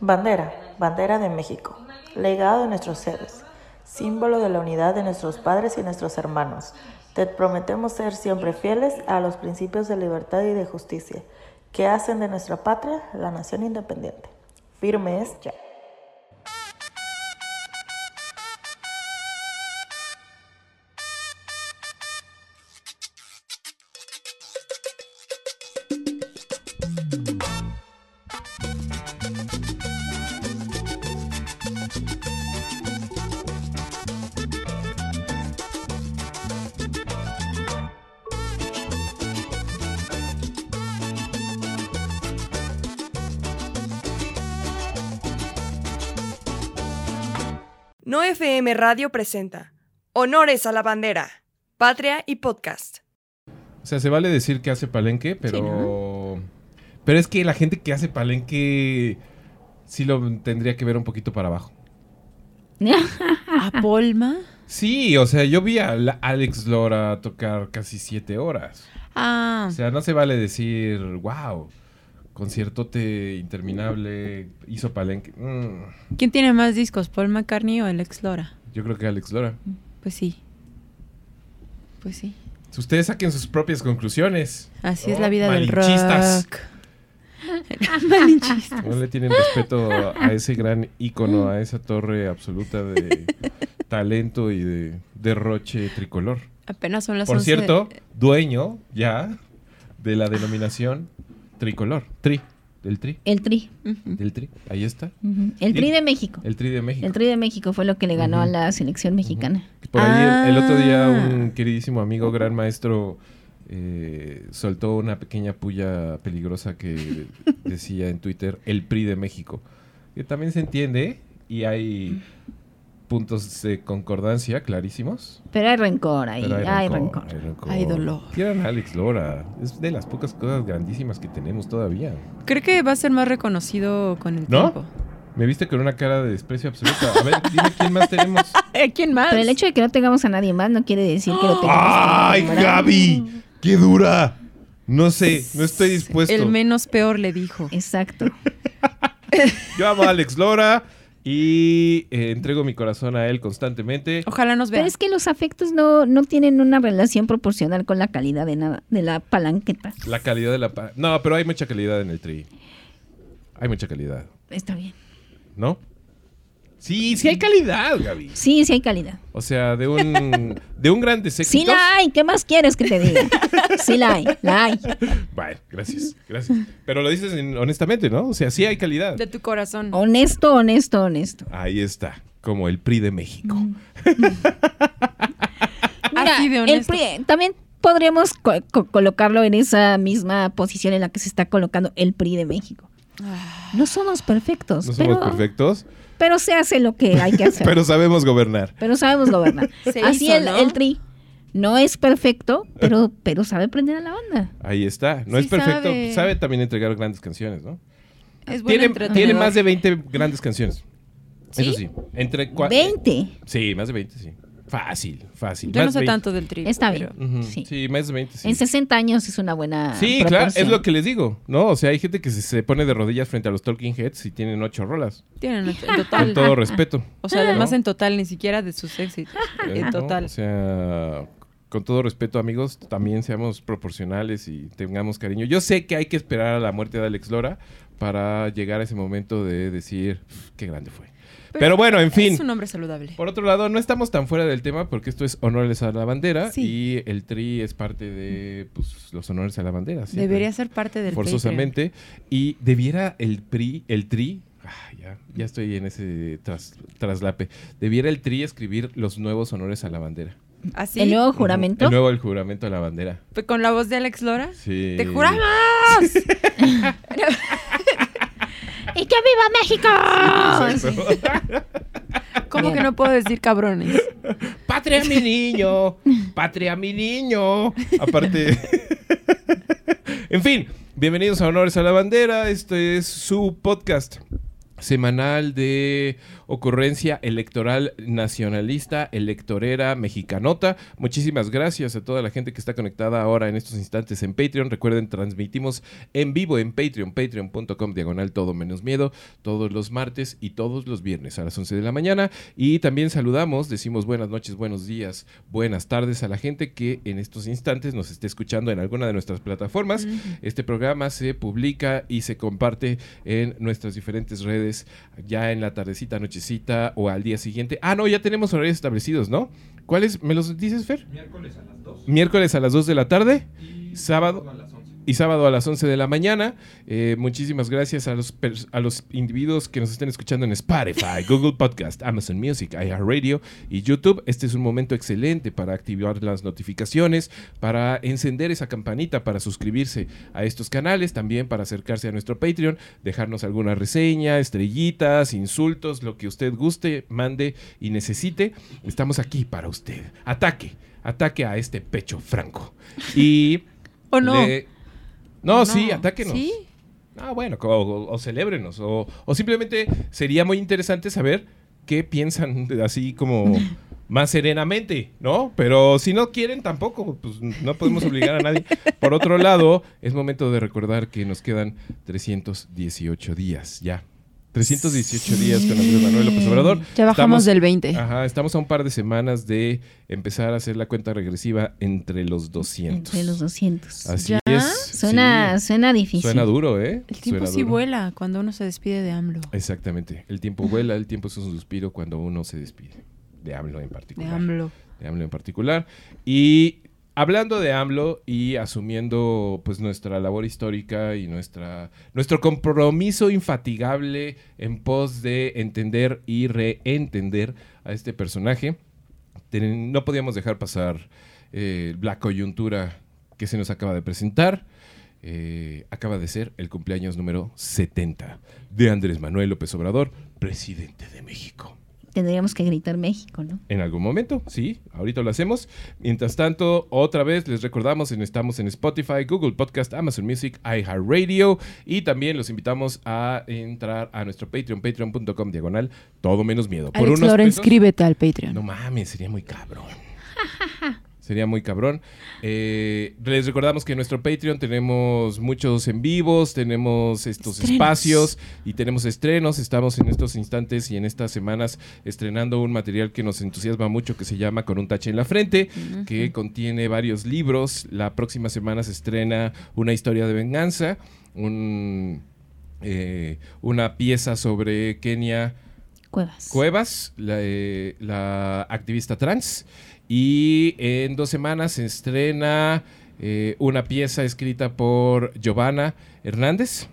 Bandera, bandera de México, legado de nuestros héroes, símbolo de la unidad de nuestros padres y nuestros hermanos. Te prometemos ser siempre fieles a los principios de libertad y de justicia que hacen de nuestra patria la nación independiente. Firme es ya. Radio presenta Honores a la Bandera, Patria y Podcast. O sea, se vale decir que hace palenque, pero. Pero es que la gente que hace palenque sí lo tendría que ver un poquito para abajo. ¿A Polma? Sí, o sea, yo vi a la- Alex Lora tocar casi siete horas. Ah, O sea, no se vale decir, wow, conciertote interminable, hizo palenque. Mm, ¿quién tiene más discos, Paul McCartney o Alex Lora? yo creo que Alex Lora. Pues sí. Pues sí. Ustedes saquen sus propias conclusiones. Así es la vida del rock. Malinchistas. No le tienen respeto a ese gran ícono, a esa torre absoluta de talento y de derroche tricolor. Apenas son las Por 11. cierto, dueño ya de la denominación tricolor. Tri. Del tri. El Tri. Del tri. Ahí está. El Tri de México. El tri de México. El Tri de México fue lo que le ganó a la selección mexicana. Por ahí el, el otro día Ah. un queridísimo amigo, gran maestro, eh, soltó una pequeña puya peligrosa que decía en Twitter, el PRI de México. Que también se entiende y hay puntos de concordancia clarísimos. Pero hay rencor ahí. hay, rencor. hay rencor. Hay dolor. Quieran a Alex Lora. Es de las pocas cosas grandísimas que tenemos todavía. Creo que va a ser más reconocido con el ¿No? tiempo. Me viste con una cara de desprecio absoluta. A ver, dime quién más tenemos. ¿Quién más? Pero el hecho de que no tengamos a nadie más no quiere decir que lo tengamos. ¡Ay. Gaby! ¡Qué dura! No sé, no estoy dispuesto. El menos peor le dijo. Exacto. Yo amo a Alex Lora y eh, entrego mi corazón a él constantemente. Ojalá nos vea. Pero es que los afectos no, no tienen una relación proporcional con la calidad de, nada, de la palanqueta. La calidad de la... pa- No, pero hay mucha calidad en el tri. Hay mucha calidad, Está bien. ¿no? Sí, sí hay calidad, Gaby. Sí, sí hay calidad. O sea, de un, de un Sí éxitos. la hay. ¿Qué más quieres que te diga? Sí la hay. La hay. Bueno, gracias, gracias. Pero lo dices en- honestamente, ¿no? O sea, sí hay calidad. De tu corazón. Honesto, honesto, honesto. Ahí está, como el PRI de México. Mira, Así de el honesto. PRI- también podríamos co- co- colocarlo en esa misma posición en la que se está colocando el PRI de México. No somos perfectos, No somos pero, perfectos, pero se hace lo que hay que hacer. pero pero, sabemos gobernar. sabemos gobernar. Se Así hizo, el, ¿no? el TRI no es perfecto, pero, pero sabe prender a la banda. Ahí está. No Sí es perfecto. sabe. Sabe. también entregar grandes canciones, ¿no? Es Tiene, tiene más de 20 grandes canciones. Eso ¿Sí? Entre cua- 20. Sí, más de 20, sí. Fácil, fácil. Yo no sé 20. tanto del tri. Está pero- bien. Sí. Sí. más de 20, sí. En 60 años es una buena. Sí, claro, es lo que les digo, ¿no? O sea, hay gente que se, se pone de rodillas frente a los Talking Heads y tienen ocho rolas. Tienen en Con total. todo respeto. O sea, además ¿No? en total, ni siquiera de sus éxitos. Eh, En ¿no? total. O sea, con todo respeto, amigos, también seamos proporcionales y tengamos cariño. Yo sé que hay que esperar a la muerte de Alex Lora para llegar a ese momento de decir "Pf, qué grande fue. Pero, bueno, en fin. Es un hombre saludable. Por otro lado, no estamos tan fuera del tema porque esto es honores a la bandera Sí. y el tri es parte de pues, los honores a la bandera. siempre, Debería ser parte del forzosamente y debiera el PRI, el tri, ah, ya, ya estoy en ese tras- traslape, debiera el tri escribr los nuevos honores a la bandera. ¿Así? El nuevo juramento. El nuevo el juramento a la bandera. ¿Con la voz de Alex Lora? Sí. ¡Te juramos! ¡Y que viva México! Exacto. ¿Cómo Bien. que no puedo decir cabrones? Patria mi niño, patria mi niño. Aparte, en fin, bienvenidos a Honores a la Bandera. Este es su podcast. Semanal de ocurrencia electoral nacionalista, electorera, mexicanota. Muchísimas gracias a toda la gente que está conectada ahora en estos instantes en Patreon. Recuerden, transmitimos en vivo en Patreon, patreon.com diagonal todo menos miedo, todos los martes y todos los viernes a las 11 de la mañana. Y también saludamos, decimos buenas noches, buenos días, buenas tardes a la gente que en estos instantes nos esté escuchando en alguna de nuestras plataformas. Este programa se publica y se comparte en nuestras diferentes redes ya en la tardecita, nochecita o al día siguiente. Ah, no, ya tenemos horarios establecidos, ¿no? ¿Cuáles? ¿Me los dices, Fer? Miércoles a las 2. Miércoles a las 2 de la tarde. Y Sábado. a las 11. Y sábado a las 11 de la mañana. Eh, muchísimas gracias a los, a los individuos que nos estén escuchando en Spotify, Google Podcast, Amazon Music, iHeartRadio y YouTube. Este es un momento excelente para activar las notificaciones, para encender esa campanita, para suscribirse a estos canales, también para acercarse a nuestro Patreon, dejarnos alguna reseña, estrellitas, insultos, lo que usted guste, mande y necesite. Estamos aquí para usted. Ataque, ataque a este pecho franco. Y... ¿O no? le- no, No. sí, atáquenos. ¿Sí? Ah, bueno, o, o, o celébrenos. O, o simplemente sería muy interesante saber qué piensan así como más serenamente, ¿no? Pero si no quieren tampoco, pues no podemos obligar a nadie. Por otro lado, es momento de recordar que nos quedan 318 días ya. 318 días con Andrés Manuel López Obrador. Ya bajamos Estamos- del 20. Ajá, estamos a un par de semanas de empezar a hacer la cuenta regresiva entre los 200. Entre los 200. Así ¿Ya? es. Suena, sí. suena difícil. Suena duro, ¿eh? El tiempo Suena sí duro. vuela cuando uno se despide de AMLO. Exactamente. El tiempo vuela, el tiempo es un suspiro cuando uno se despide. De AMLO en De particular. AMLO. De AMLO en particular. Y hablando de AMLO y asumiendo pues nuestra labor histórica y nuestra nuestro compromiso infatigable en pos de entender y reentender a este personaje, no podíamos dejar pasar eh, la coyuntura que se nos acaba de presentar. Eh, acaba de ser el cumpleaños número 70 de Andrés Manuel López Obrador, presidente de México. Tendríamos que gritar México, ¿no? En algún momento, sí, ahorita lo hacemos. Mientras tanto, otra vez les recordamos, estamos en Spotify, Google Podcast, Amazon Music, iHeartRadio y también los invitamos a entrar a nuestro Patreon, patreon.com diagonal, todo menos miedo. Alex Lora, pesos- inscríbete al Patreon. no mames, sería muy cabrón. Sería muy cabrón. Eh, les recordamos que en nuestro Patreon tenemos muchos en vivos, tenemos estos Estrenos. espacios y tenemos estrenos. Estamos en estos instantes y en estas semanas estrenando un material que nos entusiasma mucho que se llama Con un tache en la frente, que contiene varios libros. La próxima semana se estrena Una historia de venganza, un, eh, una pieza sobre Kenia. Cuevas. Cuevas, la, eh, la activista trans. Y en dos semanas se estrena eh, una pieza escrita por Giovanna Hernández,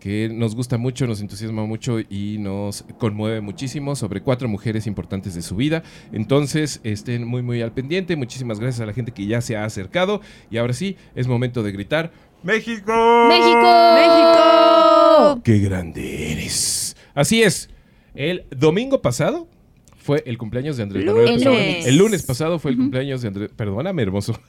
que nos gusta mucho, nos entusiasma mucho y nos conmueve muchísimo sobre cuatro mujeres importantes de su vida. Entonces, estén muy, muy al pendiente. Muchísimas gracias a la gente que ya se ha acercado. Y ahora sí, es momento de gritar: ¡México! ¡México! ¡México! ¡Qué grande eres! Así es. El domingo pasado fue el cumpleaños de Andrés Manuel El López Obrador. El lunes pasado fue el cumpleaños de Andrés. Perdóname, hermoso.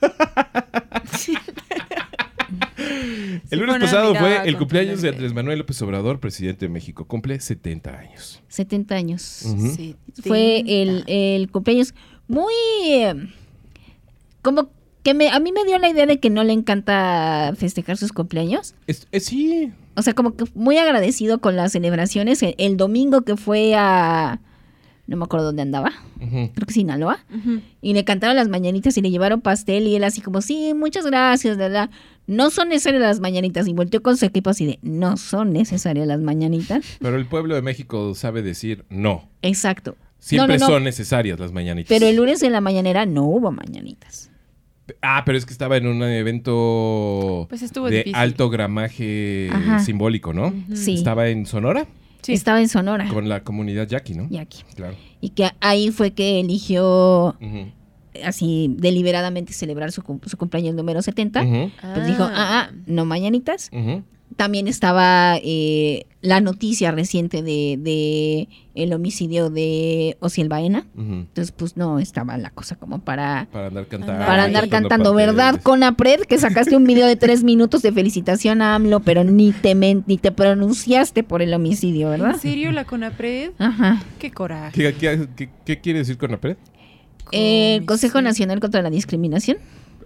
el lunes pasado fue el cumpleaños de. Andrés Manuel López Obrador, presidente de México. Cumple 70 años. 70 años. Fue el, el cumpleaños muy... eh, como que me, a mí me dio la idea de que no le encanta festejar sus cumpleaños. Es- es- sí. O sea, como que muy agradecido con las celebraciones. El, el domingo que fue a... No me acuerdo dónde andaba. Creo que Sinaloa. Ujú. Y le cantaron las mañanitas y le llevaron pastel y él así como, sí, muchas gracias, la, la. No son necesarias las mañanitas. Y volteó con su equipo así de, no son necesarias las mañanitas. Pero el pueblo de México sabe decir no. Exacto. Siempre No, no, no. son necesarias las mañanitas. Pero el lunes en la mañanera no hubo mañanitas. Ah, pero es que estaba en un evento Pues estuvo de difícil. alto gramaje Ajá. simbólico, ¿no? Sí. Estaba en Sonora Sí. Estaba en Sonora. con la comunidad yaqui, ¿no? Y aquí. Claro. Y que ahí fue que eligió así deliberadamente celebrar su, cum- su cumpleaños número 70. Ujú. Pues dijo, ah, ah, no mañanitas. Ujú. También estaba eh, la noticia reciente de, de el homicidio de Osiel Baena. Entonces, pues no estaba la cosa como para, Para andar cantando. para andar cantando, ¿verdad? Con Apred, que sacaste un video de tres minutos de felicitación a AMLO, pero ni te, men- ni te pronunciaste por el homicidio, ¿En ¿verdad? serio la Conapred? Ajá. Qué coraje. ¿Qué, qué- qué- qué quiere decir con APRED? Eh, el Consejo. Nacional contra la Discriminación.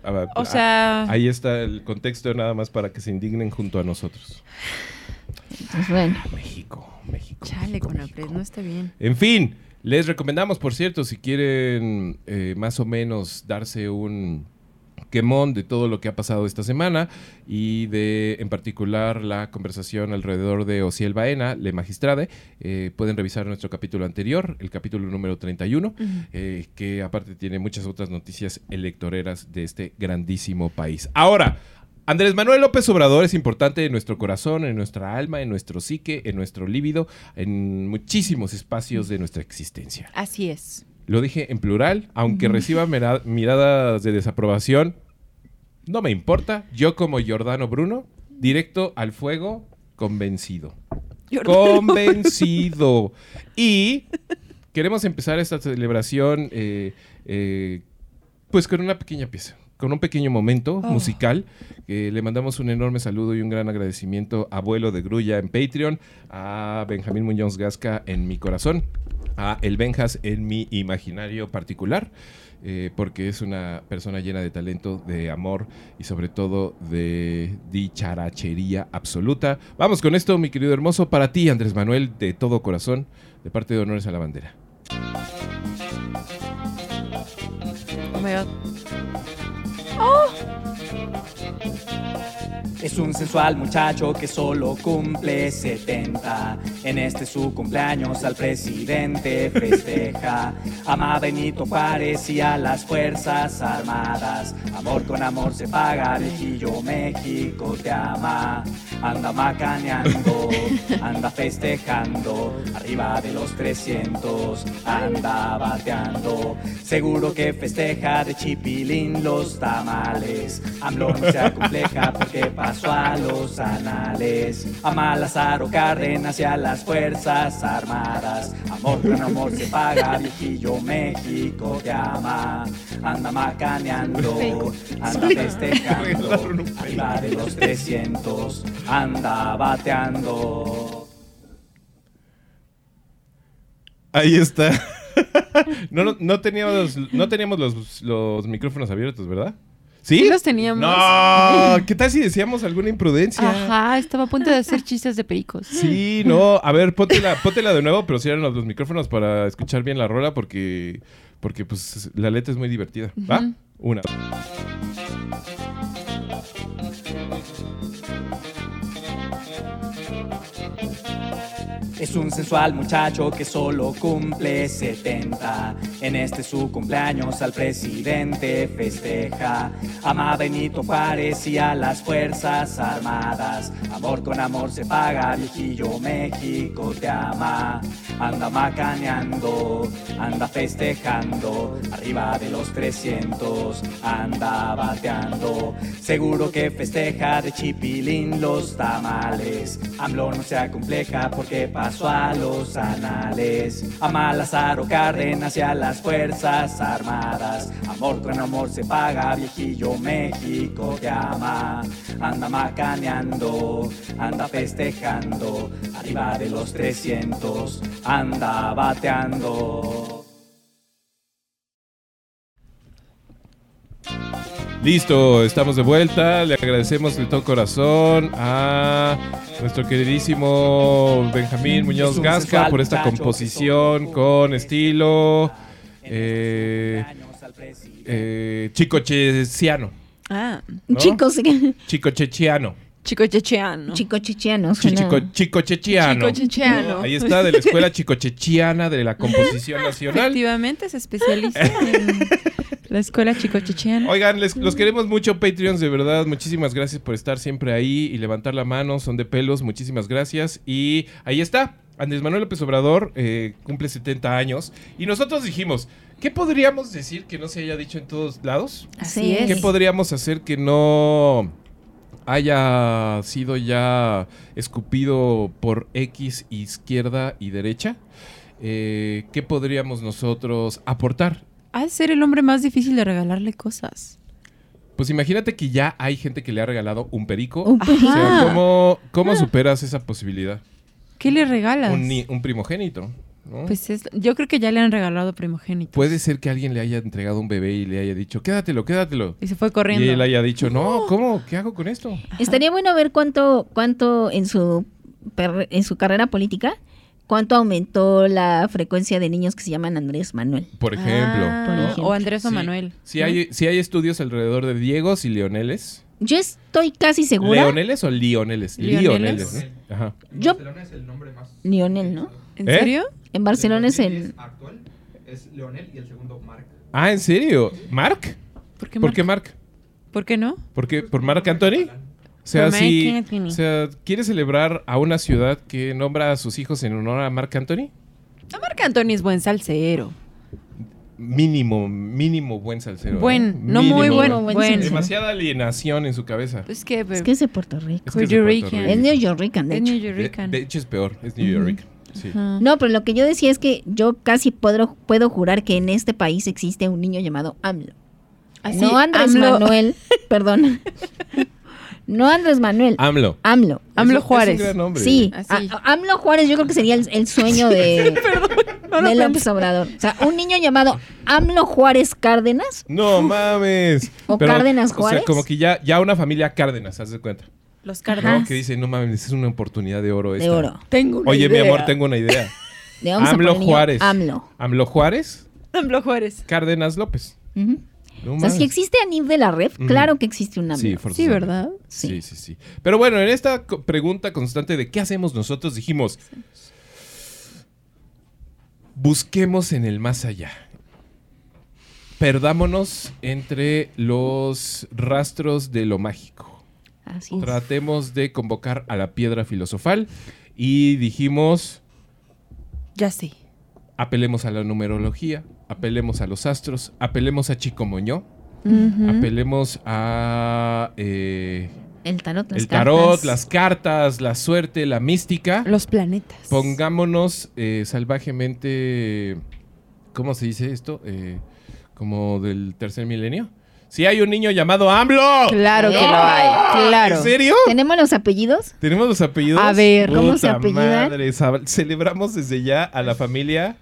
A O ah, sea, Ahí está el contexto nada más para que se indignen junto a nosotros. Entonces, bueno. México, México. chale México, Conapred, México. no está bien. En fin, les recomendamos, por cierto, si quieren eh, más o menos darse un quemón de todo lo que ha pasado esta semana y de, en particular, la conversación alrededor de Ociel Baena, Le Magistrade, eh, pueden revisar nuestro capítulo anterior, el capítulo número 31, eh, que aparte tiene muchas otras noticias electoreras de este grandísimo país. Ahora, Andrés Manuel López Obrador es importante en nuestro corazón, en nuestra alma, en nuestro psique, en nuestro líbido, en muchísimos espacios de nuestra existencia. Así es. Lo dije en plural, aunque reciba mira- miradas de desaprobación, no me importa. Yo como Giordano Bruno, directo al fuego, convencido. Convencido. Y queremos empezar esta celebración eh, eh, pues con una pequeña pieza, con un pequeño momento musical. que le mandamos un enorme saludo y un gran agradecimiento a Abuelo de Grulla en Patreon, a Benjamín Muñoz Gasca en mi corazón, a El Benjas en mi imaginario particular. Eh, porque es una persona llena de talento, de amor y sobre todo de dicharachería absoluta. Vamos con esto, mi querido hermoso, para ti, Andrés Manuel, de todo corazón, de parte de Honores a la Bandera. Oh Es un sensual muchacho que solo cumple 70. En este su cumpleaños al presidente festeja. Ama a Benito Juárez y a las Fuerzas Armadas. Amor con amor se paga, viejillo México te ama. Anda macaneando, anda festejando. Arriba de los 300, anda bateando. Seguro que festeja de chipilín los tamales. AMLO no se acompleja porque pasó a los anales. A Lázaro Cárdenas y a las Fuerzas Armadas. Amor con amor se paga, viejillo México te ama. Anda macaneando, anda festejando. Arriba de los 300, anda bateando. Ahí está. no, no, no teníamos, no teníamos los, los micrófonos abiertos, ¿verdad? ¿Sí? Sí los teníamos. No, ¿qué tal si decíamos alguna imprudencia? Ajá, estaba a punto de hacer chistes de pericos. Sí, no, a ver, póntela, póntela de nuevo, pero cierren los, los micrófonos para escuchar bien la rola porque, porque pues la letra es muy divertida. ¿Va? Una. Es un sensual muchacho que solo cumple 70. En este su cumpleaños al presidente festeja. Ama a Benito Juárez y a las Fuerzas Armadas. Amor con amor se paga, viejillo México te ama. Anda macaneando, anda festejando. Arriba de los 300, anda bateando. Seguro que festeja de chipilín los tamales. AMLO no se acompleja porque a los anales. A Lázaro Cárdenas y a las Fuerzas Armadas. Amor con amor se paga, viejillo México te ama. Anda macaneando, anda festejando. Arriba de los 300, anda bateando. Listo, estamos de vuelta. Le agradecemos de todo corazón a nuestro queridísimo Benjamín Muñoz Gasca por esta composición con estilo 70. eh, eh, chicocheciano. Ah, ¿no? Chicos, Chicochechiano. chico checheano. chico suena- chico- Chicochechiano. Chico checheano. Ahí está, de la Escuela Chicochechiana de la Composición Nacional. Efectivamente, se especializa en la escuela chico checheano. Oigan, les- los queremos mucho, Patreons, de verdad. Muchísimas gracias por estar siempre ahí y levantar la mano. Son de pelos, muchísimas gracias. Y ahí está. Andrés Manuel López Obrador eh, cumple 70 años. Y nosotros dijimos, ¿qué podríamos decir que no se haya dicho en todos lados? Así Sí. es. ¿Qué podríamos hacer que no haya sido ya escupido por X izquierda y derecha, eh, ¿qué podríamos nosotros aportar? Ha de ser el hombre más difícil de regalarle cosas. Pues imagínate que ya hay gente que le ha regalado un perico. Un O sea, Ajá. ¿cómo, superas esa posibilidad? ¿Qué le regalas? Un, ni- un primogénito. ¿no? Pues es- yo creo que ya le han regalado primogénitos. Puede ser que alguien le haya entregado un bebé y le haya dicho, quédatelo, quédatelo. Y se fue Y corriendo. él haya dicho, no, ¿cómo? ¿Qué hago con esto? Estaría bueno ver cuánto, cuánto en su per- en su carrera política, cuánto aumentó la frecuencia de niños que se llaman Andrés Manuel. Por ejemplo. Ah, Por ejemplo. O Andrés o Sí. Manuel. Si hay, si hay estudios alrededor de Diegos y Leoneles. Yo estoy casi segura. ¿Leoneles o Lioneles? Lioneles. Lioneles. ¿no? Ajá. Yo, Barcelona es el nombre más. Lionel, ¿no? ¿En ¿Eh? serio? En Barcelona es el. actual es Leonel y el segundo Marc. Ah, ¿en serio? ¿Mark? ¿Por qué, ¿Por Marc? qué Mark? ¿Por qué no? ¿Por qué? ¿Por Marc Anthony? O sea, si, o sea, ¿quiere celebrar a una ciudad que nombra a sus hijos en honor a Marc Anthony? No, Marc Anthony es buen salsero. Mínimo, mínimo buen salsero. Buen, ¿eh? no muy Mínimo. buen. buen buen. salsero. Demasiada alienación en su cabeza. Es que, Es que es de Puerto Rico. Es que es de Puerto. Rico. Es New Yorkican, de es hecho. New De, York. de hecho es peor, es New York. Sí. No, pero lo que yo decía es que yo casi puedo, puedo jurar que en este país existe un niño llamado AMLO. Así, no Andrés AMLO- Manuel, perdón. no Andrés Manuel, AMLO. AMLO. AMLO Es un- es Juárez. un gran nombre. Sí, Así. a- a- AMLO Juárez yo creo que sería el, el sueño de, de López Obrador. O sea, un niño llamado AMLO Juárez Cárdenas. No mames. O Cárdenas O Juárez. sea, como que ya, ya una familia Cárdenas, haz de cuenta. Los ¿no? Cárdenas. Que dice, no mames, es una oportunidad de oro De esta. oro. Tengo una Oye, mi amor, tengo una idea. AMLO Juárez. AMLO. AMLO Juárez, AMLO Juárez. Cárdenas López. Ujú. No O sea, mames. si existe a nivel de la red, claro que existe un AMLO. Sí, Sí. ¿verdad? Sí. Sí. sí, sí, Pero bueno, en esta pregunta constante de qué hacemos nosotros, dijimos, busquemos en el más allá. Perdámonos entre los rastros de lo mágico. Así es. Tratemos de convocar a la piedra filosofal y dijimos, Ya sé. apelemos a la numerología, apelemos a los astros, apelemos a Chico Moñó, Ujú. apelemos a eh, El tarot, las el tarot, cartas. las cartas, la suerte, la mística. Los planetas. Pongámonos eh, salvajemente, ¿cómo se dice esto? Eh, como del tercer milenio. Si hay un niño llamado AMLO. Claro que lo hay. Claro. ¿En serio? ¿Tenemos los apellidos? ¿Tenemos los apellidos? A ver, ¿cómo se apellidan? madre, celebramos desde ya a la familia.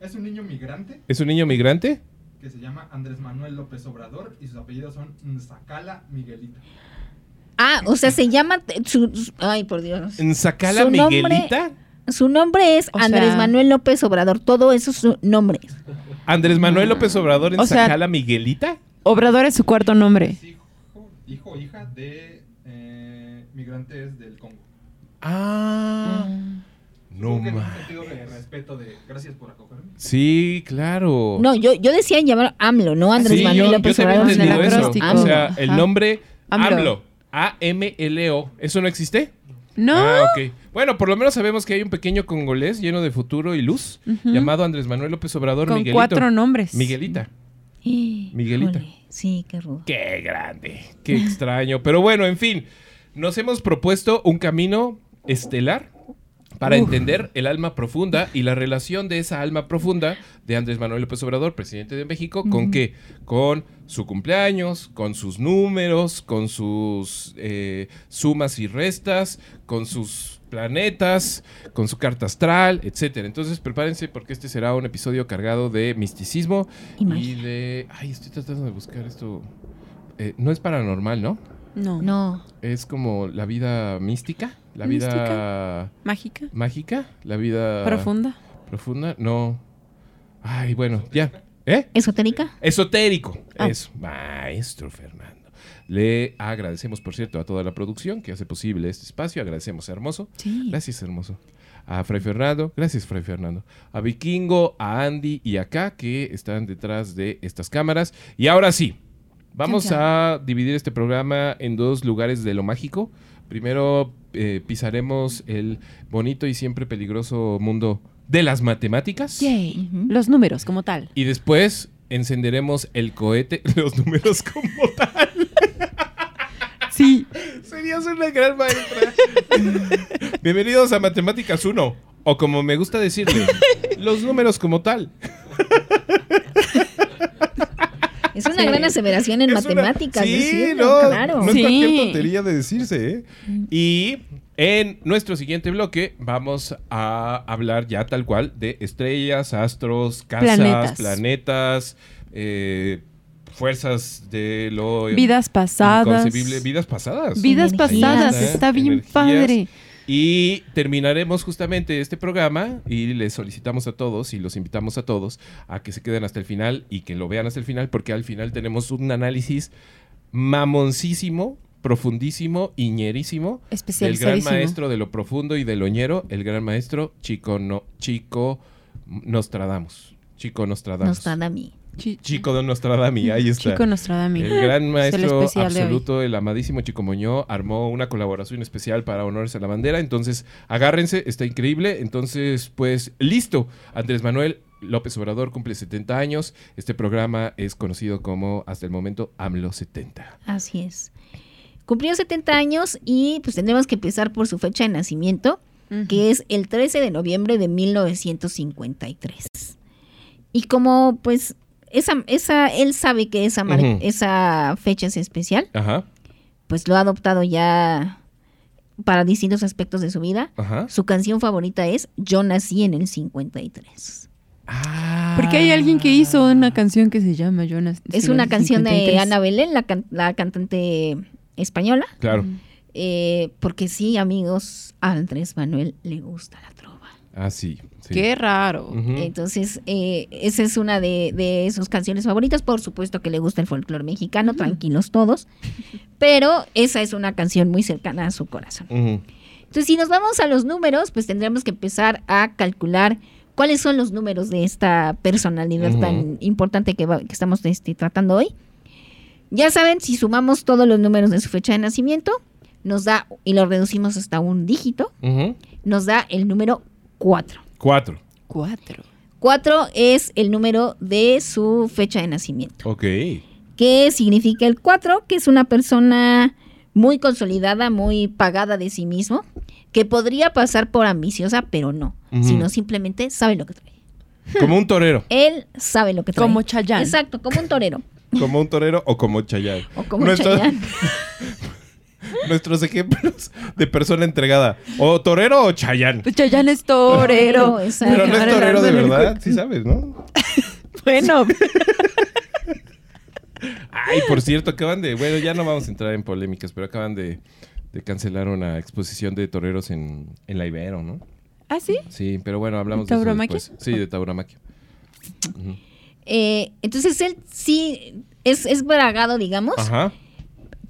Es un niño migrante ¿Es un niño migrante? que se llama Andrés Manuel López Obrador y sus apellidos son Nzacala Miguelita. Ah, o sea, se llama. su- su- ay, por Dios. ¿En Zacala Su nombre- Miguelita? Su nombre es O Andrés sea- Manuel López Obrador. Todo eso es su nombre. ¿Andrés Manuel López Obrador en O sea- Zacala Miguelita? Obrador es su cuarto nombre. Es hijo, hijo o hija de eh, migrantes del Congo. Ah. No Supongo que en un ma- sentido de respeto de gracias por acogerme. Sí, claro. No, yo, yo decía llamar AMLO, no Andrés Sí, Manuel yo, López yo Obrador. en el. O sea, Ajá. el nombre AMLO. AMLO. A-M-L-O. ¿Eso no existe? No. Ah, ok. Bueno, por lo menos sabemos que hay un pequeño congolés lleno de futuro y luz llamado Andrés Manuel López Obrador Con Miguelito. cuatro nombres. Miguelita. Miguelita. Miguelita. Sí, qué rudo. Qué grande, qué extraño. Pero bueno, en fin, nos hemos propuesto un camino estelar para entender el alma profunda y la relación de esa alma profunda de Andrés Manuel López Obrador, presidente de México, ¿con qué? Con su cumpleaños, con sus números, con sus eh, sumas y restas, con sus planetas, con su carta astral, etcétera. Entonces prepárense porque este será un episodio cargado de misticismo Y de... Ay, estoy tratando de buscar esto. Eh, no es paranormal, ¿no? No. No. Es como la vida mística, la vida Mística. Mágica. mágica, la vida Profunda. profunda. No. Ay, bueno, ya. ¿Eh? ¿Esotérica? Esotérico. Ah. Eso, maestro Fernando. Le agradecemos, por cierto, a toda la producción que hace posible este espacio. Agradecemos a Hermoso. Sí. Gracias, Hermoso. A Fray Fernando. Gracias, Fray Fernando. A Vikingo, a Andy y acá que están detrás de estas cámaras. Y ahora sí, vamos a dividir este programa en dos lugares de lo mágico. Primero eh, pisaremos el bonito y siempre peligroso mundo de las matemáticas. Yay. Los números como tal. Y después encenderemos el cohete, los números como tal. Sí. Serías una gran maestra. Bienvenidos a Matemáticas 1. O como me gusta decirle, los números como tal. Es una gran aseveración en Es una- matemáticas. Sí, decirlo, no, claro. no es Sí. cualquier tontería de decirse, ¿eh? Y en nuestro siguiente bloque vamos a hablar ya tal cual de estrellas, astros, casas, planetas, Planetas. eh, fuerzas de lo Vidas pasadas. inconcebible, vidas pasadas. Vidas pasadas. ¿Eh? Está bien Energías. padre. Y terminaremos justamente este programa y les solicitamos a todos y los invitamos a todos a que se queden hasta el final y que lo vean hasta el final porque al final tenemos un análisis mamoncísimo, profundísimo, iñerísimo del gran maestro de lo profundo y de lo ñero, el gran maestro Chico no, Chico Nostradamus. Chico Nostradamus. Nos da a mí. Chi- Chico de Nostradami, ahí está. Chico Nostradami. El gran Es el maestro de absoluto, el amadísimo Chico Moñó, armó una colaboración especial para honores a la bandera. Entonces, agárrense, está increíble. Entonces, pues, listo. Andrés Manuel López Obrador cumple 70 años. Este programa es conocido como, hasta el momento, AMLO 70. Así es. Cumplió 70 años y pues tendremos que empezar por su fecha de nacimiento, que es el 13 de noviembre de 1953. Y como pues esa, esa, él sabe que esa, mar- esa fecha es especial, Ajá, pues lo ha adoptado ya para distintos aspectos de su vida. ajá. Su canción favorita es Yo nací en el 53. Ah. Porque hay alguien que hizo una canción que se llama Jonas. Es una canción de Ana Belén, la, can- la cantante española. Claro. Eh, porque sí, amigos, a Andrés Manuel le gusta la. Ah, sí. sí. Qué raro. Entonces, eh, esa es una de, de sus canciones favoritas. Por supuesto que le gusta el folclore mexicano, tranquilos todos. Pero esa es una canción muy cercana a su corazón. Entonces, si nos vamos a los números, pues tendremos que empezar a calcular cuáles son los números de esta personalidad tan importante que, va- que estamos este, tratando hoy. Ya saben, si sumamos todos los números de su fecha de nacimiento, nos da, y lo reducimos hasta un dígito, nos da el número 4. Cuatro. Cuatro. 4 es el número de su fecha de nacimiento. Ok. ¿Qué significa el 4? Que es una persona muy consolidada, muy pagada de sí mismo, que podría pasar por ambiciosa, pero no, sino simplemente sabe lo que trae. Como un torero. Él sabe lo que trae. Como Chayanne. Exacto, como un torero. Como un torero o como Chayanne. O como Nuestro- Chayanne. Nuestros ejemplos de persona entregada. O torero o Chayán. Pues Chayanne es torero. Pero no es torero de verdad, sí sabes, ¿no? Bueno, Ay, por cierto, acaban de. Bueno, ya no vamos a entrar en polémicas, pero acaban de, de cancelar una exposición de toreros en, en la Ibero, ¿no? ¿ah, sí? Sí, pero bueno, hablamos de ¿Tauromaquia? después. Sí, de tauromaquia. Eh, entonces él sí es, es bragado, digamos. Ajá.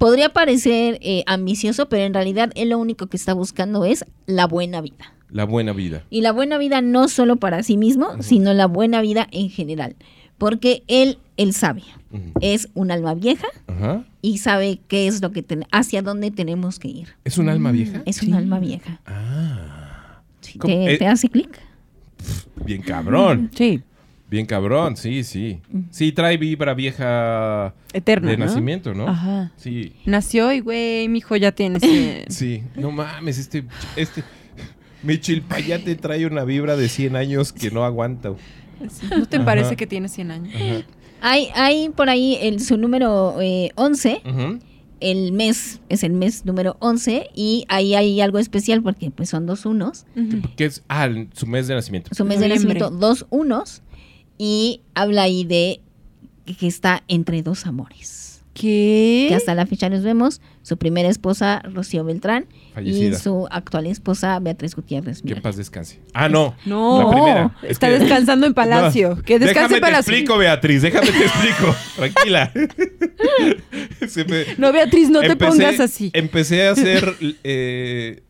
Podría parecer eh, ambicioso, pero en realidad él lo único que está buscando es la buena vida. La buena vida. Y la buena vida no solo para sí mismo, sino la buena vida en general. Porque él, él sabe, es un alma vieja Ajá. y sabe qué es lo que ten- hacia dónde tenemos que ir. ¿Es un alma vieja? Es un alma vieja. Ah. Sí, ¿Cómo? ¿Te, Eh, te hace clic? Bien cabrón. Sí. Bien cabrón, sí, sí. Sí, trae vibra vieja Eterna. de ¿no? nacimiento, ¿no? Ajá. Sí. Nació y, güey, mi hijo ya tiene. cien. Sí, no mames, este, este, mi chilpayate trae una vibra de 100 años que no aguanta. ¿No te Ajá. parece que tiene 100 años? Ajá. Hay, hay por ahí el, su número eh, 11, Ujú. el mes es el mes número 11 y ahí hay algo especial porque pues son dos unos. Ujú. ¿Qué es? Ah, el- su mes de nacimiento. Su mes de Noviembre. nacimiento, dos unos y habla ahí de que- está entre dos amores. ¿Qué? Que hasta la fecha nos vemos, su primera esposa Rocío Beltrán Fallecida. y su actual esposa Beatriz Gutiérrez. Que paz descanse. Ah, no. No, La primera. Es está que- descansando en Palacio. No. Que descanse déjame en te Palacio. explico, Beatriz. Déjame te explico. Tranquila. Me- No, Beatriz, no te pongas así. Empecé a hacer eh,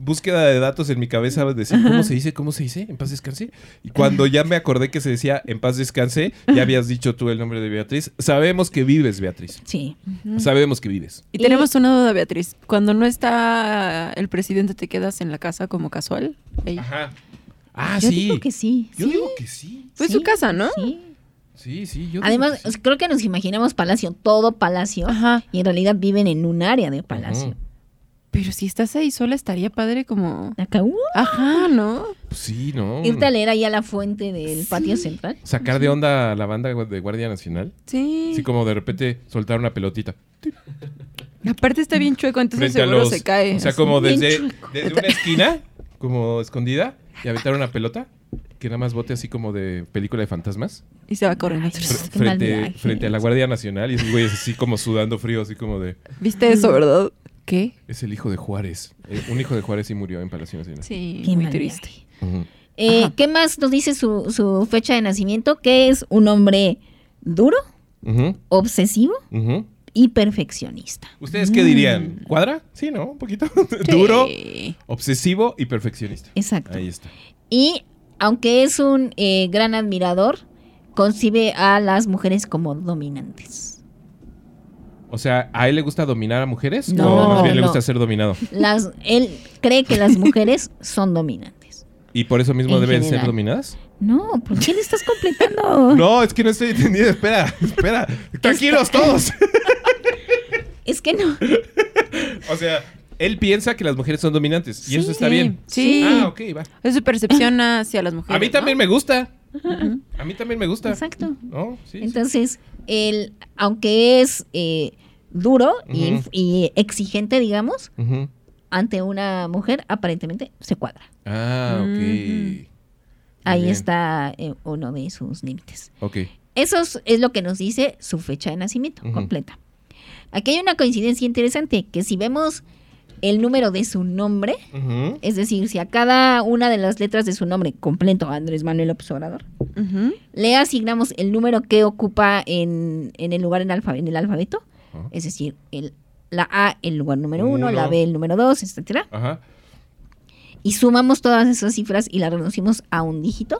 búsqueda de datos en mi cabeza, decir cómo se dice, cómo se dice, en paz descanse. Y cuando ya me acordé que se decía en paz descanse, ya habías dicho tú el nombre de Beatriz. Sabemos que vives, Beatriz. Sí. Sabemos que vives. Y tenemos una duda, Beatriz. Cuando no está el presidente, ¿te quedas en la casa como casual? Ahí. Ajá. Ah, Yo sí. digo que sí. Yo sí, digo que sí. Fue sí, su casa, ¿no? Sí. Sí, sí, yo. Además, que sí. creo que nos imaginamos palacio, todo palacio, Ajá. y en realidad viven en un área de palacio. Pero si estás ahí sola, estaría padre como. Acá, uh, Ajá, ¿no? Pues sí, ¿no? irte a leer ahí a la fuente del patio central. Sacar de onda a la banda de Guardia Nacional. Sí. Así como de repente soltar una pelotita. Aparte está bien chueco, entonces frente seguro los. se cae. O sea, así. como desde, desde una esquina, como escondida, y aventar una pelota. Que nada más bote así como de película de fantasmas. Y se va corriendo. mal frente, frente a la Guardia Nacional. Y esos güeyes así como sudando frío, así como de. ¿Viste eso, verdad? ¿Qué? Es el hijo de Juárez. Eh, un hijo de Juárez sí murió en Palacio Nacional. Sí, Qué muy triste. Eh. ¿Qué más nos dice su, su fecha de nacimiento? Que es un hombre duro, obsesivo y perfeccionista. ¿Ustedes qué dirían? ¿Cuadra? Sí, ¿no? Un poquito. Duro, obsesivo y perfeccionista. Exacto. Ahí está. Y aunque es un eh, gran admirador, concibe a las mujeres como dominantes. O sea, ¿a él le gusta dominar a mujeres? No, ¿O más bien le no. gusta ser dominado? Las, él cree que las mujeres son dominantes. ¿Y por eso mismo En deben ser general. dominadas? No, ¿por qué le estás completando? No, es que no estoy entendiendo. Espera, espera. Tranquilos todos. Es que no. o sea, él piensa que las mujeres son dominantes. Y eso Sí, está bien. sí. Ah, ok, va. Es su percepción hacia las mujeres. A mí también ¿no? me gusta. A mí también me gusta. Exacto. ¿No? Sí. sí. Entonces, él, aunque es eh, duro y- exigente, digamos, ante una mujer, aparentemente se cuadra. Ah, ok. Ahí bien. está eh, uno de sus límites. Ok. Eso es, es lo que nos dice su fecha de nacimiento completa. Aquí hay una coincidencia interesante, que si vemos el número de su nombre, es decir, si a cada una de las letras de su nombre completo, Andrés Manuel López Obrador, le asignamos el número que ocupa en, en el lugar en, alfa- en el alfabeto, es decir, el, la A el lugar número uno, Uno. la B el número dos, etcétera, Ajá. y sumamos todas esas cifras y las reducimos a un dígito,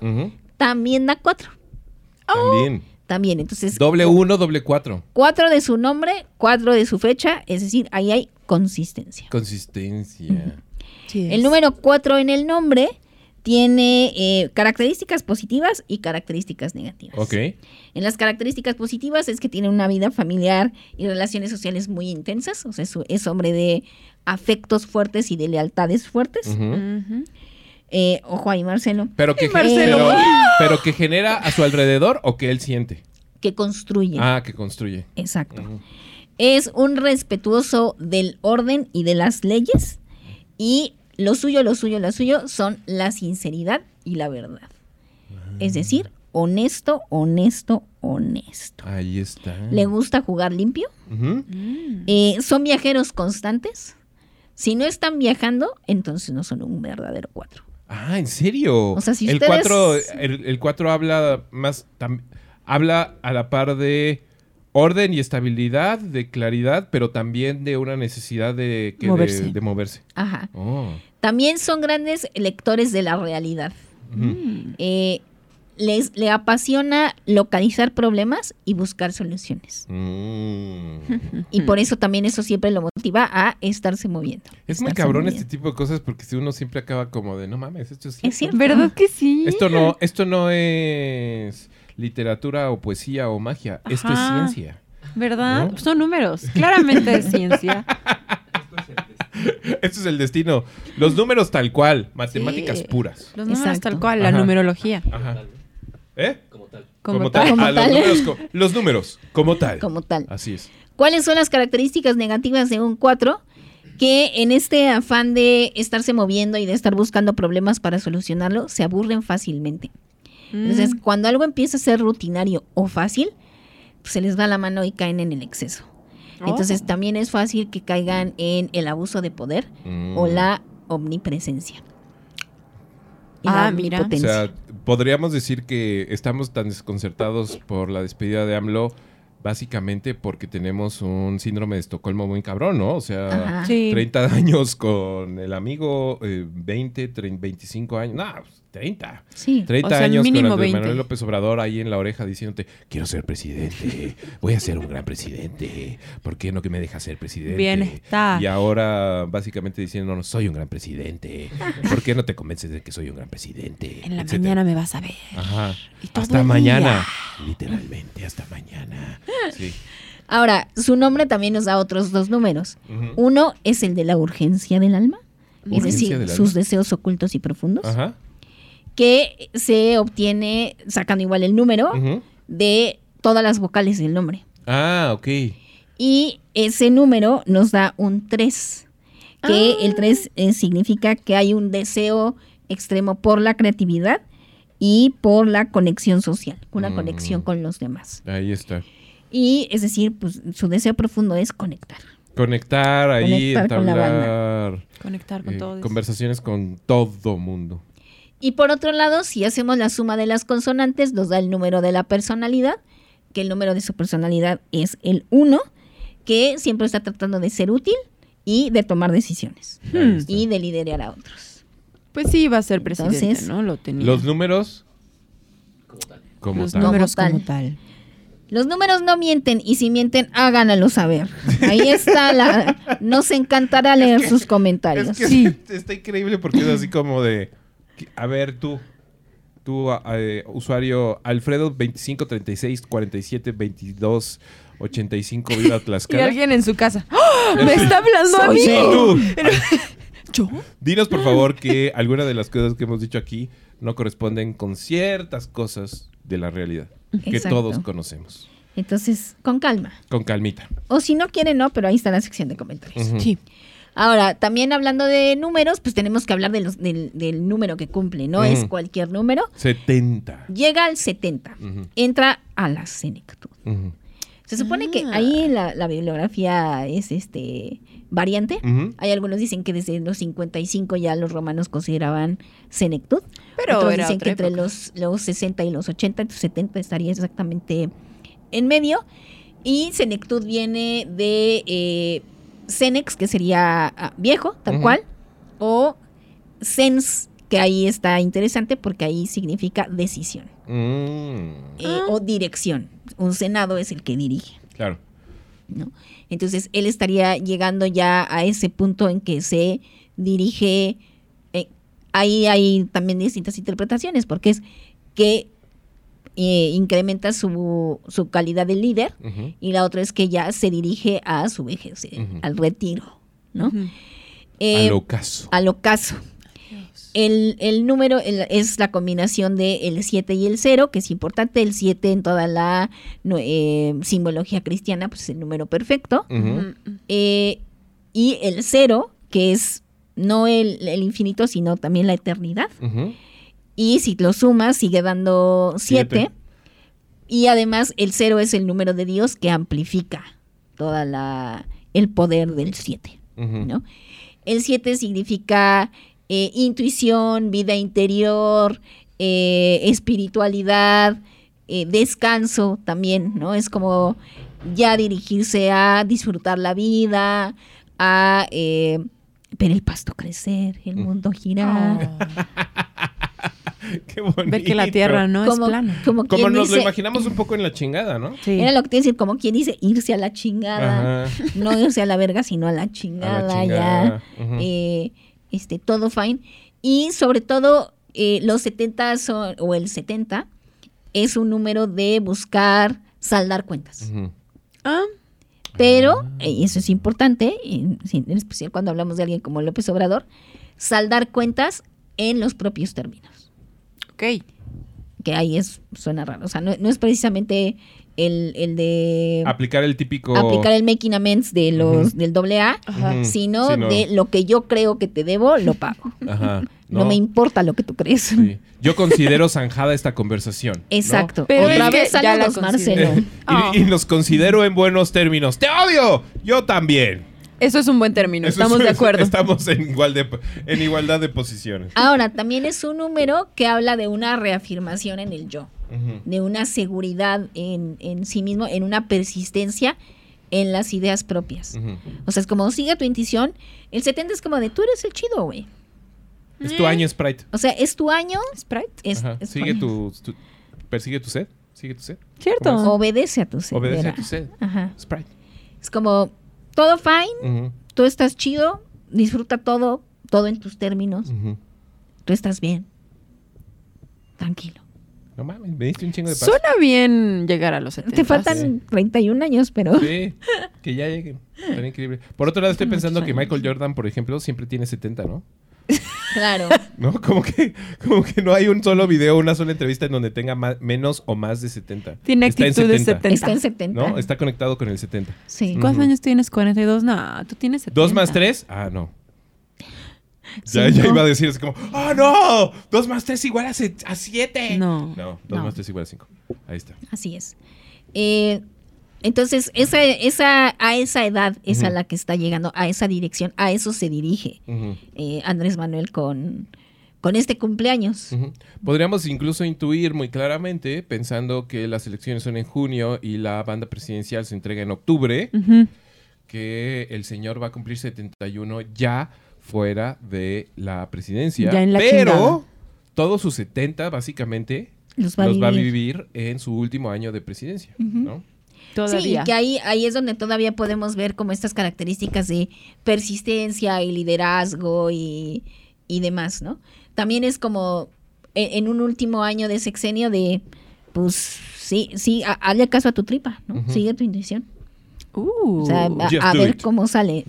también da cuatro. También. También, entonces Doble uno, doble cuatro. cuatro de su nombre, cuatro de su fecha, es decir, ahí hay consistencia. Consistencia. Sí El número cuatro en el nombre tiene eh, características positivas y características negativas. Ok. En las características positivas es que tiene una vida familiar y relaciones sociales muy intensas, o sea, es, es hombre de afectos fuertes y de lealtades fuertes. Eh, ojo ahí, Marcelo, Pero que, Marcelo. pero, pero que genera a su alrededor o que él siente. que construye. Ah, que construye. Exacto. Es un respetuoso del orden y de las leyes y lo suyo, lo suyo, lo suyo son la sinceridad y la verdad. Es decir, honesto, honesto, honesto. Ahí está. Le gusta jugar limpio. Mm. Eh, son viajeros constantes. Si no están viajando, entonces no son un verdadero cuatro. Ah, ¿en serio? O sea, si el ustedes- 4 el, el cuatro habla más tam- habla a la par de orden y estabilidad, de claridad, pero también de una necesidad de que- Moverse. De, moverse. Ajá. Oh. También son grandes lectores de la realidad. Ujú. Eh, les, le apasiona localizar problemas y buscar soluciones. Mm. Y por eso también eso siempre lo motiva a estarse moviendo. Es muy cabrón moviendo. este tipo de cosas porque si uno siempre acaba como de no mames, esto es cierto. Es cierto. ¿Verdad que sí? Esto no, esto no es literatura o poesía o magia, esto es ciencia. ¿Verdad? ¿No? Son números. Claramente es ciencia. Esto es el destino. Los números tal cual, matemáticas Sí. puras. Los números Exacto. tal cual, la Ajá. numerología. Ajá. ¿Eh? Como, tal. Como Ah, los, tal. números, co- los números, como tal. Como tal. Así es. ¿Cuáles son las características negativas de un 4? Que en este afán de estarse moviendo y de estar buscando problemas para solucionarlo, se aburren fácilmente. Entonces, Mm. cuando algo empieza a ser rutinario o fácil, pues, se les va la mano y caen en el exceso. Entonces, Oh. también es fácil que caigan en el abuso de poder Mm. o la omnipresencia. Y la Ah, mira. O sea, podríamos decir que estamos tan desconcertados por la despedida de AMLO básicamente porque tenemos un síndrome de Estocolmo muy cabrón, ¿no? O sea. Sí. 30 años con el amigo, eh, 20, 30, 25 años. No, pues, 30. Sí. 30 O sea, años con Andrés 20. Manuel López Obrador ahí en la oreja diciéndote, quiero ser presidente, voy a ser un gran presidente, ¿por qué no que me dejas ser presidente? Bienestar. Y ahora básicamente diciendo, no, soy un gran presidente, ¿por qué no te convences de que soy un gran presidente? En la Etcétera. mañana me vas a ver. Ajá. Hasta mañana. Literalmente, hasta mañana. Sí. Ahora, su nombre también nos da otros dos números. Uno es el de la urgencia del alma, es decir, alma. sus deseos ocultos y profundos, Ajá. Que se obtiene sacando igual el número de todas las vocales del nombre. Ah, ok. Y ese número nos da un 3, que Ah. el 3 significa que hay un deseo extremo por la creatividad y por la conexión social, una Mm. conexión con los demás. Ahí está. Y es decir, pues su deseo profundo es conectar. Conectar ahí, Conectar con la entablar Conectar con eh, conversaciones con todo mundo. Y por otro lado, si hacemos la suma de las consonantes, nos da el número de la personalidad, que el número de su personalidad es el 1, que siempre está tratando de ser útil y de tomar decisiones y de liderar a otros. Pues sí, iba a ser presidente, Entonces, ¿no? Lo tenía. Los números como Los tal. números Como tal. Los números no mienten y si mienten, háganlo saber. Ahí está la... Nos encantará leer sus comentarios. Es que Sí. está increíble porque es así como de a ver tú tú eh, usuario Alfredo 25 36 47 22 85 Viva Y Tlaxcala. alguien en su casa. ¡Ah! ¡Me está hablando a mí! Sí, tú. ¿Yo? Dinos por favor que alguna de las cosas que hemos dicho aquí no corresponden con ciertas cosas de la realidad que Exacto. todos conocemos. Entonces, con calma. Con calmita. O si no quieren, no, pero ahí está la sección de comentarios. Ujú. Sí. Ahora, también hablando de números, pues tenemos que hablar de los, del, del número que cumple, no es cualquier número. 70. Llega al 70, Ujú. entra a la senectud. Se supone Ah. que ahí la, la bibliografía es este variante. Hay algunos dicen que desde los 55 ya los romanos consideraban senectud. Pero Otros dicen que entre los, los 60 y los 80, entonces 70 estaría exactamente en medio. Y senectud viene de eh, senex, que sería ah, viejo, tal cual, o sens, que ahí está interesante porque ahí significa decisión Mm, eh, Ah. o dirección. Un senado es el que dirige. claro. ¿no? Entonces él estaría llegando ya a ese punto en que se dirige. eh, ahí hay también distintas interpretaciones, porque es que eh, incrementa su, su calidad de líder y la otra es que ya se dirige a su vejez, al retiro, ¿no? Ujú. Eh, Al ocaso. al ocaso. El, el número el- es la combinación de el 7 y el 0, que es importante. El 7 en toda la no, eh, simbología cristiana, pues es el número perfecto. Eh, y el 0, que es no el, el infinito, sino también la eternidad. Y si lo sumas, sigue dando 7. Siete. Y además el 0 es el número de Dios que amplifica toda la el poder del 7. Ujú. ¿no? El 7 significa eh, intuición, vida interior, eh, espiritualidad, eh, descanso también, ¿no? Es como ya dirigirse a disfrutar la vida, a ver el pasto crecer, el mundo girar. Qué bonito. Ver que la tierra no como, es plana. como Como nos lo imaginamos un poco en la chingada, ¿no? Sí. era lo que te decir, como quien dice, irse a la chingada, Ajá. no irse a la verga, sino a la A la chingada, ya. Eh, este, todo fine. Y sobre todo, eh, los 70 son, o el 70 es un número de buscar saldar cuentas. Ah, Pero, eh, y eso es importante, en, en especial cuando hablamos de alguien como López Obrador, saldar cuentas en los propios términos. ok. Que ahí es, suena raro. O sea, no, no es precisamente el, el de Aplicar el típico. aplicar el making amends de los, del doble A, sino Sí, no. de lo que yo creo que te debo, lo pago. Ajá. No, me importa lo que tú crees. Sí. Yo considero zanjada esta conversación. ¿no? Exacto. Pero Otra es vez ya la saludos, Marcelo. considero. y, y nos considero en buenos términos. ¡Te odio! Yo también. Eso es un buen término. Eso Estamos es- de acuerdo. Estamos en, igual de, en igualdad de posiciones. Ahora, también es un número que habla de una reafirmación en el yo, De una seguridad en, en sí mismo, en una persistencia en las ideas propias. O sea, es como sigue tu intuición. El 70 es como de tú eres el chido, güey. Es tu año, Sprite. O sea, es tu año, Sprite. es, Ajá. es tu Sigue año. tu, tu- Persigue tu sed. Sigue tu sed. Cierto. ¿Cómo Obedece a tu sed. Obedece a tu sed. Ajá. Sprite. Es como, todo fine, Ujú, tú estás chido, disfruta todo, todo en tus términos, tú estás bien. Tranquilo. No mames, me diste un chingo de paz. Suena bien llegar a los 70. Te faltan 31 años, pero... Sí, que ya lleguen. Tan increíble. Por otro lado, estoy pensando que Michael Jordan, por ejemplo, siempre tiene 70, ¿no? Claro. ¿No? Como que, como que no hay un solo video, una sola entrevista en donde tenga más- menos o más de 70. Tiene Está en actitud de 70. Está en 70. ¿No? Está conectado con el 70. Sí. ¿Cuántos Ujú. años tienes? 42. No, tú tienes 70. ¿Dos más tres? Ah, no. Ya, iba a decir así como, ¡ah, no! Dos más tres igual a, se- a siete. No. No, dos No. más tres igual a cinco. Ahí está. Así es. Eh, entonces, esa, esa, a esa edad es a la que está llegando, a esa dirección, a eso se dirige eh, Andrés Manuel con, con este cumpleaños. Podríamos incluso intuir muy claramente, pensando que las elecciones son en junio y la banda presidencial se entrega en octubre, que el señor va a cumplir 71 ya fuera de la presidencia. Ya en la pero chingada. todos sus 70 básicamente Los va, los a, va a vivir. en su último año de presidencia, ¿no? Todavía. Sí, que ahí, ahí es donde todavía podemos ver como estas características de persistencia y liderazgo y, y demás, ¿no? También es como en, en un último año de sexenio de, pues sí, sí, ha- hazle caso a tu tripa, ¿no? Sigue tu intuición. Uh. O sea, a, ver it. cómo sale.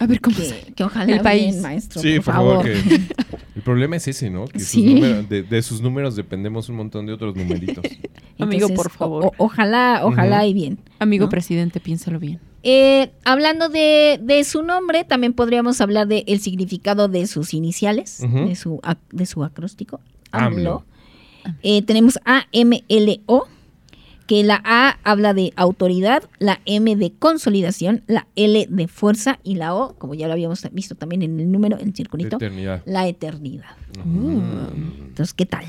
A ver cómo se- Que, que ojalá El país. bien, maestro, Sí, por, favor. que- el problema es ese, ¿no? Que sus Sí. números- de, de sus números dependemos un montón de otros numeritos. Amigo, por favor. o- ojalá, ojalá y bien. Amigo ¿no? presidente, piénsalo bien. Eh, hablando de, de su nombre, también podríamos hablar del significado de sus iniciales, de, su, ac- de su acróstico. AMLO. AMLO. Eh, tenemos A-M-L-O, que la A habla de autoridad, la M de consolidación, la L de fuerza y la O, como ya lo habíamos visto también en el número, en el circulito, Eternidad. la eternidad. Ujú. Entonces, ¿qué tal?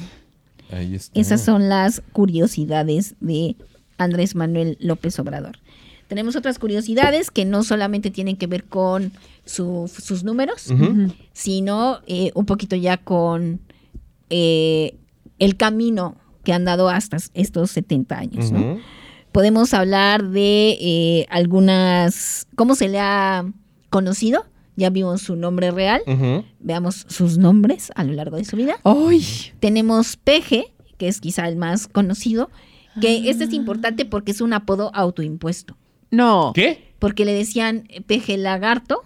Ahí está. Esas son las curiosidades de Andrés Manuel López Obrador. Tenemos otras curiosidades que no solamente tienen que ver con su- sus números, sino eh, un poquito ya con eh, el camino que han dado hasta estos 70 años. Podemos hablar de eh, algunas, cómo se le ha conocido. Ya vimos su nombre real, veamos sus nombres a lo largo de su vida. ¡Ay! Tenemos Peje, que es quizá el más conocido, que este es importante porque es un apodo autoimpuesto. No. ¿Qué? Porque le decían Peje Lagarto.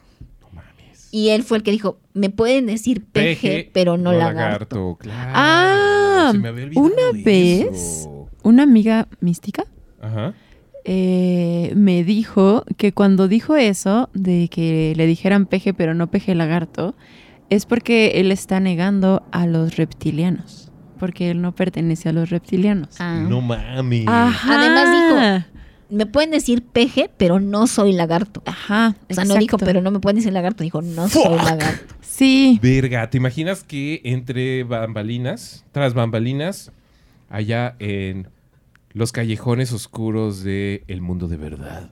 Y él fue el que dijo, me pueden decir peje, pero no, lagarto. Claro. Ah, Se me había olvidado una eso. vez una amiga mística Ajá. eh, me dijo que cuando dijo eso de que le dijeran peje pero no peje lagarto, es porque él está negando a los reptilianos. Porque él no pertenece a los reptilianos. Ah. No mames. Ajá. Además Me pueden decir peje, pero no soy lagarto. Ajá. O sea, no dijo, pero no me pueden decir lagarto. Dijo, no soy lagarto. Sí. Verga, ¿te imaginas que entre bambalinas, tras bambalinas, allá en los callejones oscuros del el mundo de verdad?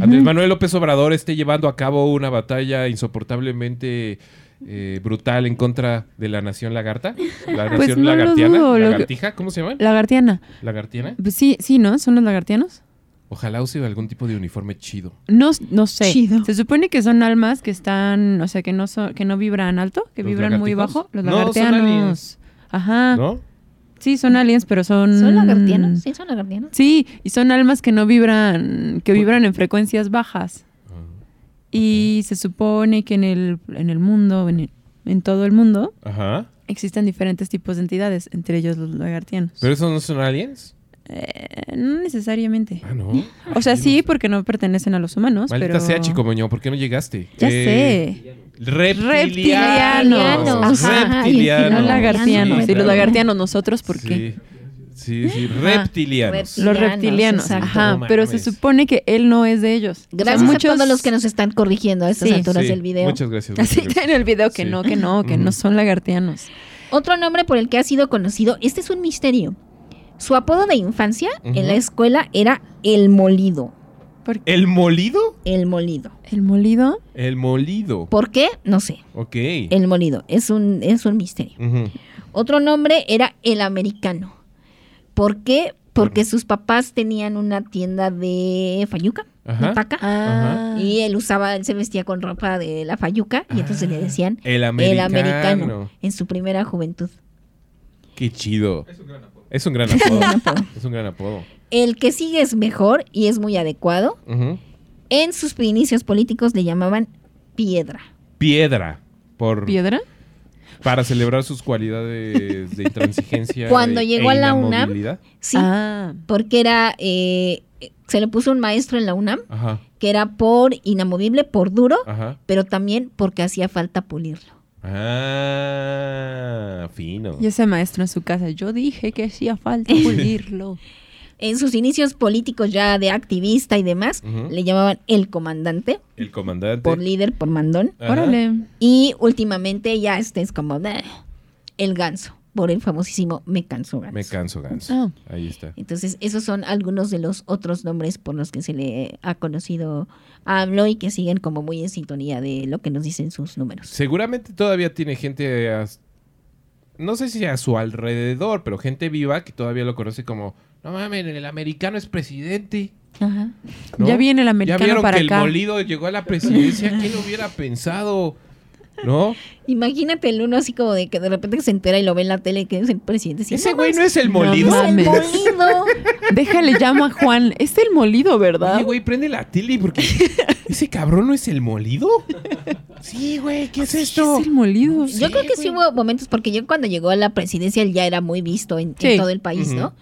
Andrés Manuel López Obrador esté llevando a cabo una batalla insoportablemente eh, brutal en contra de la nación lagarta. La Pues nación no lagartiana. dudo, ¿Lagartija? ¿Cómo se llaman? Lagartiana. ¿Lagartiana? Pues sí, sí, ¿no? ¿Son los lagartianos? Ojalá use algún tipo de uniforme chido. No, no sé. Chido. Se supone que son almas que están, o sea, que no son, que no vibran alto, que ¿Los vibran muy bajo. Los No, son lagartianos. aliens. Ajá. ¿No? Sí, son aliens, pero son. ¿Son lagartianos? Sí, son lagartianos. Sí, y son almas que no vibran, que vibran en frecuencias bajas. Y se supone que en el, en el mundo, en, el- en todo el mundo, Ajá. existen diferentes tipos de entidades, entre ellos los lagartianos. ¿Pero esos no son aliens? Eh, no necesariamente. Ah, no. O sea, sí, porque no pertenecen a los humanos, Maldita pero... sea, Chico Moño, ¿por qué no llegaste? Ya Eh, sé. Reptilianos. Reptilianos. Reptilianos. Los lagartianos. Sí, y los lagartianos, nosotros, ¿por qué? Sí, sí, reptilianos. Rep- Los Reptilianos, exacto. ajá, No pero se supone que él no es de ellos. O sea, Gracias muchos- a todos los que nos están corrigiendo a estas Sí. alturas Sí, del video. Muchas gracias. muchas Así gracias. en el video que Sí. no, que no, que no son lagartianos. Otro nombre por el que ha sido conocido, este es un misterio. Su apodo de infancia en la escuela era El Molido. ¿Por qué? ¿El molido? El molido. ¿El molido? El molido. ¿Por qué? No sé. Ok. El molido. Es un, es un misterio. Otro nombre era el americano. ¿Por qué? Porque sus papás tenían una tienda de fayuca, Ajá. de paca. Ah. Y él usaba, él se vestía con ropa de la fayuca y entonces le decían Ah, El el americano. americano en su primera juventud. Qué chido. Es un gran apodo. Es un gran apodo. gran apodo. es un gran apodo. El que sigue es mejor y es muy adecuado. En sus inicios políticos le llamaban piedra. Piedra. Por, ¿Piedra? para celebrar sus cualidades de intransigencia. Cuando e- llegó e a la UNAM. Sí, Ah. porque era, eh, se le puso un maestro en la UNAM Ajá. que era por inamovible, por duro, Ajá. pero también porque hacía falta pulirlo. Ah, fino. Y ese maestro en su casa, yo dije que hacía falta pulirlo. En sus inicios políticos ya de activista y demás, le llamaban el comandante, El comandante. por líder, por mandón. Ajá. Órale. Y últimamente ya este es como el ganso, por el famosísimo Me canso ganso. Me canso ganso. Ah. Ahí está. Entonces, esos son algunos de los otros nombres por los que se le ha conocido a AMLO y que siguen como muy en sintonía de lo que nos dicen sus números. Seguramente todavía tiene gente, a- no sé si a su alrededor, pero gente viva que todavía lo conoce como, no mames, el americano es presidente. Ajá. ¿no? Ya viene el Ya americano vieron para que acá. el molido llegó a la presidencia, ¿quién lo hubiera pensado? ¿No? Imagínate el uno así como de que de repente se entera y lo ve en la tele que es el presidente. Sí, Ese no güey no es el No molido. mames. el molido. Déjale, llamo a Juan. Es el molido, ¿verdad? Oye, güey, prende la tele porque ese cabrón no es el molido. Sí, güey, ¿qué es esto? Es el molido. Yo creo que sí hubo momentos, porque yo cuando llegó a la presidencia él ya era muy visto en, todo el país, ¿no?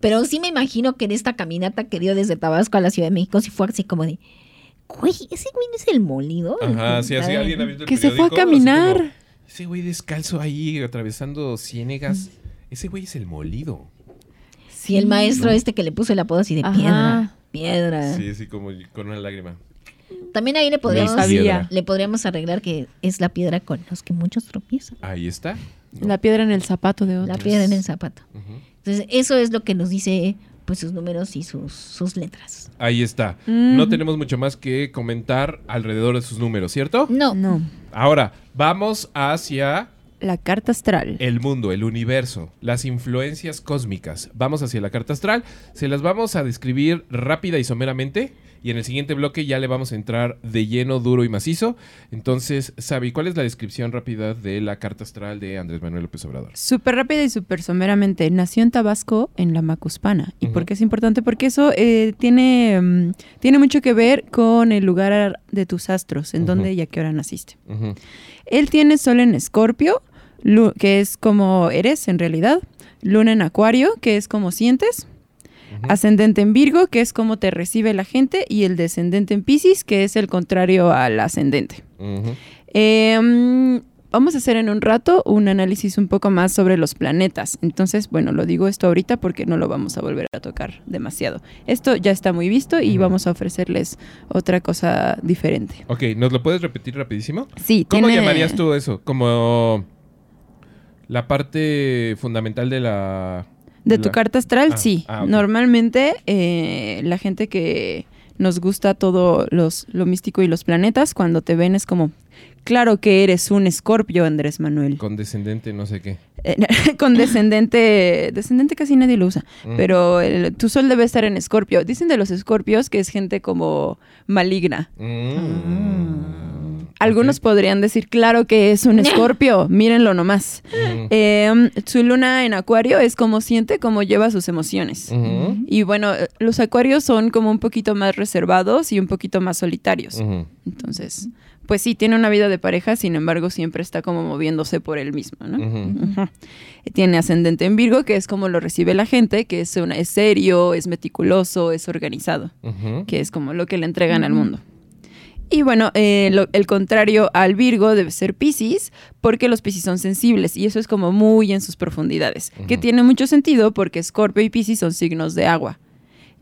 Pero sí me imagino que en esta caminata que dio desde Tabasco a la Ciudad de México sí fue así como de, güey, ese güey no es el molido. Ajá, sí, así alguien ha visto el Que se fue a caminar. como, Ese güey descalzo ahí atravesando ciénegas. Ese güey es el molido. Sí, el maestro este que le puso el apodo así de Ajá. piedra. Piedra. Sí, sí, como con una lágrima. También ahí le podríamos, le podríamos arreglar que es la piedra con los que muchos tropiezan. Ahí está. ¿no? La piedra en el zapato de otro. La piedra en el zapato. Entonces, eso es lo que nos dice pues sus números y sus, sus letras. Ahí está. Mm. No tenemos mucho más que comentar alrededor de sus números, ¿cierto? No, No. Ahora, vamos hacia La carta astral. el mundo, el universo, las influencias cósmicas. Vamos hacia la carta astral. Se las vamos a describir rápida y someramente. Y en el siguiente bloque ya le vamos a entrar de lleno, duro y macizo. Entonces, Sabi, ¿cuál es la descripción rápida de la carta astral de Andrés Manuel López Obrador? Súper rápida y súper someramente. Nació en Tabasco, en la Macuspana. ¿Y Ujú. por qué es importante? Porque eso eh, tiene, mm, tiene mucho que ver con el lugar de tus astros, en Ujú. dónde y a qué hora naciste. Él tiene sol en Escorpio, que es como eres en realidad. Luna en Acuario, que es como sientes. Ascendente en Virgo, que es como te recibe la gente. Y el descendente en Pisces, que es el contrario al ascendente. Eh, mm, vamos a hacer en un rato un análisis un poco más sobre los planetas. Entonces, bueno, lo digo esto ahorita porque no lo vamos a volver a tocar demasiado. Esto ya está muy visto y vamos a ofrecerles otra cosa diferente. Ok, ¿nos lo puedes repetir rapidísimo? Sí, ¿Cómo tiene- llamarías tú eso? Como la parte fundamental de la... De tu la- carta astral, Ah, sí. ah. Normalmente eh, la gente que nos gusta todo los, lo místico y los planetas, cuando te ven es como, claro que eres un escorpio, Andrés Manuel. Condescendente, no sé qué. Eh, Con descendente, descendente casi nadie lo usa, Mm. pero el- tu sol debe estar en escorpio. Dicen de los escorpios que es gente como maligna. Mm. Algunos podrían decir, claro que es un escorpio, mírenlo nomás. Ujú. Eh, su luna en acuario es como siente, como lleva sus emociones. Y bueno, los acuarios son como un poquito más reservados y un poquito más solitarios. Entonces, pues sí, tiene una vida de pareja, sin embargo, siempre está como moviéndose por él mismo, ¿no? Tiene ascendente en Virgo, que es como lo recibe la gente, que es, una, es serio, es meticuloso, es organizado, que es como lo que le entregan al mundo. Y bueno, eh, lo- el contrario al Virgo debe ser Pisces, porque los Pisces son sensibles y eso es como muy en sus profundidades, que tiene mucho sentido porque Scorpio y Pisces son signos de agua.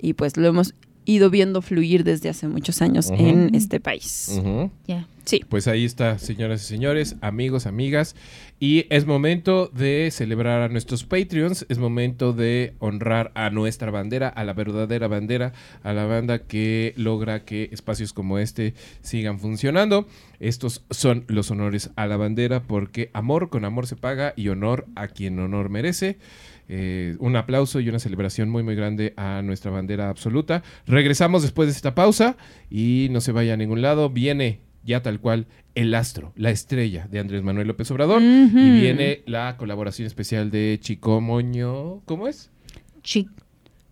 Y pues lo hemos ido viendo fluir desde hace muchos años en este país. Ya. Sí. Pues ahí está, señoras y señores, amigos, amigas. Y es momento de celebrar a nuestros Patreons, es momento de honrar a nuestra bandera, a la verdadera bandera, a la banda que logra que espacios como este sigan funcionando. Estos son los honores a la bandera porque amor con amor se paga y honor a quien honor merece. Eh, un aplauso y una celebración muy muy grande a nuestra bandera absoluta. Regresamos después de esta pausa y no se vaya a ningún lado. Viene ya tal cual el astro, la estrella de Andrés Manuel López Obrador. Y viene la colaboración especial de Chico Moño. ¿Cómo es? Chic,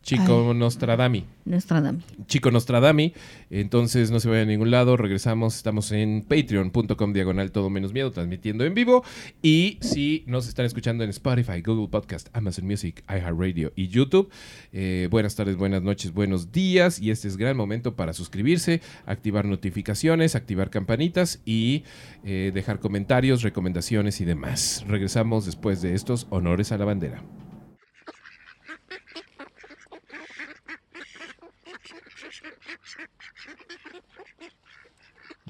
Chico Nostradami. Nostradamus. Chico Nostradami. Entonces no se vaya a ningún lado. Regresamos. Estamos en patreon.com diagonal todo menos miedo, transmitiendo en vivo. Y si nos están escuchando en Spotify, Google Podcast, Amazon Music, iHeartRadio y YouTube, eh, buenas tardes, buenas noches, buenos días. Y este es gran momento para suscribirse, activar notificaciones, activar campanitas y eh, dejar comentarios, recomendaciones y demás. Regresamos después de estos honores a la bandera.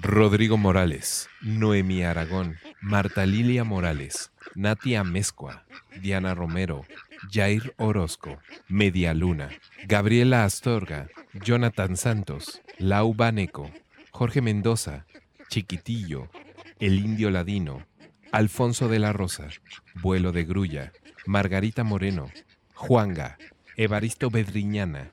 Rodrigo Morales, Noemí Aragón, Marta Lilia Morales, Natia Mezcua, Diana Romero, Jair Orozco, Media Luna, Gabriela Astorga, Jonathan Santos, Lau Baneco, Jorge Mendoza, Chiquitillo, El Indio Ladino, Alfonso de la Rosa, Vuelo de Grulla, Margarita Moreno, Juanga, Evaristo Bedriñana,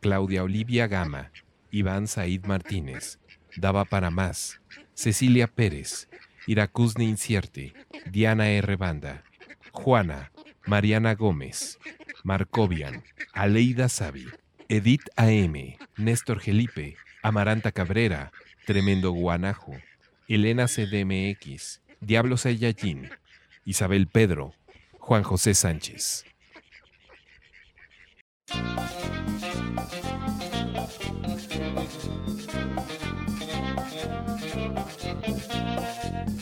Claudia Olivia Gama, Iván Said Martínez, Daba para más, Cecilia Pérez, Iracusni Incierte, Diana R. Banda, Juana, Mariana Gómez, Marcovian, Aleida Savi, Edith AM, Néstor Gelipe, Amaranta Cabrera, Tremendo Guanajo, Elena CDMX, Diablo Sayayín, Isabel Pedro, Juan José Sánchez.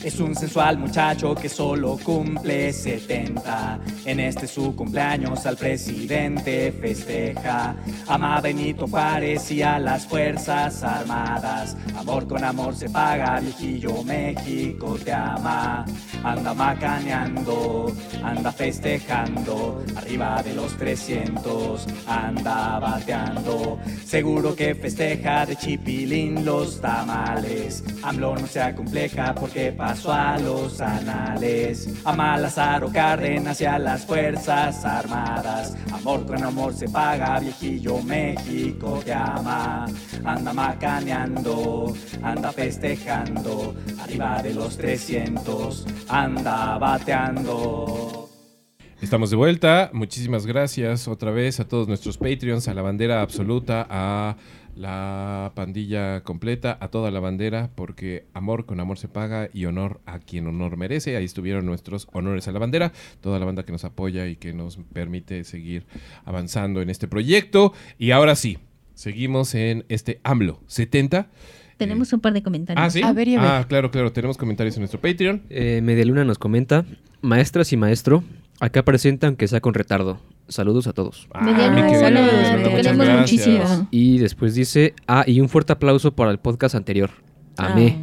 Es un sensual muchacho que solo cumple 70. En este su cumpleaños al presidente festeja. Ama a Benito Juárez y a las Fuerzas Armadas. Amor con amor se paga, viejillo México te ama. Anda macaneando, anda festejando. Arriba de los 300, anda bateando. Seguro que festeja de chipilín los tamales. AMLO no se acompleja porque a los anales. A Lázaro Cárdenas y a las Fuerzas Armadas. Amor con amor se paga, viejillo México te ama. Anda macaneando, anda festejando. Arriba de los 300, anda bateando. Estamos de vuelta. Muchísimas gracias otra vez a todos nuestros Patreons, a la bandera absoluta, a la pandilla completa, a toda la bandera, porque amor con amor se paga y honor a quien honor merece. Ahí estuvieron nuestros honores a la bandera, toda la banda que nos apoya y que nos permite seguir avanzando en este proyecto. Y ahora sí, seguimos en este AMLO 70. Tenemos un par de comentarios. Ah, sí. A ver y a ver. Ah, claro, claro. Tenemos comentarios en nuestro Patreon. Eh, Medialuna nos comenta, maestras y maestro, acá presenta aunque sea con retardo. Saludos a todos. Ah, queremos gracias. muchísimo. Y después dice, ah, y un fuerte aplauso para el podcast anterior. Amé.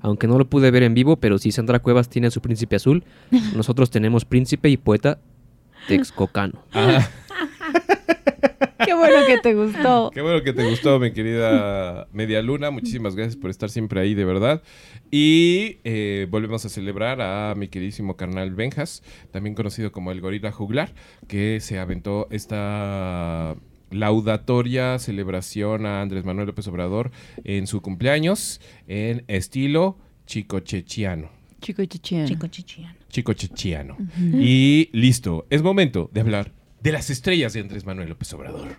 Aunque no lo pude ver en vivo, pero si Sandra Cuevas tiene a su príncipe azul, nosotros tenemos príncipe y poeta texcocano. Ah, Qué bueno que te gustó. Qué bueno que te gustó, mi querida Media Luna. Muchísimas gracias por estar siempre ahí, de verdad. Y eh, volvemos a celebrar a mi queridísimo carnal Benjas, también conocido como el Gorila Juglar, que se aventó esta laudatoria celebración a Andrés Manuel López Obrador en su cumpleaños en estilo chicochechiano. Chico chichiano. Chico chichiano. Chicochechiano. Y listo, es momento de hablar de las estrellas de Andrés Manuel López Obrador.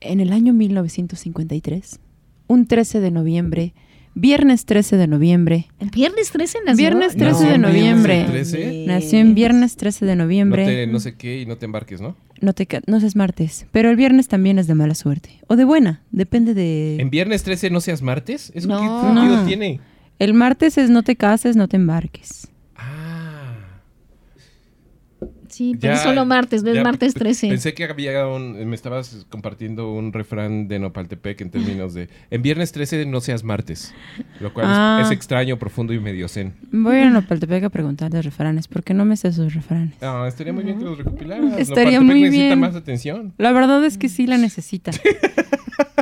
En el año 1953, un 13 de noviembre, viernes 13 de noviembre, ¿El viernes 13 nació? Viernes 13 de No, noviembre. viernes 13. nació en viernes 13 de No, noviembre. te, no sé qué y no te embarques, ¿no? No, te no seas martes, pero el viernes también es de mala suerte. O de buena, depende de... ¿En viernes 13 no seas martes? ¿Eso No. qué sentido No. tiene? El martes es no te cases, no te embarques. Ah. Sí, pero Ya- solo martes, no es martes pe- 13. Pensé que había un, me estabas compartiendo un refrán de Nopaltepec en términos de en viernes 13 no seas martes, lo cual es- Ah. es, extraño, profundo y medio zen. Voy a Nopaltepec a preguntarle refranes, porque no me sé sus refranes. No, estaría muy bien que los recopilaras. Estaría Nopaltepec muy necesita bien. más atención. La verdad es que sí la necesita.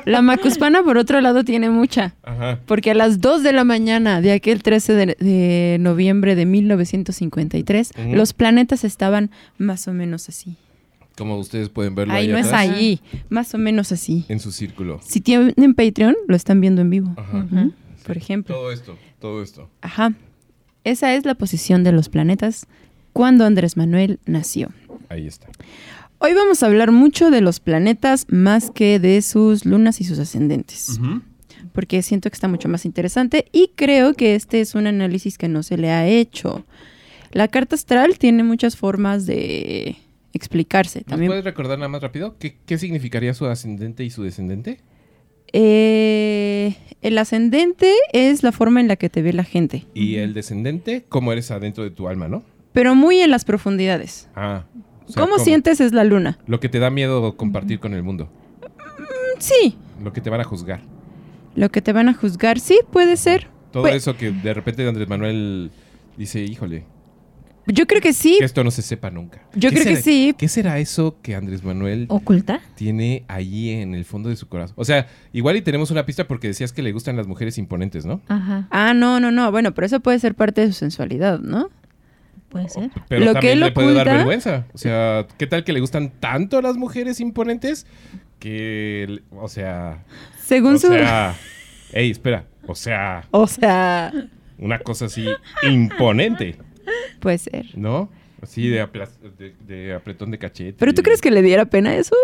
La Macuspana, por otro lado, tiene mucha. Ajá. Porque a las 2 de la mañana de aquel 13 de, de noviembre de 1953, Ujú. los planetas estaban más o menos así. Como ustedes pueden verlo Ahí ahí no es ahí, más o menos así. en su círculo. Si tienen Patreon, lo están viendo en vivo. Ajá. Por ejemplo. Todo esto, todo esto. Ajá. Esa es la posición de los planetas cuando Andrés Manuel nació. Ahí está. Hoy vamos a hablar mucho de los planetas más que de sus lunas y sus ascendentes. Porque siento que está mucho más interesante y creo que este es un análisis que no se le ha hecho. La carta astral tiene muchas formas de explicarse. ¿Nos También puedes recordar nada más rápido qué, qué significaría su ascendente y su descendente? Eh, el ascendente es la forma en la que te ve la gente, Y el descendente, cómo eres adentro de tu alma, ¿no? pero muy en las profundidades. Ah. o sea, ¿Cómo sientes es la luna? Lo que te da miedo compartir con el mundo. Sí, Lo que te van a juzgar. lo que te van a juzgar, sí, puede ser. Todo eso que de repente Andrés Manuel dice, híjole, Yo creo que sí. que esto no se sepa nunca. Yo ¿Qué creo que será- sí. ¿Qué será eso que Andrés Manuel ¿Oculta? tiene ahí en el fondo de su corazón? O sea, igual y tenemos una pista porque decías que le gustan las mujeres imponentes, ¿no? Ajá, Ah, no, no, no. Bueno, pero eso puede ser parte de su sensualidad, ¿no? puede ser. Pero Lo que también él le puede dar vergüenza. O sea, ¿qué tal que le gustan tanto las mujeres imponentes? Que, o sea... Según o su... sea... Ey, espera. O sea, O sea, una cosa así imponente, puede ser. ¿no? Así de, de- de apretón de cachete. ¿Pero tú crees que le diera pena eso?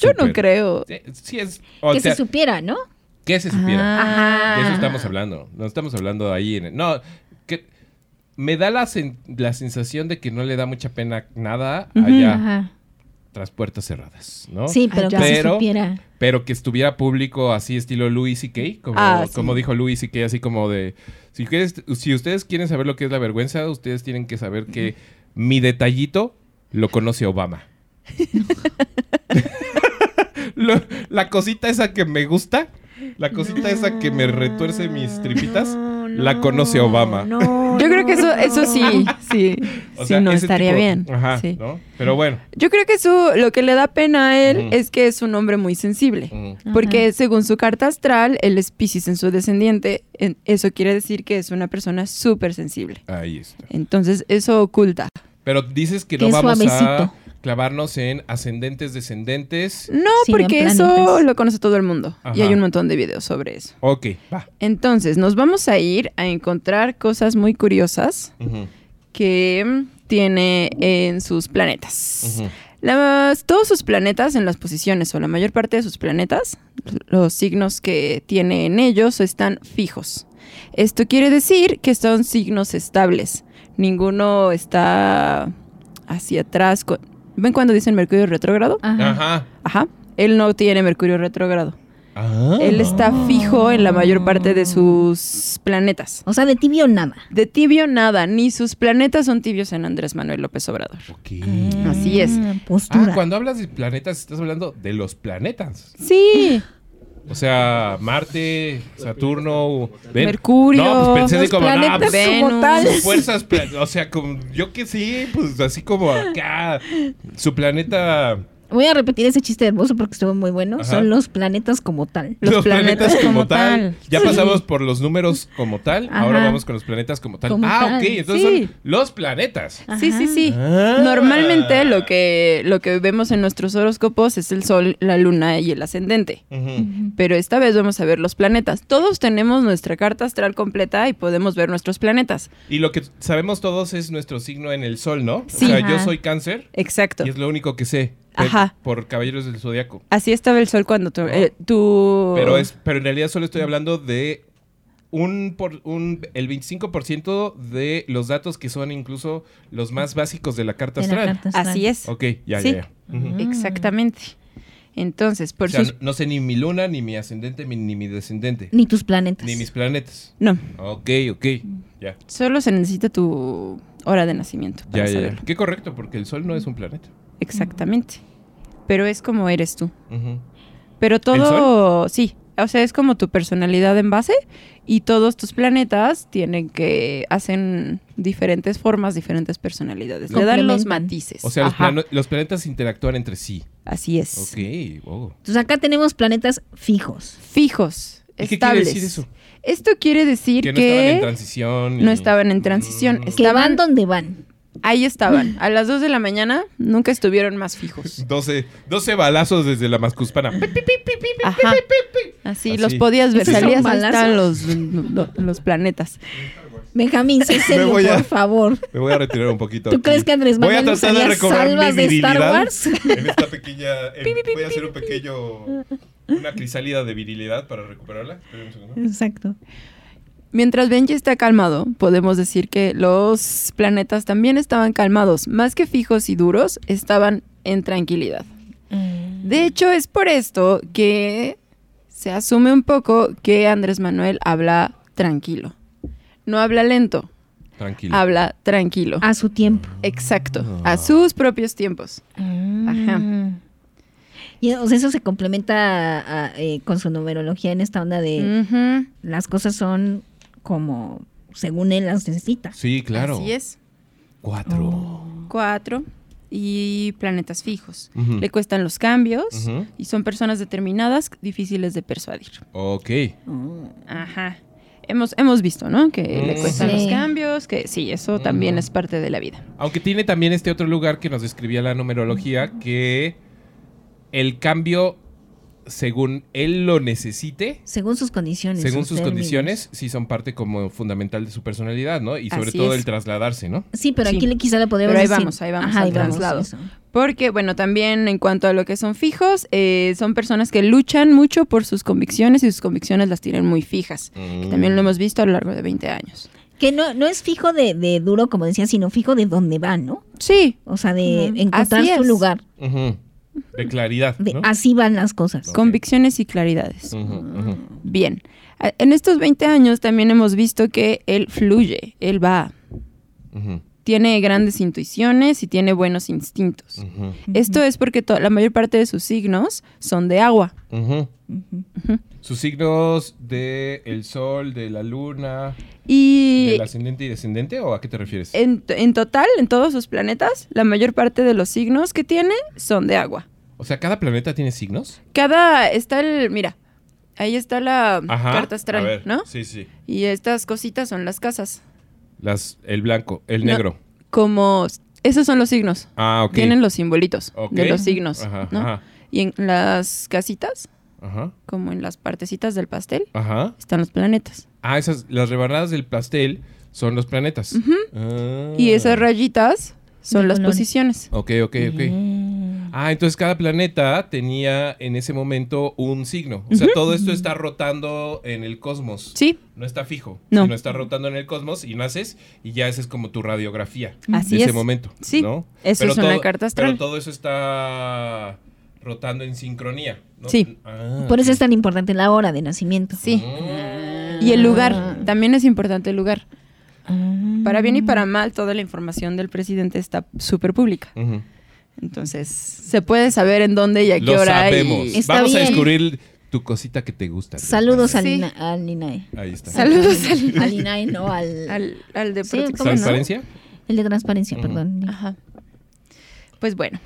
Yo no creo. Sí, sí es... o que sea, se supiera, ¿no? que se supiera. Ah. De eso estamos hablando. No estamos hablando ahí en... No, que me da la, sen- la sensación de que no le da mucha pena nada allá Ajá. Tras puertas cerradas, ¿no? Sí, pero que Allá. Pero- supiera. Pero que estuviera público así estilo Louis C.K., como, Ah, sí. como dijo Louis C.K., así como de... Si, ustedes, si ustedes quieren saber lo que es la vergüenza, ustedes tienen que saber que mi detallito lo conoce Obama. Lo- la cosita esa que me gusta, la cosita esa que me retuerce mis tripitas, la conoce Obama. Yo creo que eso, eso sí, sí. O sí, sea, no, estaría tipo- bien. Ajá, sí. ¿no? Pero bueno. Yo creo que eso, lo que le da pena a él es que es un hombre muy sensible. mm, Porque según su carta astral, él es en su descendiente. En- Eso quiere decir que es una persona súper sensible. ahí está. Entonces, eso oculta. Pero dices que Que no es vamos a suavecito. Clavarnos en ascendentes, descendentes. No, Sí, porque eso lo conoce todo el mundo. Y hay un montón de videos sobre eso. Ok, va. Entonces, nos vamos a ir a encontrar cosas muy curiosas que tiene en sus planetas. Las- todos sus planetas en las posiciones o la mayor parte de sus planetas, los signos que tiene en ellos están fijos. Esto quiere decir que son signos estables. Ninguno está hacia atrás. ¿Ven cuando dicen Mercurio retrógrado? Ajá. Ajá. Ajá. Él no tiene Mercurio retrógrado. Ah. Él está fijo en la mayor parte de sus planetas. O sea, de tibio nada. De tibio nada, ni sus planetas son tibios en Andrés Manuel López Obrador. Ok. Así es. Ah, Ah, Postura. cuando hablas de planetas, estás hablando de los planetas. Sí. O sea, Marte, Saturno, Ven- Mercurio, No, pues pensé de como, no, pues, como sus fuerzas, o sea, como, yo que sí, pues así como acá, su planeta, Voy a repetir ese chiste hermoso porque estuvo muy bueno. Ajá. Son los planetas como tal. Los planetas como tal. Ya Sí. pasamos por los números como tal, Ajá. ahora vamos con los planetas como tal. Como ah, tal. ok, entonces Sí. son los planetas. Sí, sí, sí. Ah. Normalmente lo que, lo que vemos en nuestros horóscopos es el sol, la luna y el ascendente. Pero esta vez vamos a ver los planetas. Todos tenemos nuestra carta astral completa y podemos ver nuestros planetas. Y lo que sabemos todos es nuestro signo en el sol, ¿no? Sí. O sea, yo soy cáncer Exacto. y es lo único que sé. Ajá. Por Caballeros del Zodiaco. Así estaba el sol cuando tú... eh, tú- Pero es, pero en realidad solo estoy hablando de un por un el 25% de los datos que son incluso los más básicos de la carta De la astral. carta astral. Así es. Ok, ya, Sí. ya, ya. Ujú. Exactamente. Entonces, por O sea, sus... no, no sé ni mi luna, ni mi ascendente, ni, ni mi descendente. Ni tus planetas. Ni mis planetas. No, Ok, ok. Ya. solo se necesita tu hora de nacimiento. para Ya, ya, saberlo. ya. Qué correcto, porque el Sol no es un planeta. Exactamente. Pero es como eres tú. Pero ¿El todo, sí, o sea, es como tu personalidad en base y todos tus planetas tienen que, hacen diferentes formas, diferentes personalidades. Le dan los matices. O sea, los, plano- los planetas interactúan entre sí. Así es. Ok, wow. Entonces acá tenemos planetas fijos. Fijos, ¿Y qué quiere estables. decir eso? Esto quiere decir Que que, no estaban en transición. no estaban en transición. Mm. Que Estaban, van donde van. Ahí estaban. A las 2 de la mañana nunca estuvieron más fijos. 12, 12 balazos desde la mascuspana. Ajá. Así, Así. los podías ver. ¿Esos son Salías, ahí balazos? están los, los planetas. Benjamín, sé serio, voy a- por favor. Me voy a retirar un poquito. ¿Tú aquí. crees que Andrés Voy a Manuel tratar de usaría recobrar salvas mi de Star Wars? En esta pequeña. en- voy a hacer un pequeño. Una crisálida de virilidad para recuperarla. Espera un segundo. Exacto. Mientras Benji está calmado, podemos decir que los planetas también estaban calmados. Más que fijos y duros, estaban en tranquilidad. De hecho, es por esto que se asume un poco que Andrés Manuel habla tranquilo. No habla lento, Tranquilo. habla tranquilo. A su tiempo. Exacto, a sus propios tiempos. Ajá. Y o sea, eso se complementa a- a, eh, con su numerología en esta onda de las cosas son como según él las necesita. Sí, claro. Así es. Cuatro. Cuatro y planetas fijos. Le cuestan los cambios y son personas determinadas, difíciles de persuadir. Ok. Ajá. Hemos, hemos visto, ¿no? Que le Mm. cuestan Sí. los cambios, que sí, eso también es parte de la vida. Aunque tiene también este otro lugar que nos describía la numerología, que el cambio, según él lo necesite, Según sus condiciones. según sus condiciones, sí son parte como fundamental de su personalidad, ¿no? Y sobre Así todo es. el trasladarse, ¿no? Sí, pero Sí. aquí le quizá le podríamos Pero ahí decir- vamos, ahí vamos Ajá, al ahí vamos, traslado. eso. Porque, bueno, también en cuanto a lo que son fijos, eh, son personas que luchan mucho por sus convicciones y sus convicciones las tienen muy fijas. Que también lo hemos visto a lo largo de 20 años. Que no, no es fijo de, de duro, como decía, sino fijo de dónde va, ¿no? Sí, O sea, de encontrar Así su es. lugar. Ujú. De claridad, así van las cosas. Convicciones y claridades. Bien. En estos 20 años también hemos visto que él fluye, él va, Ujú, tiene grandes intuiciones y tiene buenos instintos. Esto es porque la mayor parte de sus signos son de agua. Sus signos de el sol, de la luna, Y del ascendente y descendente, ¿o a qué te refieres? en, en total, en todos sus planetas, la mayor parte de los signos que tiene son de agua. O sea, ¿cada planeta tiene signos? Cada, está el, mira, ahí está la Ajá. carta astral, a ver, ¿no? Sí, sí. Y estas cositas son las casas. Las, el blanco, el No, negro. Como, esos son los signos. Ah, ok. Tienen los simbolitos de los signos, Ajá, ¿no? ajá, Y en las casitas, ajá, como en las partecitas del pastel, ajá. están los planetas. Ah, esas, las rebanadas del pastel son los planetas. Ah. Y esas rayitas son De las colores. posiciones. Ok, ok, ok. Ah, entonces cada planeta tenía en ese momento un signo. O sea, todo esto está rotando en el cosmos. Sí, No está fijo, No. sino está rotando en el cosmos y naces y ya esa es como tu radiografía Así de ese es. momento. Sí, ¿no? eso es una carta astral. Pero todo eso está rotando en sincronía. ¿no? Sí. Ah, Por eso es tan importante la hora de nacimiento. sí. Ah. Y el lugar, también es importante el lugar. Ah. Para bien y para mal, toda la información del presidente está súper pública. Ujú. Entonces, se puede saber en dónde y a qué Lo hora. y- sabemos. Está Vamos a descubrir tu cosita que te gusta. Saludos al, Sí. Ina- al INAE. Ahí está. Saludos al, Al no al... al, al de. ¿Transparencia? El de transparencia, perdón. Ajá. Pues bueno.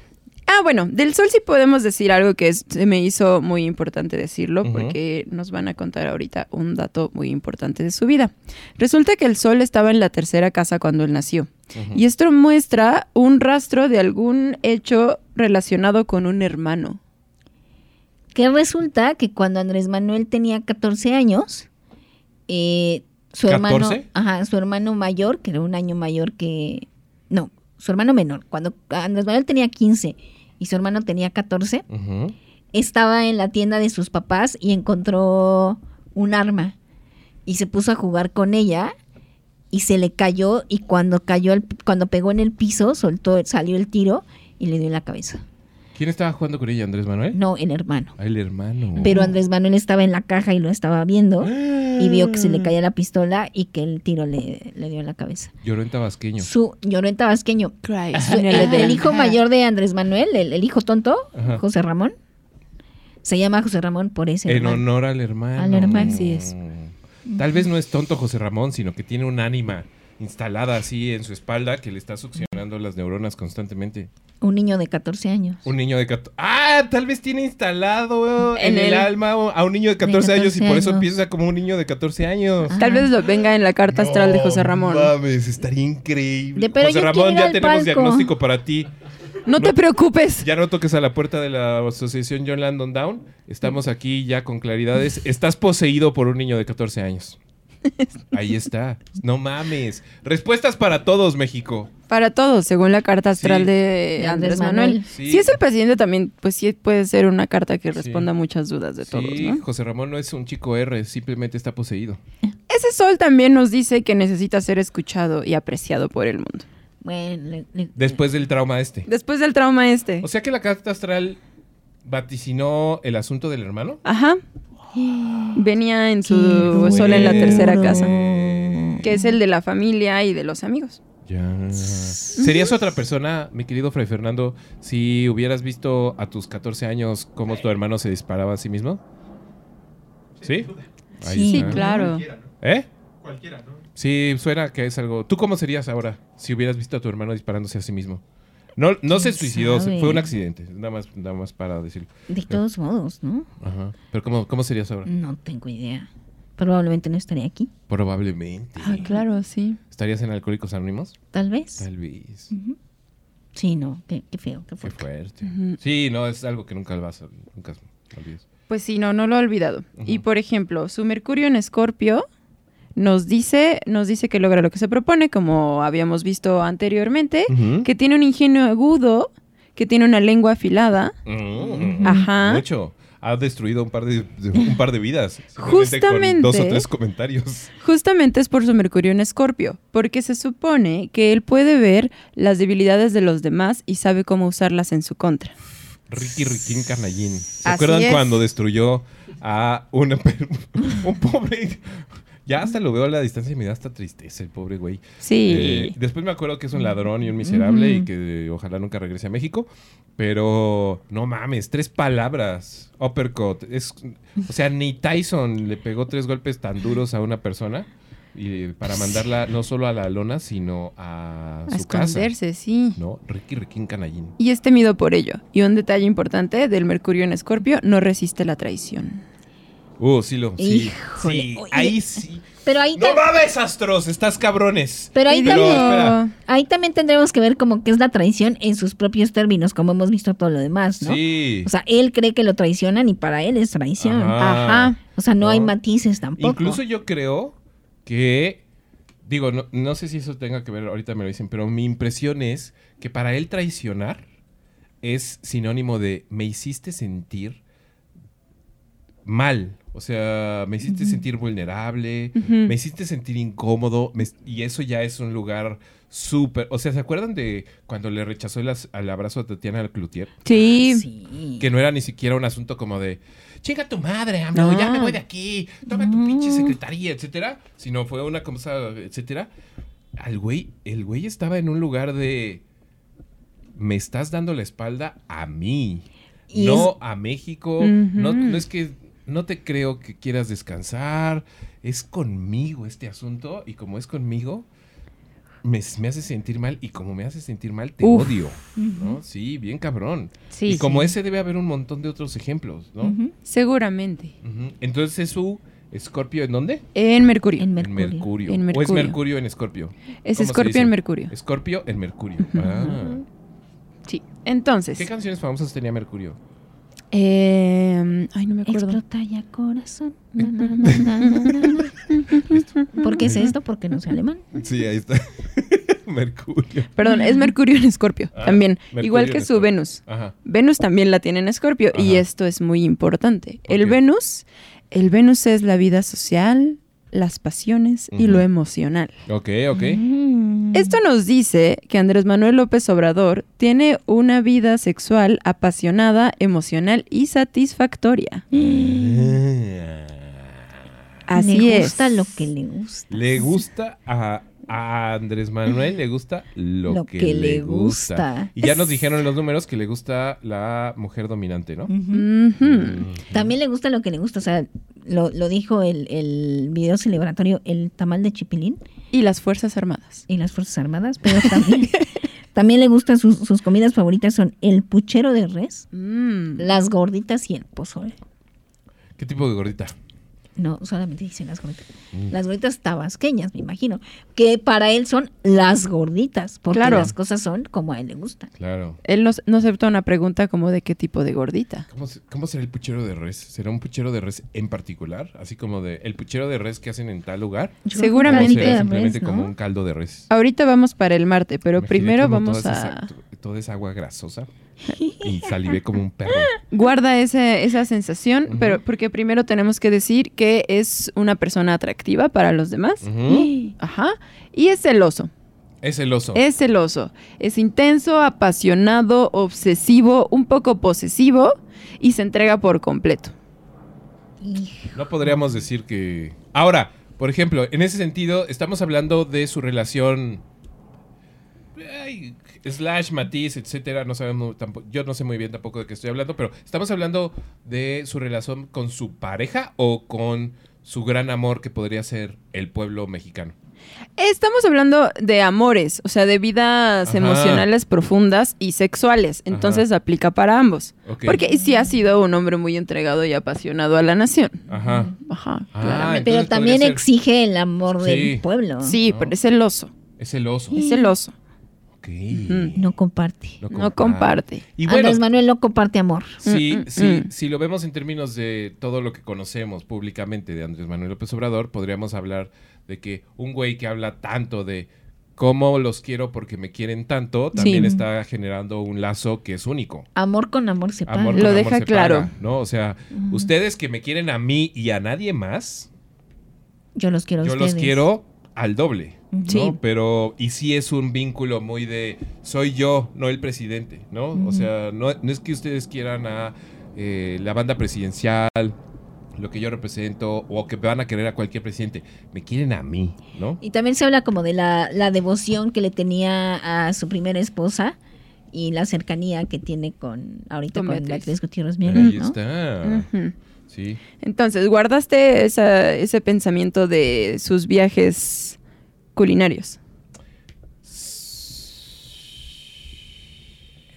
Ah, bueno, del sol sí podemos decir algo que es- se me hizo muy importante decirlo porque nos van a contar ahorita un dato muy importante de su vida. Resulta que el sol estaba en la tercera casa cuando él nació. Y esto muestra un rastro de algún hecho relacionado con un hermano. Que resulta que cuando Andrés Manuel tenía 14 años, eh, su hermano, ¿14? ajá, su hermano mayor, que era un año mayor que, no, su hermano menor, cuando Andrés Manuel tenía 15 y su hermano tenía 14, Ujú. estaba en la tienda de sus papás y encontró un arma y se puso a jugar con ella y se le cayó y cuando cayó al- cuando pegó en el piso soltó salió el tiro y le dio en la cabeza. ¿Quién estaba jugando con ella? ¿Andrés Manuel? No, el hermano. Ah, el hermano. Pero Andrés Manuel estaba en la caja y lo estaba viendo y vio que se le caía la pistola y que el tiro le, le dio en la cabeza. Lloró en tabasqueño. Su lloró en tabasqueño. Su- el, el hijo mayor de Andrés Manuel, el, el hijo tonto, Ajá. José Ramón, se llama José Ramón por ese En hermano. honor al hermano. Al hermano. Así es. Tal vez no es tonto José Ramón, sino que tiene un ánima instalada así en su espalda que le está succionando las neuronas constantemente. Un niño de 14 años. Un niño de 14... ¡Ah! Tal vez tiene instalado en, En el, el- alma a un niño de 14, años y 14 por eso años. piensa como un niño de 14 años. Tal vez lo venga en la carta astral de José Ramón. No mames, estaría increíble. De- pero José Ramón, ya tenemos palco. diagnóstico para ti. No te preocupes. Ya no toques a la puerta de la asociación John Landon Down. Estamos aquí ya con claridades. Estás poseído por un niño de 14 años. Ahí está. No mames. Respuestas para todos, México. Para todos, según la carta astral Sí. de, Andrés Manuel. Manuel. Sí. Si es el presidente también, pues sí puede ser una carta que Sí. responda a muchas dudas de todos, sí, ¿no? José Ramón no es un chico R, simplemente está poseído. Ese sol también nos dice que necesita ser escuchado y apreciado por el mundo. Bueno, le- le- Después del trauma este. Después del trauma este. O sea que la carta astral vaticinó el asunto del hermano. Ajá. Venía en Qué su sol en la bueno. tercera casa, que es el de la familia y de los amigos. Ya. ¿Serías otra persona, mi querido Fray Fernando, si hubieras visto a tus 14 años cómo tu hermano se disparaba a sí mismo? ¿Sí? Ahí Sí, está. claro. ¿Eh? Cualquiera, ¿no? Sí, suena que es algo. ¿Tú cómo serías ahora si hubieras visto a tu hermano disparándose a sí mismo? No, no se ¿Quién suicidó, sabe? fue un accidente. Nada más, nada más para decirlo. de todos modos, ¿no? Ajá. Pero ¿cómo, cómo serías ahora? No tengo idea. Probablemente no estaría aquí. Probablemente. Ah, claro, sí. ¿Estarías en Alcohólicos Anónimos? Tal vez. Tal vez. Sí, no. Qué, qué feo. Qué Qué fuerte. fuerte. Ujú. Sí, no, es algo que nunca vas a, nunca olvides. Pues sí, no, no lo he olvidado. Y por ejemplo, su Mercurio en Escorpio nos dice, nos dice que logra lo que se propone, como habíamos visto anteriormente, que tiene un ingenio agudo, que tiene una lengua afilada. Mm. Ajá. Mucho. Ha destruido un par de, un par de vidas. con Justamente. Dos o tres comentarios. Justamente es por su Mercurio en Escorpio, porque se supone que él puede ver las debilidades de los demás y sabe cómo usarlas en su contra. Ricky Riquín Carnallín. ¿Se Así acuerdan es. cuando destruyó a una, un pobre... Ya hasta lo veo a la distancia y me da hasta tristeza el pobre güey. Sí. Eh, después me acuerdo que es un ladrón y un miserable y que ojalá nunca regrese a México. Pero no mames, tres palabras. Uppercut. Es, o sea, ni Tyson le pegó tres golpes tan duros a una persona y para mandarla no solo a la lona, sino a, a su casa. esconderse, sí. ¿No? Ricky Riquín Canallín. Y es temido por ello. Y un detalle importante del Mercurio en Escorpio, no resiste la traición. Uh, sí lo. Sí. Híjole, sí, oye. ahí sí. Pero ahí, ¡No tam- mames, astros! ¡Estás cabrones! pero ahí, Pero, también, ahí también tendremos que ver como que es la traición en sus propios términos, como hemos visto todo lo demás, ¿no? Sí. O sea, él cree que lo traicionan y para él es traición. Ajá. Ajá. O sea, no, No. hay matices tampoco. Incluso yo creo que, digo, no, no sé si eso tenga que ver, ahorita me lo dicen, pero mi impresión es que para él traicionar es sinónimo de me hiciste sentir mal. O sea, me hiciste sentir vulnerable, me hiciste sentir incómodo, me- y eso ya es un lugar súper... O sea, ¿se acuerdan de cuando le rechazó el, as- al abrazo a Tatiana Cloutier? Sí. Sí. Que no era ni siquiera un asunto como de, chinga tu madre, AMLO, ya me No. voy de aquí, toma tu pinche secretaría, etcétera. Sino fue una cosa, etcétera. Al güey, el güey estaba en un lugar de, me estás dando la espalda a mí, Y no a México. No, no es que, no te creo que quieras descansar, es conmigo este asunto y como es conmigo... Me, me hace sentir mal y como me hace sentir mal te Uf. odio, ¿no? Sí, bien cabrón. Sí, y como sí. ese debe haber un montón de otros ejemplos, ¿no? Seguramente. Ujú. Entonces es su Escorpio en dónde? En Mercurio. En Mercurio. Mercurio. En O es Mercurio. Mercurio en Escorpio. Es ¿Cómo se Escorpio en Mercurio. Escorpio en Mercurio. Ah. Sí. Entonces. ¿Qué canciones famosas tenía Mercurio? Eh, ay, no me acuerdo. Explota ya corazón. Na, na, na, na, na, na. ¿Por qué es esto? Porque no sé alemán. Sí, ahí está. Mercurio. Perdón, es Mercurio en Escorpio Ah, también. Mercurio Igual que su. Venus. Ajá. Venus también la tiene en Escorpio y esto es muy importante. El. Venus, el Venus es la vida social, las pasiones y lo emocional. Ok, ok. Mm. Esto nos dice que Andrés Manuel López Obrador tiene una vida sexual apasionada, emocional y satisfactoria. Así le es. gusta lo que le gusta. Le gusta a, a Andrés Manuel, le gusta lo, Lo que, que le gusta. gusta. Y ya nos dijeron los números que le gusta la mujer dominante, ¿no? Ujú. También le gusta lo que le gusta. O sea, lo, lo dijo el, el video celebratorio, el tamal de chipilín Y las Fuerzas Armadas. y las Fuerzas Armadas, pero también, también le gustan sus, sus comidas favoritas son el puchero de res, Mm. las gorditas y el pozole. ¿Qué tipo de gordita? No, solamente dicen las gorditas. Mm. Las gorditas tabasqueñas, me imagino. Que para él son las gorditas, porque Claro. las cosas son como a él le gusta. Claro. Él nos, nos acepta una pregunta como de qué tipo de gordita. ¿Cómo, se- cómo será el puchero de res? ¿Será un puchero de res en particular? Así como de el puchero de res que hacen en tal lugar. Yo Seguramente. ¿O creo que será de simplemente res, como ¿no? un caldo de res? Ahorita vamos para el Marte, pero primero vamos toda a... esa- toda esa agua grasosa y salivé como un perro. Guarda ese- esa sensación, pero porque primero tenemos que decir que es una persona atractiva para los demás. Ajá. Y es celoso. Es el oso. Es celoso. Es intenso, apasionado, obsesivo, un poco posesivo y se entrega por completo. No podríamos decir que... Ahora, por ejemplo, en ese sentido, estamos hablando de su relación... ay, slash, matiz, etcétera. No sabemos tampoco... Yo no sé muy bien tampoco de qué estoy hablando, pero estamos hablando de su relación con su pareja o con su gran amor que podría ser el pueblo mexicano. Estamos hablando de amores, o sea, de vidas Ajá. emocionales profundas y sexuales. Entonces aplica para ambos. Porque sí ha sido un hombre muy entregado y apasionado a la nación. Ajá. Ajá, Ah, claramente. Pero también ser- exige el amor Sí. del pueblo. Sí, ¿no? pero es celoso. Es el oso. Es celoso. Ok. No comparte. No comparte. Y bueno, Andrés Manuel no comparte amor. Si, Mm, mm, si, mm. si lo vemos en términos de todo lo que conocemos públicamente de Andrés Manuel López Obrador, podríamos hablar de que un güey que habla tanto de cómo los quiero porque me quieren tanto, también Sí. está generando un lazo que es único. Amor con amor se paga. Amor Lo amor deja se claro. paga, ¿no? O sea, ustedes que me quieren a mí y a nadie más, Yo los quiero a yo ustedes. los quiero al doble. ¿No? Sí. Pero, y sí es un vínculo muy de soy yo, no el presidente, ¿no? O sea, no, no es que ustedes quieran a eh, la banda presidencial, lo que yo represento, o que van a querer a cualquier presidente. Me quieren a mí, ¿no? Y también se habla como de la, la devoción que le tenía a su primera esposa y la cercanía que tiene con ahorita Con con Beatriz. Gutiérrez Müller, Ahí ¿no? está. Sí. Entonces, guardaste esa- ese pensamiento de sus viajes culinarios.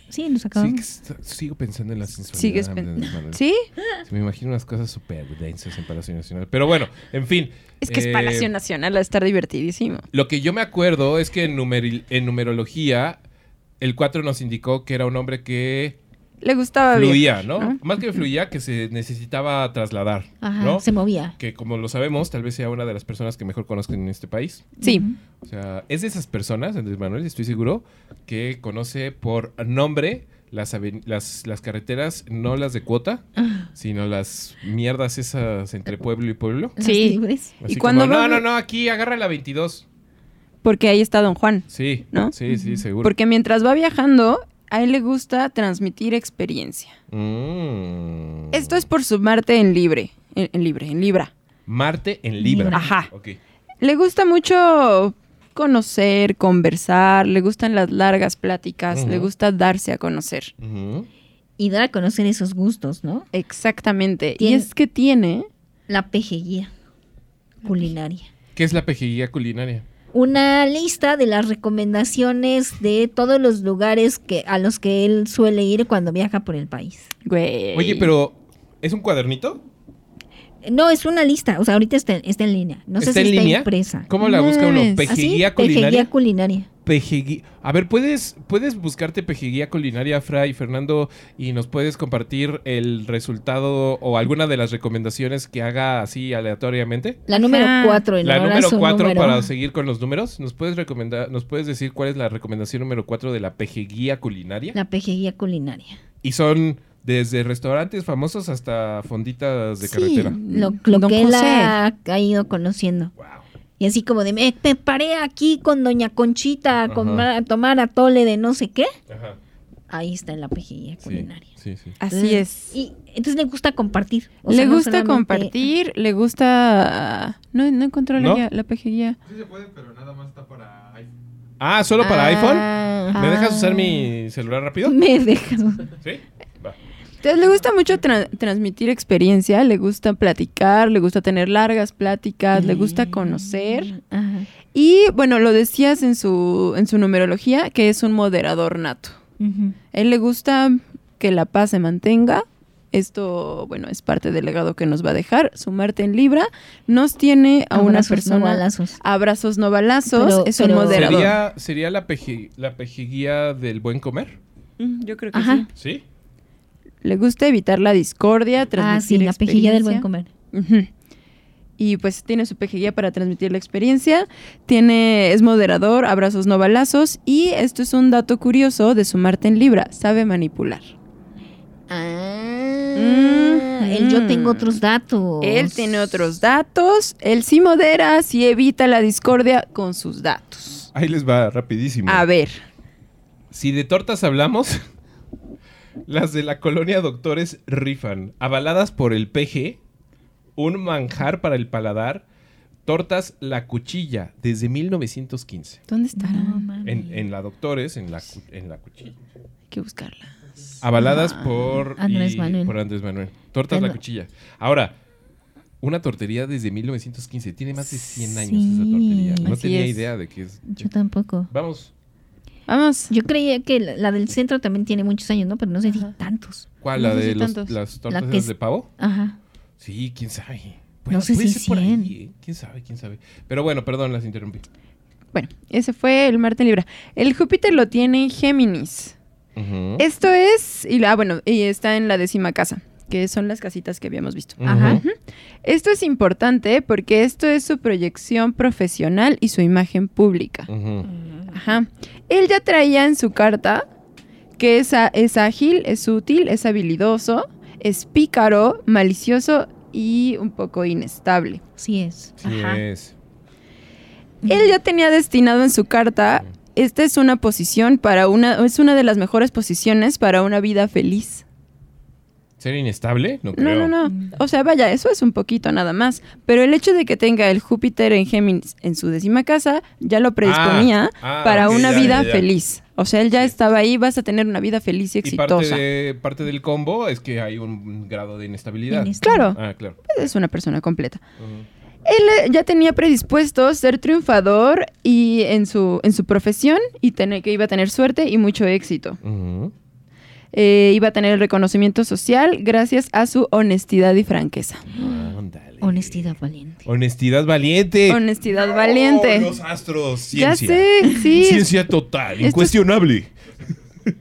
Sí, nos Sí, acabamos. que está- sigo pensando en la sensualidad. Pen-. ¿Sí? Me imagino unas cosas súper densas en Palacio Nacional. Pero bueno, en fin. Es que es eh, Palacio Nacional, va a estar divertidísimo. Lo que yo me acuerdo es que en, en numerología, el 4 nos indicó que era un hombre que Le gustaba fluía, viajar, ¿no? Más que fluía, que se necesitaba trasladar, Ajá, ¿no? se movía. Que como lo sabemos, tal vez sea una de las personas que mejor conozcan en este país. Sí. O sea, es de esas personas, Andrés Manuel, estoy seguro, que conoce por nombre las, las, las carreteras, no las de cuota, Ah. sino las mierdas esas entre pueblo y pueblo. Sí. Así Y cuando como, no, no, no, aquí agarra la 22. Porque ahí está Don Juan. Sí, ¿No? sí, sí, seguro. Porque mientras va viajando, a él le gusta transmitir experiencia. Mm. Esto es por su Marte en libre. En, en libre, en Libra. Marte en Libra. Libra. Ajá. Le gusta mucho conocer, conversar, le gustan las largas pláticas, le gusta darse a conocer. Y dar a conocer esos gustos, ¿no? Exactamente. Y es que tiene La pejeguía culinaria. ¿Qué es la pejeguía culinaria? Una lista de las recomendaciones de todos los lugares que a los que él suele ir cuando viaja por el país. Güey. Oye, pero ¿es un cuadernito? No, es una lista. O sea, ahorita está, está en línea. No sé ¿Está si en está línea? impresa. ¿Cómo la busca uno? Mames. ¿Pejeguía ¿Así? culinaria? Pejeguía culinaria. Pejeguía. A ver, ¿puedes, puedes buscarte pejeguía culinaria, Fray Fernando, y nos puedes compartir el resultado o alguna de las recomendaciones que haga así aleatoriamente? La número Ajá. 4 en La número su 4 número. para seguir con los números. ¿Nos puedes recomendar, nos puedes decir cuál es la recomendación número 4 de la pejeguía culinaria? La pejeguía culinaria. Y son desde restaurantes famosos hasta fonditas de Sí. carretera. Lo, lo Don que él José. ha, ha ido conociendo. Wow. Y así como de, me, me paré aquí con doña Conchita a, comer- a tomar atole de no sé qué. Ajá. Ahí está en la Sí, culinaria. sí, sí. Así es. Y entonces le gusta compartir. O le sea, gusta compartir, le gusta... No, no encontró ¿No? la, la guía. Sí se puede, pero nada más está para iPhone. Ah, ¿solo para Ah. iPhone? ¿Me dejas usar mi celular rápido? Me dejas. Sí. Entonces le gusta mucho tra- transmitir experiencia, le gusta platicar, le gusta tener largas pláticas, le gusta conocer. Ajá. Y bueno, lo decías en su, en su numerología, que es un moderador nato. Él le gusta que la paz se mantenga. Esto, bueno, es parte del legado que nos va a dejar. Su Marte en Libra nos tiene a una Abrazos, no persona. balazos. Abrazos no balazos. Pero- es un moderador. ¿Sería, sería la, peji- la pejiguía del buen comer? Mm, Yo creo que Ajá. sí. ¿Sí? Le gusta evitar la discordia, Ah, transmitir sí, la pejilla del buen experiencia. comer. Y pues tiene su PGguía para transmitir la experiencia. Tiene, es moderador, abrazos no balazos. Y esto es un dato curioso de su Marte en Libra. Sabe manipular. Ah, Mm, él yo tengo otros datos. Él tiene otros datos. Él sí modera, sí evita la discordia con sus datos. Ahí les va rapidísimo. A ver. Si de tortas hablamos, las de la colonia Doctores rifan, avaladas por el PG, un manjar para el paladar, tortas La Cuchilla, desde 1915. ¿Dónde estará? No. En, en la Doctores, en la, en la Cuchilla. Hay que buscarla. Avaladas Ah, por Andrés y- Manuel. por Andrés Manuel. Tortas Pero- La Cuchilla. Ahora, una tortería desde 1915. Tiene más de 100 años Sí. esa tortería. No tenía es. idea de que es... Yo tampoco. Vamos. Vamos. Yo creía que la, la del centro también tiene muchos años, ¿no? Pero no sé si tantos. ¿Cuál? ¿La de si los- las tortas La que de pavo? Ajá. Sí, quién sabe. No sé puede si ser por ahí, 100. ¿eh? ¿Quién sabe? ¿Quién sabe? Pero bueno, perdón, las interrumpí. Bueno, ese fue el Marte Libra. El Júpiter lo tiene en Géminis. Ujú. Esto es, y la, bueno, y está en la décima casa, que son las casitas que habíamos visto. Ajá. Esto es importante porque esto es su proyección profesional y su imagen pública. Ujú. Ajá. Él ya traía en su carta que es, a- es ágil, es útil, es habilidoso, es pícaro, malicioso y un poco inestable. Sí es. Sí Ajá. es. Él ya tenía destinado en su carta, esta es una posición para una, es una de las mejores posiciones para una vida feliz. ¿Ser inestable? No No, creo. no, no. O sea, vaya, eso es un poquito nada más. Pero el hecho de que tenga el Júpiter en Géminis en su décima casa ya lo predisponía Ah, ah, para una ya, vida ya, ya. feliz. O sea, él ya estaba ahí, vas a tener una vida feliz y Y parte, exitosa. de, parte del combo es que hay un grado de inestabilidad. Claro, Ah, claro. es una persona completa. Él eh, ya tenía predispuesto ser triunfador y en su, en su profesión y tener, que iba a tener suerte y mucho éxito. Eh, iba a tener el reconocimiento social gracias a su honestidad y franqueza. Ándale. Honestidad valiente. Honestidad valiente. Honestidad Oh, valiente. los astros, ya ciencia. sé, sí. Ciencia total, Esto es- incuestionable.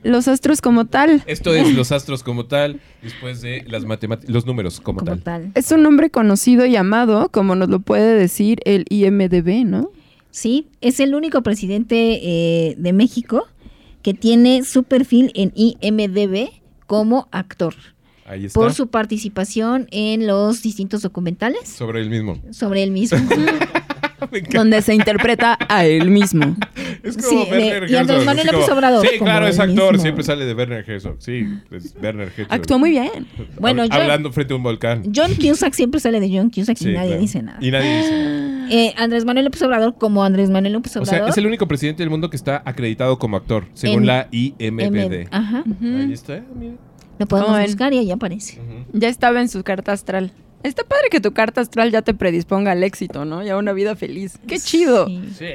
Los astros como tal. Esto es los astros como tal, después de las matemáticas, los números como, Como tal. tal. Es un nombre conocido y amado, como nos lo puede decir el IMDB, ¿no? Sí, es el único presidente eh, de México que tiene su perfil en IMDB como actor. Ahí está. Por su participación en los distintos documentales Sobre el mismo. sobre él mismo. Donde se interpreta a él mismo. Es como Sí, Werner y Andrés Herzog, Manuel López Obrador, Sí, claro, es actor. mismo. Siempre sale de Werner Herzog. Sí, es Werner Herzog. Actuó muy bien. Bueno, Hab- yo- Hablando frente a un volcán. John Cusack siempre sale de John Cusack Sí, y nadie claro. dice nada. Y nadie dice nada. Eh, Andrés Manuel López Obrador como Andrés Manuel López O Obrador. sea, es el único presidente del mundo que está acreditado como actor, según En- la IMBD. M- Ajá. Ahí está, mira. Lo podemos buscar y ahí aparece. Ya estaba en su carta astral. Está padre que tu carta astral ya te predisponga al éxito, ¿no? Y a una vida feliz. ¡Qué chido! Sí.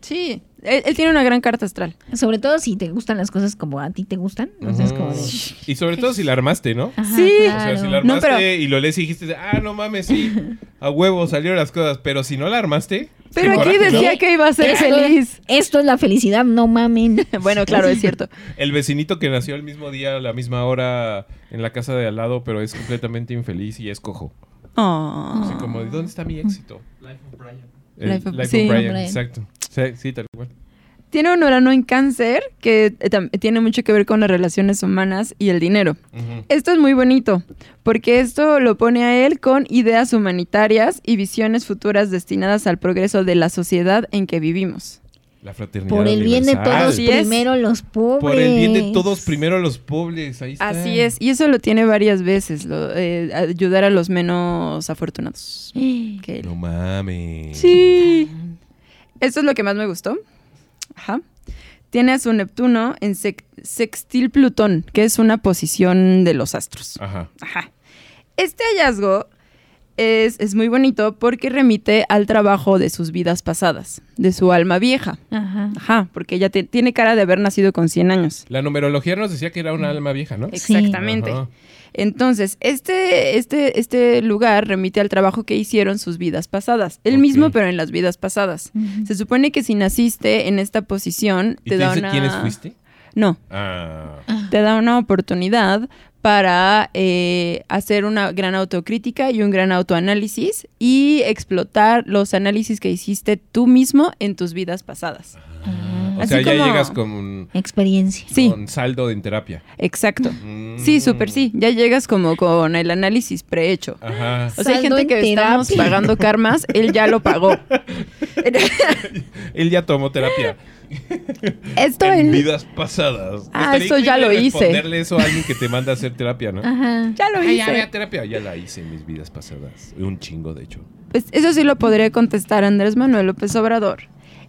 Sí. Él, él tiene una gran carta astral. Sobre todo si te gustan las cosas como a ti te gustan. O sea, es como de... Y sobre todo si la armaste, ¿no? Ajá, Sí. O sea, si la claro. No, armaste pero- y lo lees y dijiste, ah, no mames, sí, a huevo salieron las cosas. Pero si no la armaste, Pero aquí coraje, ¿no? decía que iba a ser Esto- feliz. Esto es la felicidad, no mamen. Bueno, claro, es cierto. El vecinito que nació el mismo día, a la misma hora, en la casa de al lado, pero es completamente infeliz y es cojo. Oh. Así como, ¿dónde está mi éxito? Life of Brian. El Life of- Life of sí. Brian, Brian. exacto. Sí, sí, tal cual. Tiene un Urano en cáncer que eh, tiene mucho que ver con las relaciones humanas y el dinero. Esto es muy bonito, porque esto lo pone a él con ideas humanitarias y visiones futuras destinadas al progreso de la sociedad en que vivimos. La fraternidad Por el bien de todos, Así es. primero los pobres. Por el bien de todos, primero los pobres. Ahí está. Así es, y eso lo tiene varias veces, lo- eh, ayudar a los menos afortunados. No mames. Sí. Esto es lo que más me gustó. Ajá. Tiene a su Neptuno en sec- sextil Plutón, que es una posición de los astros. Ajá. Ajá. Este hallazgo es, es muy bonito porque remite al trabajo de sus vidas pasadas, de su alma vieja. Ajá. Ajá, porque ella te- tiene cara de haber nacido con 100 años. La numerología nos decía que era una alma vieja, ¿no? Sí. Exactamente. Ajá. Entonces, este, este, este lugar remite al trabajo que hicieron sus vidas pasadas. El mismo, pero en las vidas pasadas. Se supone que si naciste en esta posición, ¿Y te te da dice una... quiénes fuiste? No, Ah. te da una oportunidad para eh, hacer una gran autocrítica y un gran autoanálisis y explotar los análisis que hiciste tú mismo en tus vidas pasadas. O Así sea, ya como- llegas con, Experiencia. Sí, con saldo en terapia. exacto. Mm. Sí, súper sí. Ya llegas como con el análisis prehecho. Ajá. O sea, hay gente en que estamos pagando karmas, él ya lo pagó. Él ya tomó terapia. Esto en él vidas pasadas. Ah, Estaría eso ya lo hice. Responderle eso a alguien que te manda a hacer terapia, ¿no? Ajá. ya lo Ay, hice. ya, ya, terapia. Ya la hice en mis vidas pasadas. Un chingo, de hecho. Pues eso sí lo podría contestar Andrés Manuel López Obrador.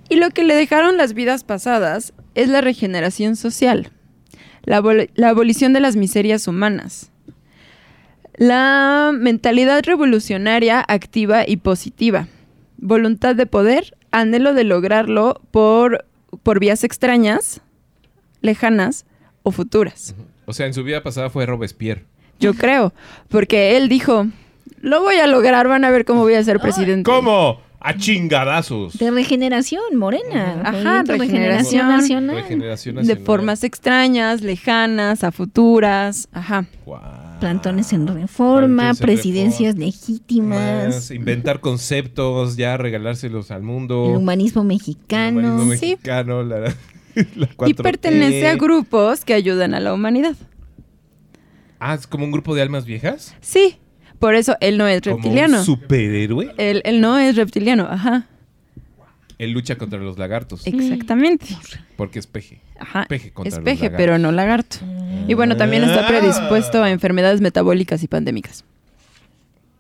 Y lo que le dejaron las vidas pasadas es la regeneración social, la, abol- la abolición de las miserias humanas, la mentalidad revolucionaria activa y positiva, voluntad de poder, anhelo de lograrlo por, por vías extrañas, lejanas o futuras. O sea, en su vida pasada fue Robespierre. Yo creo, porque él dijo, lo voy a lograr, van a ver cómo voy a ser presidente. ¿Cómo? A chingadazos. De regeneración, morena. Ajá, de regeneración. nacional. Regeneración De formas extrañas, lejanas, a futuras. Ajá. Plantones en reforma, Plantones en presidencias reforma. legítimas, Más, inventar conceptos, ya regalárselos al mundo. el humanismo El mexicano. humanismo sí. mexicano, la, la Y 4T. pertenece a grupos que ayudan a la humanidad. Ah, es como un grupo de almas viejas. Sí, por eso él no es Como reptiliano. un superhéroe. Él, él no es reptiliano, ajá. Él lucha contra los lagartos. Exactamente. Porque es peje. Ajá. Peje contra Es los peje, lagartos. pero no lagarto. Y bueno, también está Ah. predispuesto a enfermedades metabólicas y pandémicas.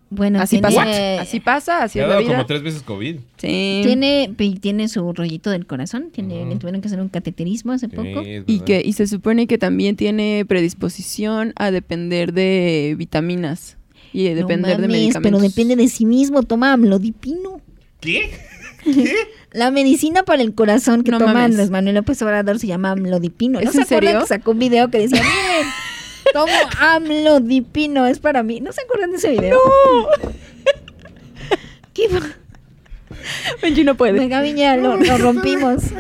Bueno, Así tiene, pasa. Así pasa, así Le ha es la dado vida. como tres veces COVID. Sí. tiene, pe- tiene su rollito del corazón. Tiene, Ujú. Le tuvieron que hacer un cateterismo hace Sí, poco. es Y verdad. que y se supone que también tiene predisposición a depender de vitaminas y de No depender de mames, medicamentos. Pero depende de sí mismo. Toma amlodipino. ¿Qué? La medicina para el corazón que No toma mames. Andrés Manuel López Obrador se llama amlodipino. ¿No ¿Es se en serio? que sacó un video que decía, miren, tomo amlodipino, es para mí? ¿No se acuerdan de ese video? ¡No! ¿Qué? Benji no puede. Venga, Viña, lo, lo rompimos.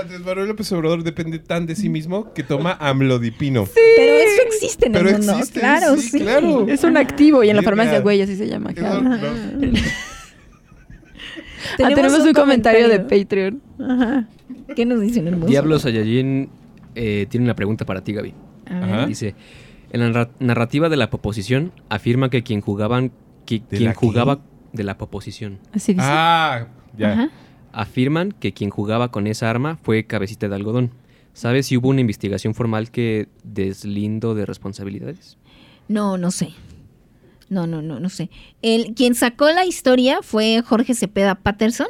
Andrés Manuel López Obrador depende tan de sí mismo que toma amlodipino. Pero eso existe en Pero el mundo. existe, claro, sí, sí. claro. Es un activo y en la farmacia, güey, así se llama. Eso, claro. no. Ah, tenemos un comentario, de Patreon. Ajá. ¿Qué nos dicen el Diablo Saiyajin eh, tiene una pregunta para ti, Gaby. Ajá. Dice, en la narra- narrativa de la proposición afirma que quien jugaban que ¿De quien qué? jugaba de la proposición Así dice. Ah, ya. Ajá. Afirman que quien jugaba con esa arma fue cabecita de algodón. ¿Sabes si hubo una investigación formal que deslindo de responsabilidades? No, no sé. No, no, no, no sé. El, quien sacó la historia fue Jorge Cepeda Patterson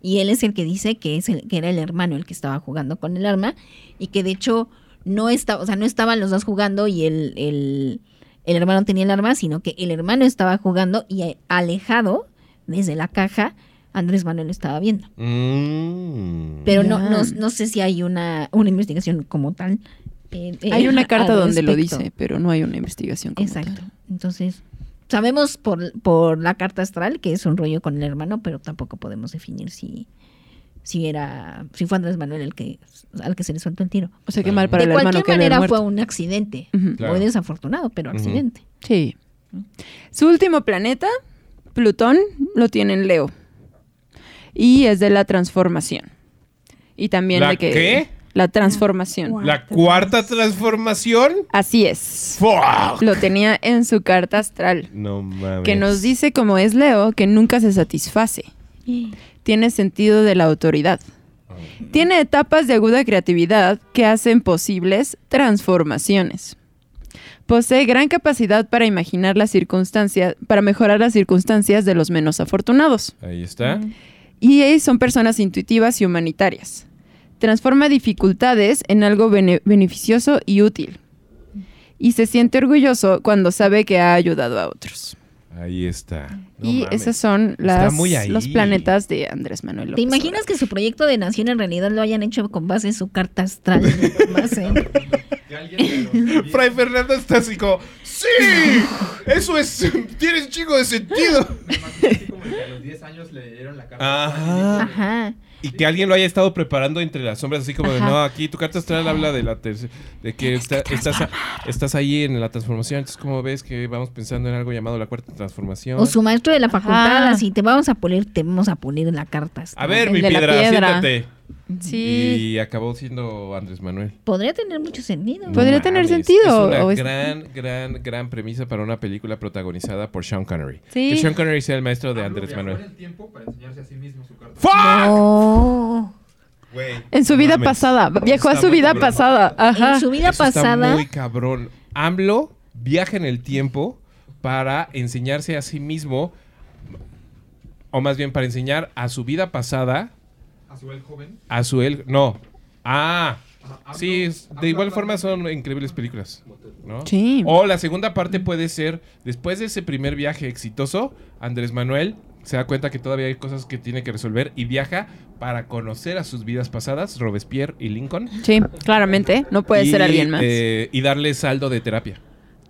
y él es el que dice que es el, que era el hermano el que estaba jugando con el arma y que de hecho no estaba, o sea, no estaban los dos jugando y el, el, el hermano tenía el arma, sino que el hermano estaba jugando y alejado desde la caja Andrés Manuel estaba viendo. Mm. Pero no, no, no sé si hay una, una investigación como tal. eh, eh, Hay una carta donde lo dice, pero no hay una investigación. como Exacto. tal. Entonces, sabemos por, por la carta astral que es un rollo con el hermano, pero tampoco podemos definir si, si era, si fue Andrés Manuel el que, al que se le soltó el tiro. O sea, qué mal para de el hermano cualquier que haber manera muerto. fue un accidente. Claro. Muy desafortunado, pero accidente. Sí. Su último planeta, Plutón, lo tiene en Leo. Y es de la transformación. Y también ¿La de que... qué? La transformación. ¿La cuarta transformación? Así es. ¡Fuck! Lo tenía en su carta astral. No mames. Que nos dice, como es Leo, que nunca se satisface. Tiene sentido de la autoridad. Tiene etapas de aguda creatividad que hacen posibles transformaciones. Posee gran capacidad para imaginar las circunstancias, para mejorar las circunstancias de los menos afortunados. Ahí está. Y eh, son personas intuitivas y humanitarias. Transforma dificultades en algo bene- beneficioso y útil. Y se siente orgulloso cuando sabe que ha ayudado a otros. Ahí está. No y mames. esos son las, los planetas de Andrés Manuel ¿Te López imaginas que su proyecto de nación en realidad lo hayan hecho con base en su carta astral? ¿eh? Fray Fernando está así como, ¡Sí! Eso es, tiene un chico de sentido. Me imagino así como que a los 10 años le dieron la carta. Ajá. Ajá. Y que alguien lo haya estado preparando entre las sombras, así como de, Ajá. no, aquí tu carta astral habla de la tercera, de que está- estás, a- estás ahí en la transformación. Entonces, como ves que vamos pensando en algo llamado la cuarta transformación? O su maestro de la facultad, Ajá. así te vamos a poner, te vamos a poner en la carta. A astral". ver, El mi piedra, piedra. siéntate. Sí. Y acabó siendo Andrés Manuel. Podría tener mucho sentido. Podría tener sentido, Es una o es- gran, gran, gran premisa para una película protagonizada por Sean Connery. Sí. Que Sean Connery sea el maestro de Pablo Andrés Manuel. en el tiempo para enseñarse a sí mismo su carta. ¡Fuck! No. En su vida mames. pasada. Viajó a su vida cabrón. pasada. Ajá. En su vida Eso está pasada, muy cabrón. AMLO viaja en el tiempo para enseñarse a sí mismo, o más bien para enseñar a su vida pasada, A su él joven. a su él. No. Ah. Ajá, Sí, de igual forma son increíbles películas. ¿no? Sí. O la segunda parte puede ser, después de ese primer viaje exitoso, Andrés Manuel se da cuenta que todavía hay cosas que tiene que resolver y viaja para conocer a sus vidas pasadas, Robespierre y Lincoln. Sí, claramente. No puede y, ser alguien más. eh, y darle saldo de terapia.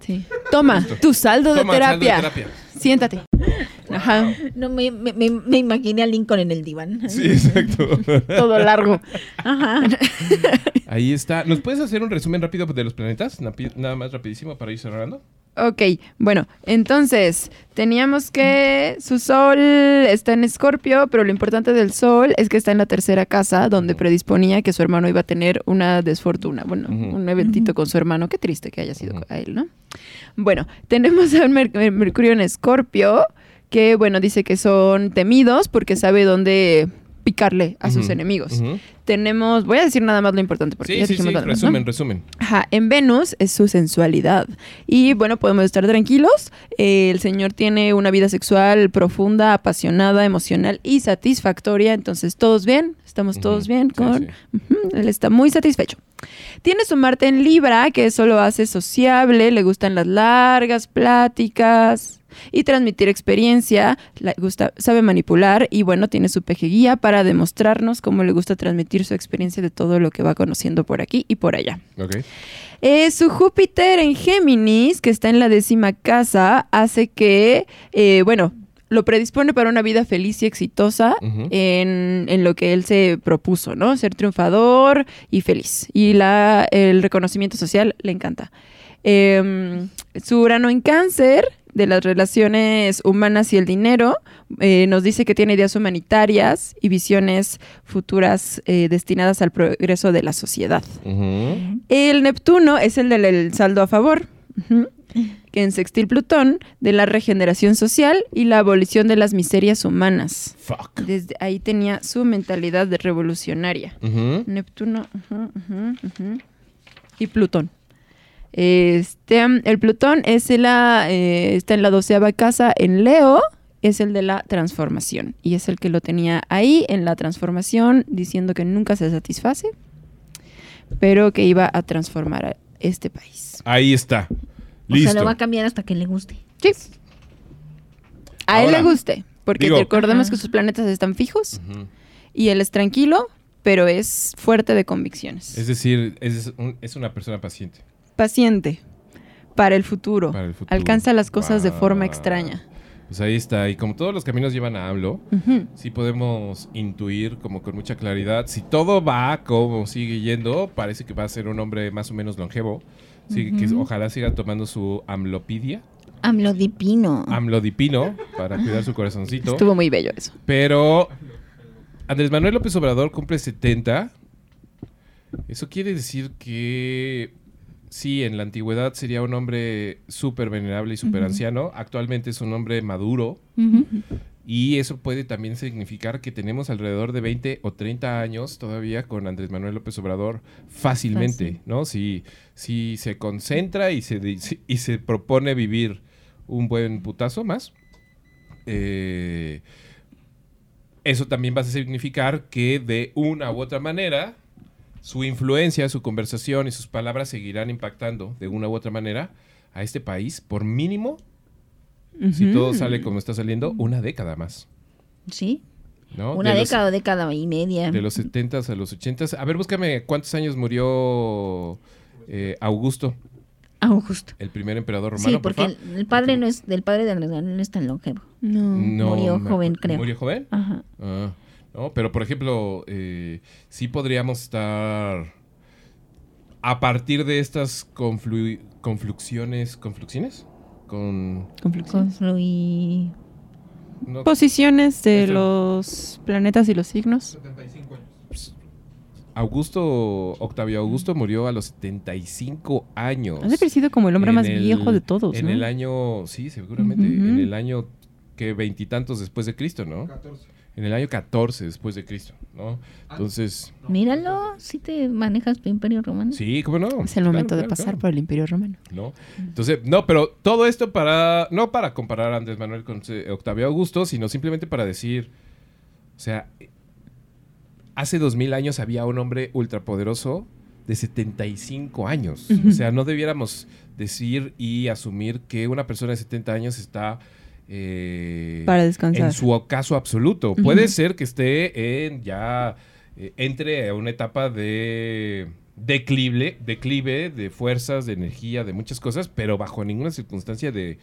Sí. Toma, tu saldo de Toma, saldo de terapia. Siéntate. Ajá. no me, me, me- me imaginé a Lincoln en el diván. Sí, exacto. Todo largo. Ajá. Ahí está. ¿Nos puedes hacer un resumen rápido de los planetas? Nada más rapidísimo para ir cerrando. Ok, bueno, entonces teníamos que su sol está en Escorpio, pero lo importante del sol es que está en la tercera casa, donde predisponía que su hermano iba a tener una desfortuna, bueno, un eventito con su hermano. Qué triste que haya sido a él, ¿no? Bueno, tenemos a Mer- Mer- Mercurio en Escorpio, que bueno, dice que son temidos porque sabe dónde picarle a sus enemigos. Tenemos, voy a decir nada más lo importante porque Sí, ya sí, sí. demás, ¿no? Resumen, resumen. Ajá, en Venus es su sensualidad. Y bueno, podemos estar tranquilos. Eh, el señor tiene una vida sexual profunda, apasionada, emocional y satisfactoria. Entonces, todos bien, estamos todos bien con... él está muy satisfecho. Tiene su Marte en Libra, que eso lo hace sociable, le gustan las largas pláticas y transmitir experiencia, le gusta, sabe manipular y bueno, tiene su peje guía para demostrarnos cómo le gusta transmitir su experiencia de todo lo que va conociendo por aquí y por allá. Eh, su Júpiter en Géminis, que está en la décima casa, hace que, eh, bueno, lo predispone para una vida feliz y exitosa en, en lo que él se propuso, ¿no? Ser triunfador y feliz. Y la, el reconocimiento social le encanta. Em, su Urano en Cáncer, de las relaciones humanas y el dinero, eh, nos dice que tiene ideas humanitarias y visiones futuras eh, destinadas al progreso de la sociedad. El Neptuno es el del el saldo a favor, que en sextil Plutón, de la regeneración social y la abolición de las miserias humanas. Fuck. Desde ahí tenía su mentalidad de revolucionaria. Neptuno y Plutón. Este, el Plutón es el, la, eh, está en la doceava casa en Leo, es el de la transformación. Y es el que lo tenía ahí en la transformación, diciendo que nunca se satisface, pero que iba a transformar a este país. Ahí está. O Listo. sea, lo va a cambiar hasta que le guste. Sí. A él le guste, porque digo- recordemos que sus planetas están fijos y él es tranquilo, pero es fuerte de convicciones. Es decir, es, un- es una persona paciente. Paciente para el futuro. Para el futuro. Alcanza las cosas de forma extraña. Pues ahí está. Y como todos los caminos llevan a AMLO, Ujú. sí podemos intuir como con mucha claridad. Si todo va como sigue yendo, parece que va a ser un hombre más o menos longevo. Sí, que ojalá siga tomando su amlopidia, Amlodipino. amlodipino, para cuidar su corazoncito. Estuvo muy bello eso. Pero Andrés Manuel López Obrador cumple 70. Eso quiere decir que sí, en la antigüedad sería un hombre súper venerable y súper anciano. Actualmente es un hombre maduro. Y eso puede también significar que tenemos alrededor de 20 o 30 años todavía con Andrés Manuel López Obrador fácilmente, Fácil. ¿no? Si, si se concentra y se, y se propone vivir un buen putazo más, eh, eso también va a significar que de una u otra manera su influencia, su conversación y sus palabras seguirán impactando de una u otra manera a este país por mínimo si todo sale como está saliendo, una década más. Sí, ¿no? una de década o década y media. de los 70s a los 80s. A ver, búscame cuántos años murió eh, Augusto, justo. el primer emperador romano. Sí, por porque el, padre no es, del padre de Andrés Manuel no es tan longevo. No. No murió joven, creo. ¿Murió joven? Ajá. Ah, no, pero por ejemplo, eh, sí podríamos estar a partir de estas conflu- confluxiones, ¿confluxiones? Con. Confluí. no, Posiciones de los planetas y los signos. 75 años. Augusto, Octavio Augusto murió a los 75 años. Ha de haber sido como el hombre En más el- viejo de todos, En ¿no? el año, sí, seguramente, en el año que veintitantos después de Cristo, ¿no? 14. En el año 14 después de Cristo, ¿no? Entonces, No, Míralo, si te manejas tu imperio romano. sí, ¿cómo no? Es el Claro, momento de claro, pasar claro, por el Imperio Romano. ¿no? Entonces, no, pero todo esto para, no para comparar a Andrés Manuel con eh, Octavio Augusto, sino simplemente para decir, o sea, hace dos mil años había un hombre ultrapoderoso de 75 años. O sea, no debiéramos decir y asumir que una persona de 70 años está... eh, Para descansar. en su caso absoluto. Puede ser que esté en ya eh, entre a una etapa de declive, declive de fuerzas, de energía, de muchas cosas, pero bajo ninguna circunstancia de,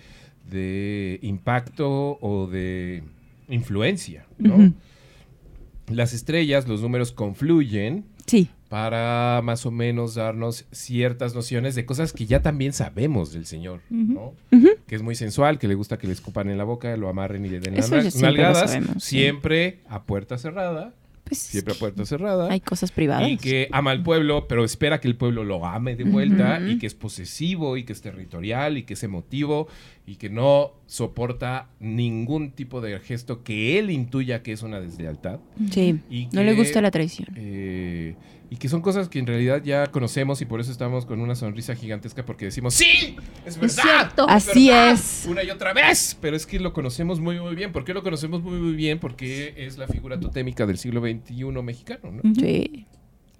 de impacto o de influencia. Las estrellas, los números confluyen Sí. para más o menos darnos ciertas nociones de cosas que ya también sabemos del Señor, ¿no? Que es muy sensual, que le gusta que le escupan en la boca, lo amarren y le den Eso las ya siempre lo nalgadas, siempre a puerta cerrada, Pues siempre a puerta cerrada. hay cosas privadas. Y que ama al pueblo, pero espera que el pueblo lo ame de vuelta, y que es posesivo, y que es territorial, y que es emotivo, y que no soporta ningún tipo de gesto que él intuya que es una deslealtad. Sí. Y No le gusta la traición. eh, y que son cosas que en realidad ya conocemos y por eso estamos con una sonrisa gigantesca porque decimos, sí, es verdad. cierto. Así verdad", es. Una y otra vez. Pero es que lo conocemos muy, muy bien. ¿Por qué lo conocemos muy, muy bien? Porque es la figura totémica del siglo XXI mexicano, ¿no? Sí.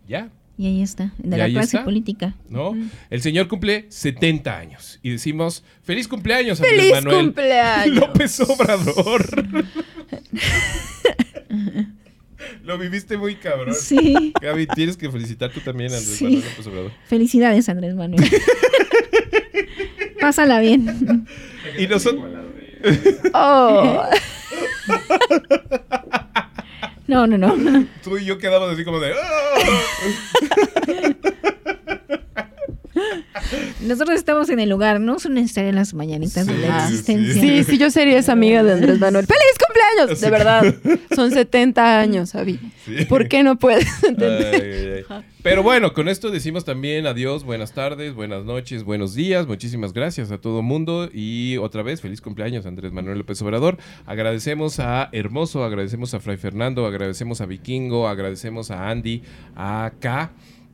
Ya, Y ahí está, de Y la clase está. política. ¿no? El señor cumple 70 años y decimos, feliz cumpleaños, Andrés ¡Feliz Manuel cumpleaños! López Obrador. lo viviste muy cabrón. Sí. Gaby, tienes que felicitar tú también a Andrés Sí. Manuel López Obrador. Felicidades, Andrés Manuel. Pásala bien. Y nosotros... Oh. No, no, no. Tú y yo quedamos así como de... "Ah". Nosotros estamos en el lugar, no son necesarias las mañanitas de la existencia. Sí, sí, yo sería esa amiga de Andrés Manuel. ¡Feliz cumpleaños! De verdad. Son 70 años. Sí. ¿Por qué no puedes entender? Ay, ay, ay. Pero bueno, con esto decimos también adiós, buenas tardes, buenas noches, buenos días. Muchísimas gracias a todo mundo y otra vez feliz cumpleaños Andrés Manuel López Obrador. Agradecemos a Hermoso, agradecemos a Fray Fernando, agradecemos a Vikingo, agradecemos a Andy, a K.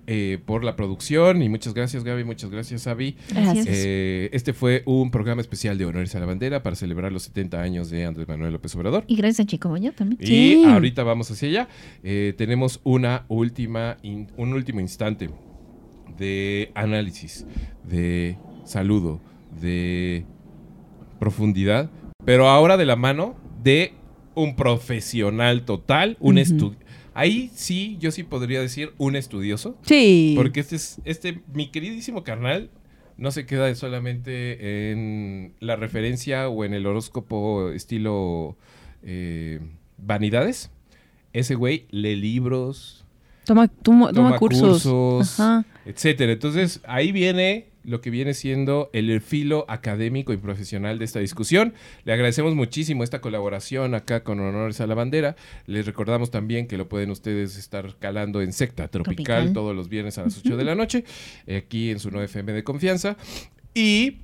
eh, por la producción y muchas gracias Gaby, muchas gracias Avi. Gracias. Eh, este fue un programa especial de Honores a la Bandera para celebrar los 70 años de Andrés Manuel López Obrador. Y gracias a Chico Moño también. Y Sí. ahorita vamos hacia allá. Eh, tenemos una última, in- un último instante de análisis, de saludo, de profundidad, pero ahora de la mano de un profesional total, un Ujú. estu- Ahí sí, yo sí podría decir un estudioso, Sí. porque este es, este, mi queridísimo carnal, no se queda solamente en la referencia o en el horóscopo estilo eh, vanidades. Ese güey lee libros, Toma, toma, toma toma cursos. cursos, etcétera. Entonces, ahí viene lo que viene siendo el filo académico y profesional de esta discusión. Le agradecemos muchísimo esta colaboración acá con Honores a la Bandera. Les recordamos también que lo pueden ustedes estar calando en Secta Tropical, Tropical. todos los viernes a las 8 de la noche, aquí en su 9FM de confianza. Y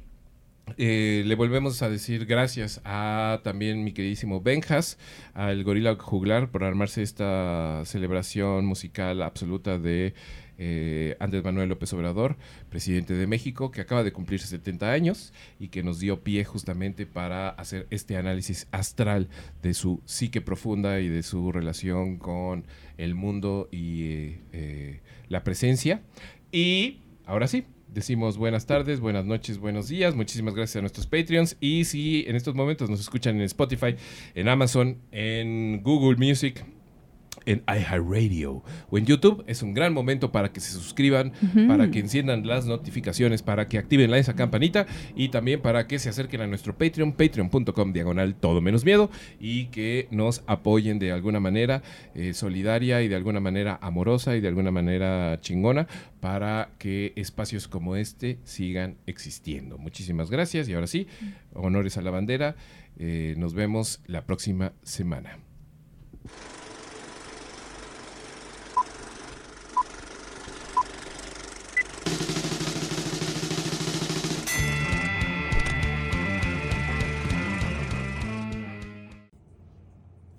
eh, le volvemos a decir gracias a también mi queridísimo Benjas, al Gorila Juglar por armarse esta celebración musical absoluta de eh, Andrés Manuel López Obrador, presidente de México, que acaba de cumplir 70 años y que nos dio pie justamente para hacer este análisis astral de su psique profunda y de su relación con el mundo y eh, eh, la presencia. Y ahora sí, decimos buenas tardes, buenas noches, buenos días. Muchísimas gracias a nuestros Patreons. Y si en estos momentos nos escuchan en Spotify, en Amazon, en Google Music, en iHeartRadio o en YouTube, es un gran momento para que se suscriban, para que enciendan las notificaciones, para que activen la esa campanita y también para que se acerquen a nuestro Patreon, patreon.com diagonal todo menos miedo y que nos apoyen de alguna manera eh, solidaria y de alguna manera amorosa y de alguna manera chingona para que espacios como este sigan existiendo. Muchísimas gracias y ahora sí, honores a la bandera. Eh, nos vemos la próxima semana.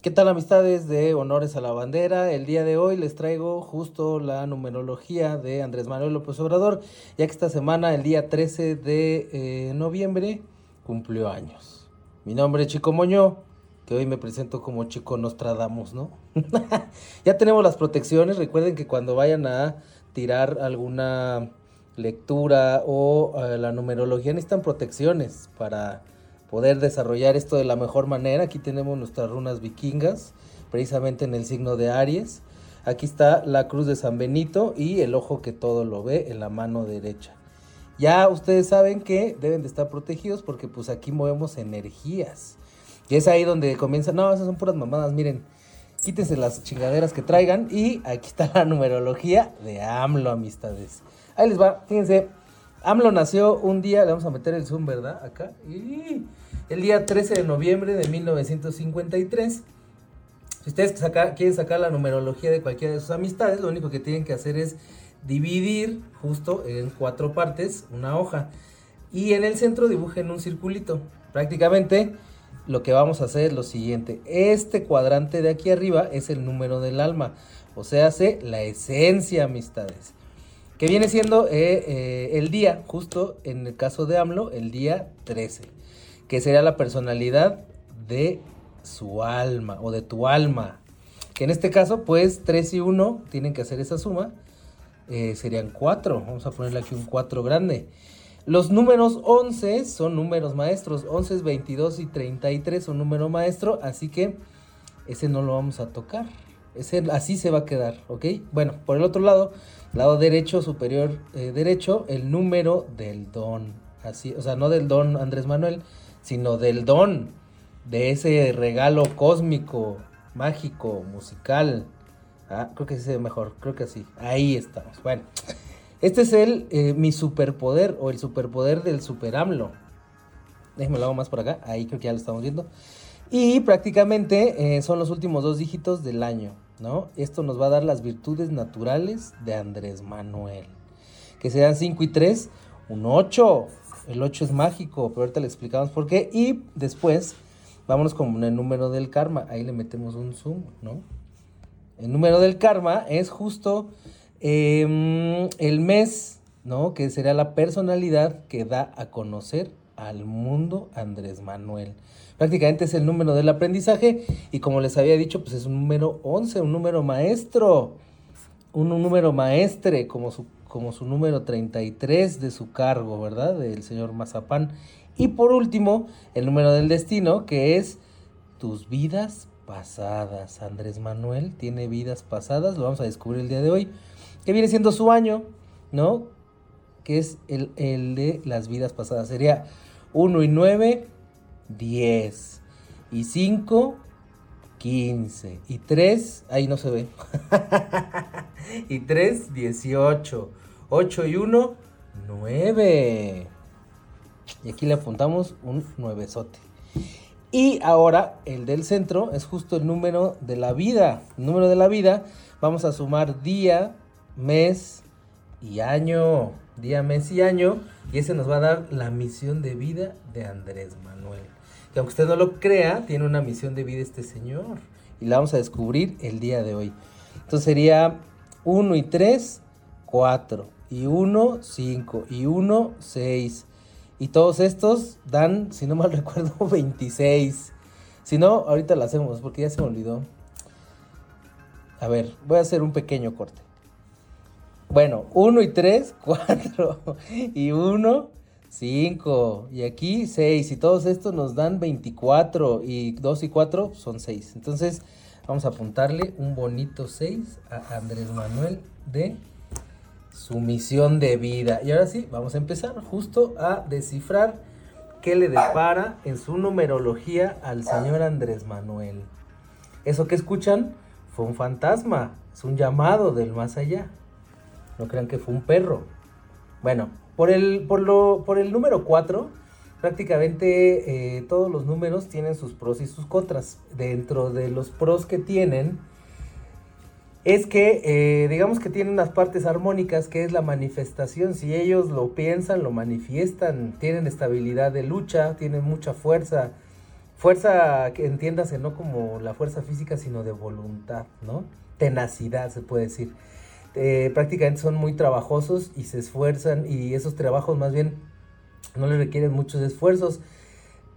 ¿Qué tal amistades de Honores a la Bandera? El día de hoy les traigo justo la numerología de Andrés Manuel López Obrador, ya que esta semana, el día 13 de eh, noviembre, cumplió años. Mi nombre es Chico Moño, que hoy me presento como Chico Nostradamus, ¿no? ya tenemos las protecciones, recuerden que cuando vayan a tirar alguna lectura o eh, la numerología necesitan protecciones para poder desarrollar esto de la mejor manera. Aquí tenemos nuestras runas vikingas, precisamente en el signo de Aries. Aquí está la cruz de San Benito y el ojo que todo lo ve en la mano derecha. Ya ustedes saben que deben de estar protegidos porque pues aquí movemos energías. Y es ahí donde comienzan, no, esas son puras mamadas, miren. Quítense las chingaderas que traigan y aquí está la numerología de AMLO, amistades. Ahí les va, fíjense. AMLO nació un día, le vamos a meter el zoom, ¿verdad? Acá. Y el día 13 de noviembre de 1953. Si ustedes quieren sacar la numerología de cualquiera de sus amistades, lo único que tienen que hacer es dividir justo en cuatro partes una hoja. Y en el centro dibujen un circulito. Prácticamente lo que vamos a hacer es lo siguiente. Este cuadrante de aquí arriba es el número del alma. O sea, hace la esencia, amistades que viene siendo eh, eh, el día, justo en el caso de AMLO, el día 13, que sería la personalidad de su alma o de tu alma. Que en este caso, pues 3 y 1 tienen que hacer esa suma, eh, serían 4. Vamos a ponerle aquí un 4 grande. Los números 11 son números maestros, 11, 22 y 33 son número maestro, así que ese no lo vamos a tocar. Ese, así se va a quedar, ¿ok? Bueno, por el otro lado, lado derecho, superior eh, derecho, el número del don. Así, o sea, no del don Andrés Manuel, sino del don, de ese regalo cósmico, mágico, musical. Ah, creo que sí se ve mejor, creo que sí. Ahí estamos. Bueno, este es el eh, mi superpoder o el superpoder del super AMLO. Déjenme lo hago más por acá. Ahí creo que ya lo estamos viendo. Y prácticamente eh, son los últimos dos dígitos del año, ¿no? Esto nos va a dar las virtudes naturales de Andrés Manuel. Que sean 5 y 3, un 8. El 8 es mágico, pero ahorita le explicamos por qué. Y después, vámonos con el número del karma. Ahí le metemos un zoom, ¿no? El número del karma es justo eh, el mes, ¿no? Que será la personalidad que da a conocer al mundo Andrés Manuel. Prácticamente es el número del aprendizaje y como les había dicho, pues es un número 11, un número maestro, un, número maestre, como su, como su número 33 de su cargo, ¿verdad? Del señor Mazapán. Y por último, el número del destino, que es tus vidas pasadas. Andrés Manuel tiene vidas pasadas, lo vamos a descubrir el día de hoy, que viene siendo su año, ¿no? Que es el, el de las vidas pasadas. Sería 1 y 9, 10. Y 5, 15. Y 3, ahí no se ve. y 3, 18. 8 y 1, 9. Y aquí le apuntamos un 9 sote. Y ahora el del centro es justo el número de la vida. El número de la vida, vamos a sumar día, mes y año. Día, mes y año. Y ese nos va a dar la misión de vida de Andrés Manuel. Que aunque usted no lo crea, tiene una misión de vida este señor. Y la vamos a descubrir el día de hoy. Entonces sería 1 y 3, 4. Y 1, 5. Y 1, 6. Y todos estos dan, si no mal recuerdo, 26. Si no, ahorita lo hacemos porque ya se me olvidó. A ver, voy a hacer un pequeño corte. Bueno, 1 y 3, 4. Y 1, 5. Y aquí 6. Y todos estos nos dan 24. Y 2 y 4 son 6. Entonces vamos a apuntarle un bonito 6 a Andrés Manuel de su misión de vida. Y ahora sí, vamos a empezar justo a descifrar qué le depara en su numerología al señor Andrés Manuel. Eso que escuchan fue un fantasma, es un llamado del más allá. No crean que fue un perro. Bueno, por el, por lo, por el número 4, prácticamente eh, todos los números tienen sus pros y sus contras. Dentro de los pros que tienen, es que eh, digamos que tienen unas partes armónicas que es la manifestación. Si ellos lo piensan, lo manifiestan, tienen estabilidad de lucha, tienen mucha fuerza. Fuerza que entiéndase no como la fuerza física, sino de voluntad, ¿no? Tenacidad, se puede decir. Eh, prácticamente son muy trabajosos y se esfuerzan y esos trabajos más bien no les requieren muchos esfuerzos.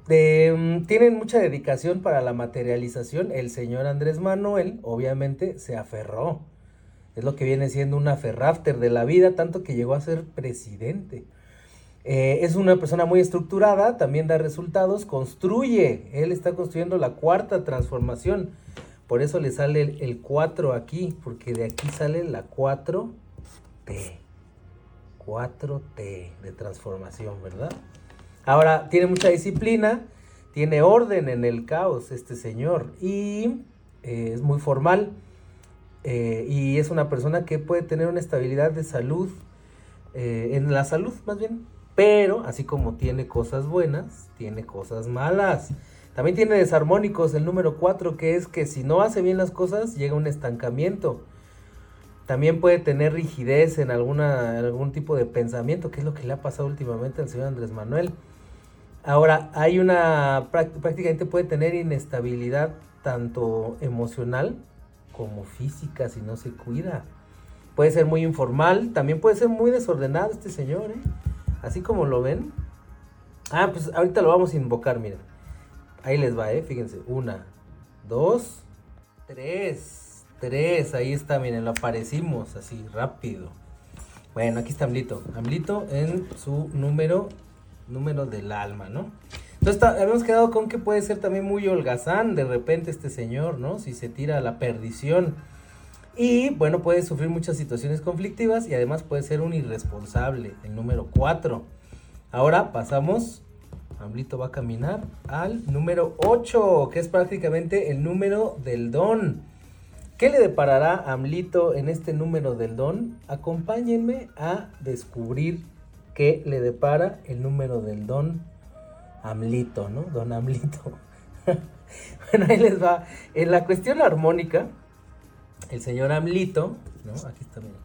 Mm, tienen mucha dedicación para la materialización. El señor Andrés Manuel, obviamente, se aferró. Es lo que viene siendo un aferrafter de la vida, tanto que llegó a ser presidente. Eh, es una persona muy estructurada, también da resultados, construye. Él está construyendo la cuarta transformación. Por eso le sale el, el 4 aquí, porque de aquí sale la 4T. 4T de transformación, ¿verdad? Ahora, tiene mucha disciplina, tiene orden en el caos este señor y eh, es muy formal eh, y es una persona que puede tener una estabilidad de salud, eh, en la salud más bien, pero así como tiene cosas buenas, tiene cosas malas. También tiene desarmónicos, el número 4, que es que si no hace bien las cosas, llega un estancamiento. También puede tener rigidez en alguna, algún tipo de pensamiento, que es lo que le ha pasado últimamente al señor Andrés Manuel. Ahora, hay una, prácticamente puede tener inestabilidad tanto emocional como física si no se cuida. Puede ser muy informal, también puede ser muy desordenado este señor, ¿eh? Así como lo ven. Ah, pues ahorita lo vamos a invocar, miren. Ahí les va, ¿eh? Fíjense. Una, dos, tres. Tres, ahí está, miren, lo aparecimos así rápido. Bueno, aquí está Amlito. Amlito en su número número del alma, ¿no? Entonces habíamos quedado con que puede ser también muy holgazán de repente este señor, ¿no? Si se tira a la perdición. Y bueno, puede sufrir muchas situaciones conflictivas y además puede ser un irresponsable, el número 4. Ahora pasamos, Amblito va a caminar al número 8, que es prácticamente el número del don. ¿Qué le deparará a Amlito en este número del don? Acompáñenme a descubrir que le depara el número del don Amlito, ¿no? Don Amlito. bueno, ahí les va. En la cuestión armónica, el señor Amlito, ¿no? Aquí está, miren.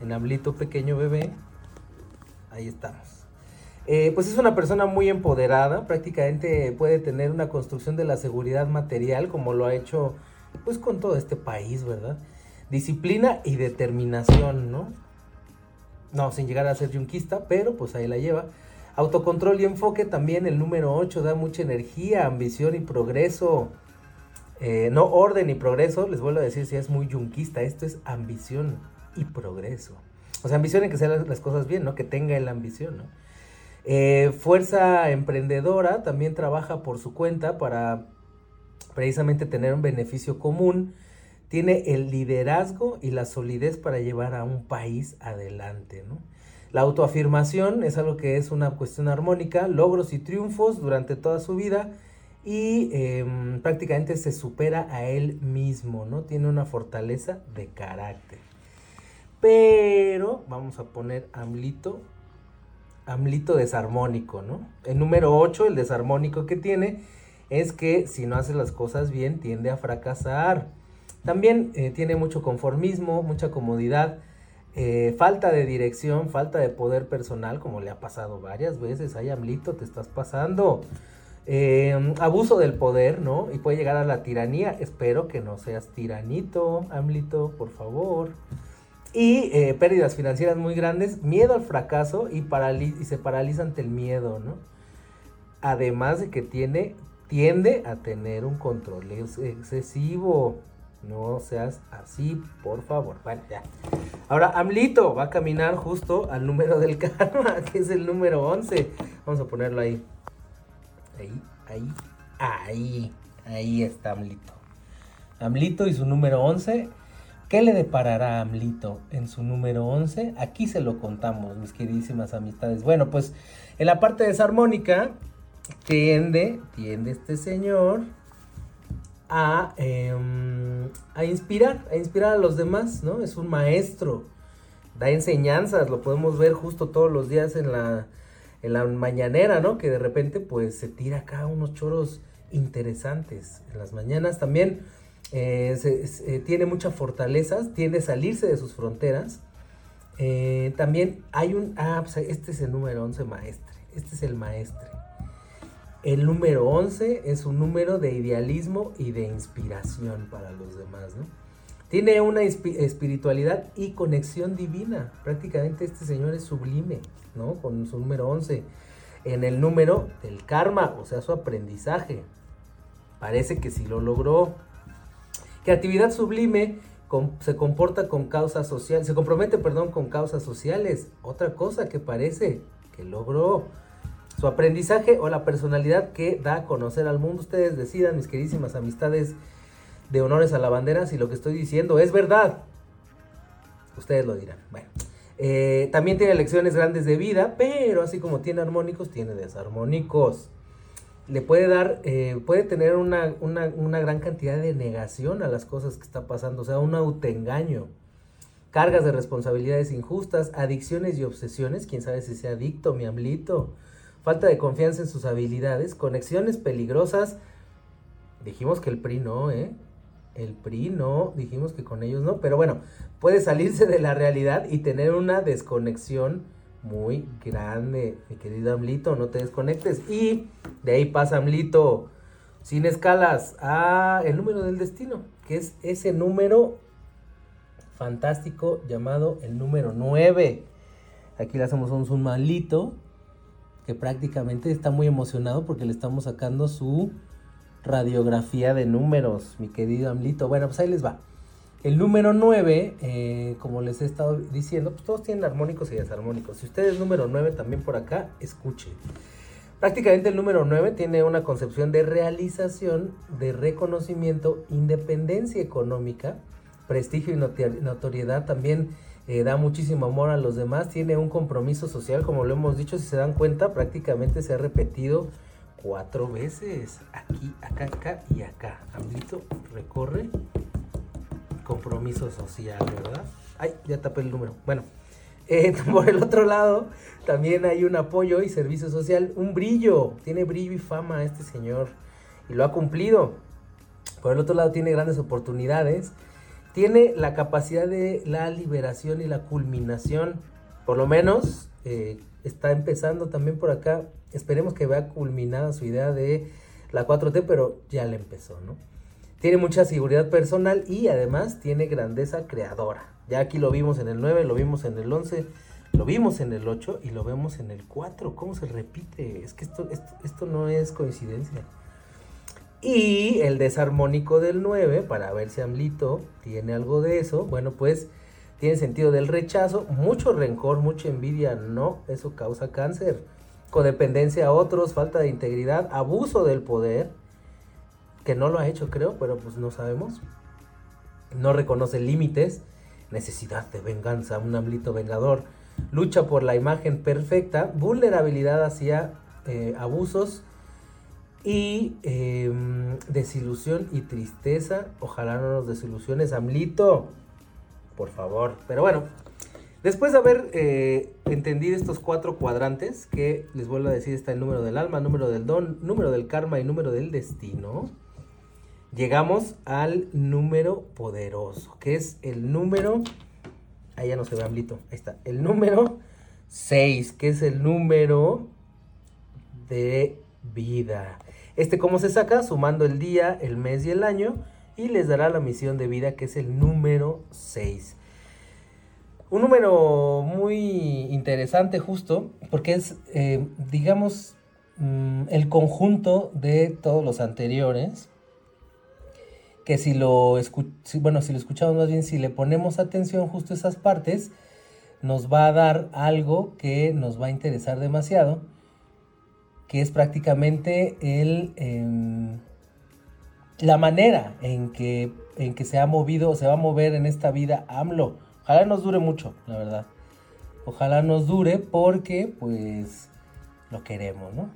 En Amlito pequeño bebé, ahí estamos. Eh, pues es una persona muy empoderada, prácticamente puede tener una construcción de la seguridad material como lo ha hecho pues con todo este país, ¿verdad? Disciplina y determinación, ¿no? No, sin llegar a ser yunquista, pero pues ahí la lleva. Autocontrol y enfoque también, el número 8 da mucha energía, ambición y progreso. Eh, no orden y progreso, les vuelvo a decir si es muy yunquista, esto es ambición y progreso. O sea, ambición en que sean las cosas bien, ¿no? Que tenga la ambición, ¿no? Eh, fuerza emprendedora también trabaja por su cuenta para precisamente tener un beneficio común tiene el liderazgo y la solidez para llevar a un país adelante. La autoafirmación es algo que es una cuestión armónica, logros y triunfos durante toda su vida y em, prácticamente se supera a él mismo, ¿no? Tiene una fortaleza de carácter. Pero vamos a poner AMLito, AMLito desarmónico, ¿no? El número 8, el desarmónico que tiene, es que si no hace las cosas bien, tiende a fracasar. También eh, tiene mucho conformismo, mucha comodidad, eh, falta de dirección, falta de poder personal, como le ha pasado varias veces. Ay, AMLito, te estás pasando. Eh, abuso del poder, ¿no? Y puede llegar a la tiranía. Espero que no seas tiranito, AMLito, por favor. Y eh, pérdidas financieras muy grandes, miedo al fracaso y, y se paraliza ante el miedo, ¿no? Además de que tiene, tiende a tener un control ex- excesivo. No seas así, por favor. Bueno, ya. Ahora, AMLito va a caminar justo al número del karma, que es el número 11. Vamos a ponerlo ahí. Ahí, ahí, ahí. Ahí está AMLito. AMLito y su número 11. ¿Qué le deparará a AMLito en su número 11? Aquí se lo contamos, mis queridísimas amistades. Bueno, pues en la parte desarmónica tiende, tiende este señor a, em, a inspirar, a inspirar a los demás, ¿no? Es un maestro, da enseñanzas, lo podemos ver justo todos los días en la, en la mañanera, ¿no? Que de repente pues se tira acá unos choros interesantes. En las mañanas también eh, se- se- tiene muchas fortalezas, tiende a salirse de sus fronteras. Eh, también hay un, ah, pues este es el número 11 maestre, este es el maestre. El número 11 es un número de idealismo y de inspiración para los demás, ¿no? Tiene una espi- espiritualidad y conexión divina. Prácticamente este señor es sublime, ¿no? Con su número 11. En el número del karma, o sea, su aprendizaje. Parece que sí lo logró. Creatividad sublime se comporta con causas sociales, se compromete, perdón, con causas sociales. Otra cosa que parece que logró. Su aprendizaje o la personalidad que da a conocer al mundo. Ustedes decidan, mis queridísimas amistades de honores a la bandera, si lo que estoy diciendo es verdad. Ustedes lo dirán. Bueno. Eh, también tiene lecciones grandes de vida, pero así como tiene armónicos, tiene desarmónicos. Le puede dar, eh, puede tener una, una, una gran cantidad de negación a las cosas que está pasando, o sea, un autoengaño. Cargas de responsabilidades injustas, adicciones y obsesiones, quién sabe si sea adicto, mi amlito. Falta de confianza en sus habilidades, conexiones peligrosas. Dijimos que el PRI no, ¿eh? El PRI no, dijimos que con ellos no, pero bueno, puede salirse de la realidad y tener una desconexión muy grande, mi querido Amlito, no te desconectes. Y de ahí pasa Amlito, sin escalas, a el número del destino, que es ese número fantástico llamado el número 9. Aquí le hacemos un zoom malito, que prácticamente está muy emocionado porque le estamos sacando su radiografía de números, mi querido Amlito. Bueno, pues ahí les va. El número 9, eh, como les he estado diciendo, pues todos tienen armónicos y desarmónicos. Si usted es número 9 también por acá, escuche. Prácticamente el número 9 tiene una concepción de realización, de reconocimiento, independencia económica, prestigio y notoriedad. También eh, da muchísimo amor a los demás, tiene un compromiso social, como lo hemos dicho, si se dan cuenta, prácticamente se ha repetido cuatro veces. Aquí, acá, acá y acá. Amlito recorre compromiso social, ¿verdad? Ay, ya tapé el número. Bueno, eh, por el otro lado, también hay un apoyo y servicio social, un brillo, tiene brillo y fama este señor y lo ha cumplido. Por el otro lado, tiene grandes oportunidades, tiene la capacidad de la liberación y la culminación, por lo menos eh, está empezando también por acá. Esperemos que vea culminada su idea de la 4T, pero ya la empezó, ¿no? Tiene mucha seguridad personal y además tiene grandeza creadora. Ya aquí lo vimos en el 9, lo vimos en el 11, lo vimos en el 8 y lo vemos en el 4. ¿Cómo se repite? Es que esto, esto, esto no es coincidencia. Y el desarmónico del 9, para ver si Amlito tiene algo de eso, bueno, pues tiene sentido del rechazo, mucho rencor, mucha envidia, no, eso causa cáncer. Codependencia a otros, falta de integridad, abuso del poder, que no lo ha hecho, creo, pero pues no sabemos. No reconoce límites, necesidad de venganza, un amlito vengador, lucha por la imagen perfecta, vulnerabilidad hacia eh, abusos y eh, desilusión y tristeza. Ojalá no nos desilusiones, amlito, por favor. Pero bueno, Después de haber eh, entendido estos cuatro cuadrantes, que les vuelvo a decir, está el número del alma, número del don, número del karma y número del destino, llegamos al número poderoso, que es el número, ahí ya no se ve amblito, ahí está, el número 6, que es el número de vida. Este, ¿cómo se saca? Sumando el día, el mes y el año, y les dará la misión de vida, que es el número 6. Un número muy interesante justo porque es, eh, digamos, mm, el conjunto de todos los anteriores. Que si lo, bueno, si lo escuchamos más bien, si le ponemos atención justo a esas partes, nos va a dar algo que nos va a interesar demasiado, que es prácticamente el, em, la manera en que, en que se ha movido, se va a mover en esta vida AMLO Ojalá nos dure mucho, la verdad. Ojalá nos dure porque, pues, lo queremos, ¿no?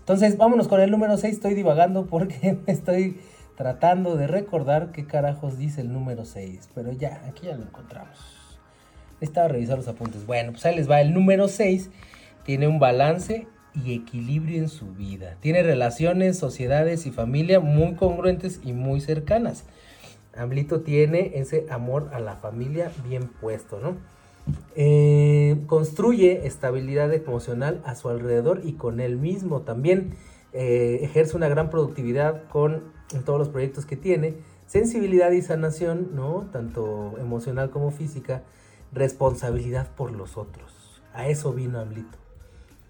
Entonces, vámonos con el número 6. Estoy divagando porque estoy tratando de recordar qué carajos dice el número 6. Pero ya, aquí ya lo encontramos. Estaba revisar los apuntes. Bueno, pues ahí les va. El número 6 tiene un balance y equilibrio en su vida. Tiene relaciones, sociedades y familia muy congruentes y muy cercanas. Amblito tiene ese amor a la familia bien puesto, ¿no? Eh, construye estabilidad emocional a su alrededor y con él mismo también. Eh, ejerce una gran productividad con todos los proyectos que tiene. Sensibilidad y sanación, ¿no? Tanto emocional como física. Responsabilidad por los otros. A eso vino Amblito.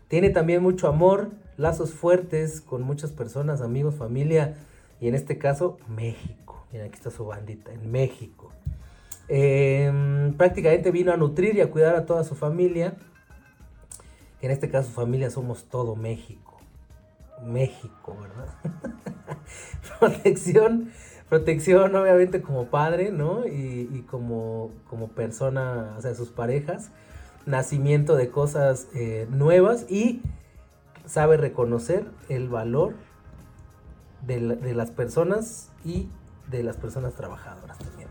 Tiene también mucho amor, lazos fuertes con muchas personas, amigos, familia y en este caso México. Mira, aquí está su bandita, en México. Em, prácticamente vino a nutrir y a cuidar a toda su familia. En este caso, su familia somos todo México. México, ¿verdad? protección, protección obviamente como padre, ¿no? Y, como, como persona, o sea, sus parejas. Nacimiento de cosas eh, nuevas y sabe reconocer el valor de, de las personas y de las personas trabajadoras también.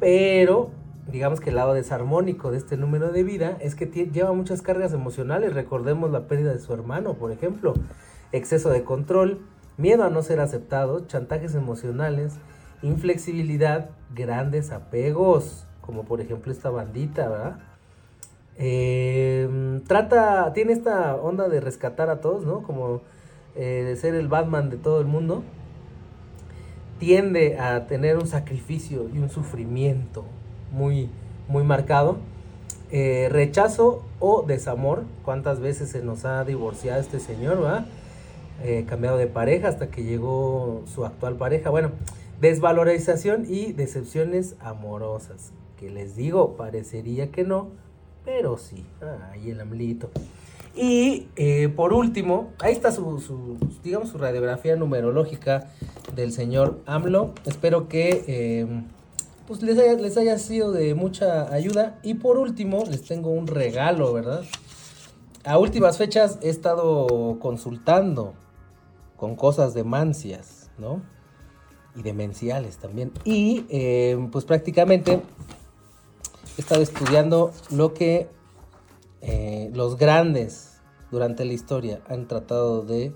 Pero digamos que el lado desarmónico de este número de vida es que lleva muchas cargas emocionales. Recordemos la pérdida de su hermano, por ejemplo, exceso de control, miedo a no ser aceptado, chantajes emocionales, inflexibilidad, grandes apegos, como por ejemplo esta bandita, ¿verdad? Em, trata, tiene esta onda de rescatar a todos, ¿no? Como eh, de ser el Batman de todo el mundo tiende a tener un sacrificio y un sufrimiento muy, muy marcado. Eh, rechazo o desamor, cuántas veces se nos ha divorciado este señor, ¿va? Eh, cambiado de pareja hasta que llegó su actual pareja. Bueno, desvalorización y decepciones amorosas. Que les digo, parecería que no, pero sí. Ahí el amlito. Y eh, por último, ahí está su, digamos, su radiografía numerológica del señor AMLO. Espero que eh, pues les, les haya sido de mucha ayuda. Y por último, les tengo un regalo, ¿verdad? A últimas fechas he estado consultando con cosas de mancias, ¿no? Y demenciales también. Y eh, pues prácticamente he estado estudiando lo que eh, los grandes durante la historia han tratado de,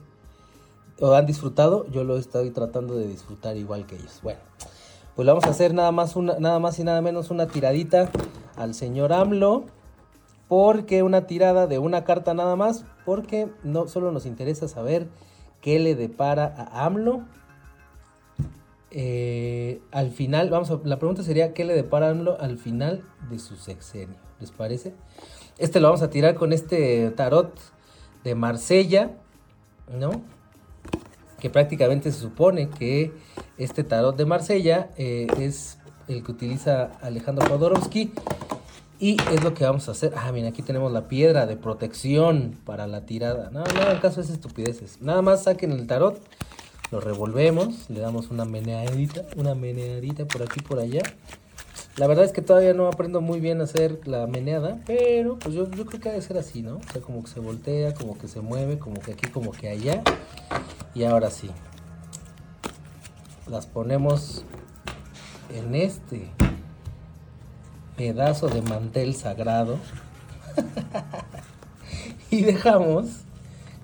o han disfrutado, yo lo estoy tratando de disfrutar igual que ellos. Bueno, pues vamos a hacer nada más, una, nada más y nada menos una tiradita al señor AMLO. Porque una tirada de una carta nada más, porque no solo nos interesa saber qué le depara a AMLO. Eh, al final, vamos a, la pregunta sería, ¿qué le depara a AMLO al final de su sexenio? ¿Les parece? Este lo vamos a tirar con este tarot de Marsella, ¿no? Que prácticamente se supone que este tarot de Marsella eh, es el que utiliza Alejandro Jodorowsky. Y es lo que vamos a hacer. Ah, mira, aquí tenemos la piedra de protección para la tirada. No, no en caso es estupideces. Nada más saquen el tarot, lo revolvemos, le damos una meneadita, una meneadita por aquí por allá. La verdad es que todavía no aprendo muy bien a hacer la meneada, pero pues yo, yo creo que debe ser así, ¿no? O sea, como que se voltea, como que se mueve, como que aquí, como que allá. Y ahora sí. Las ponemos en este pedazo de mantel sagrado y dejamos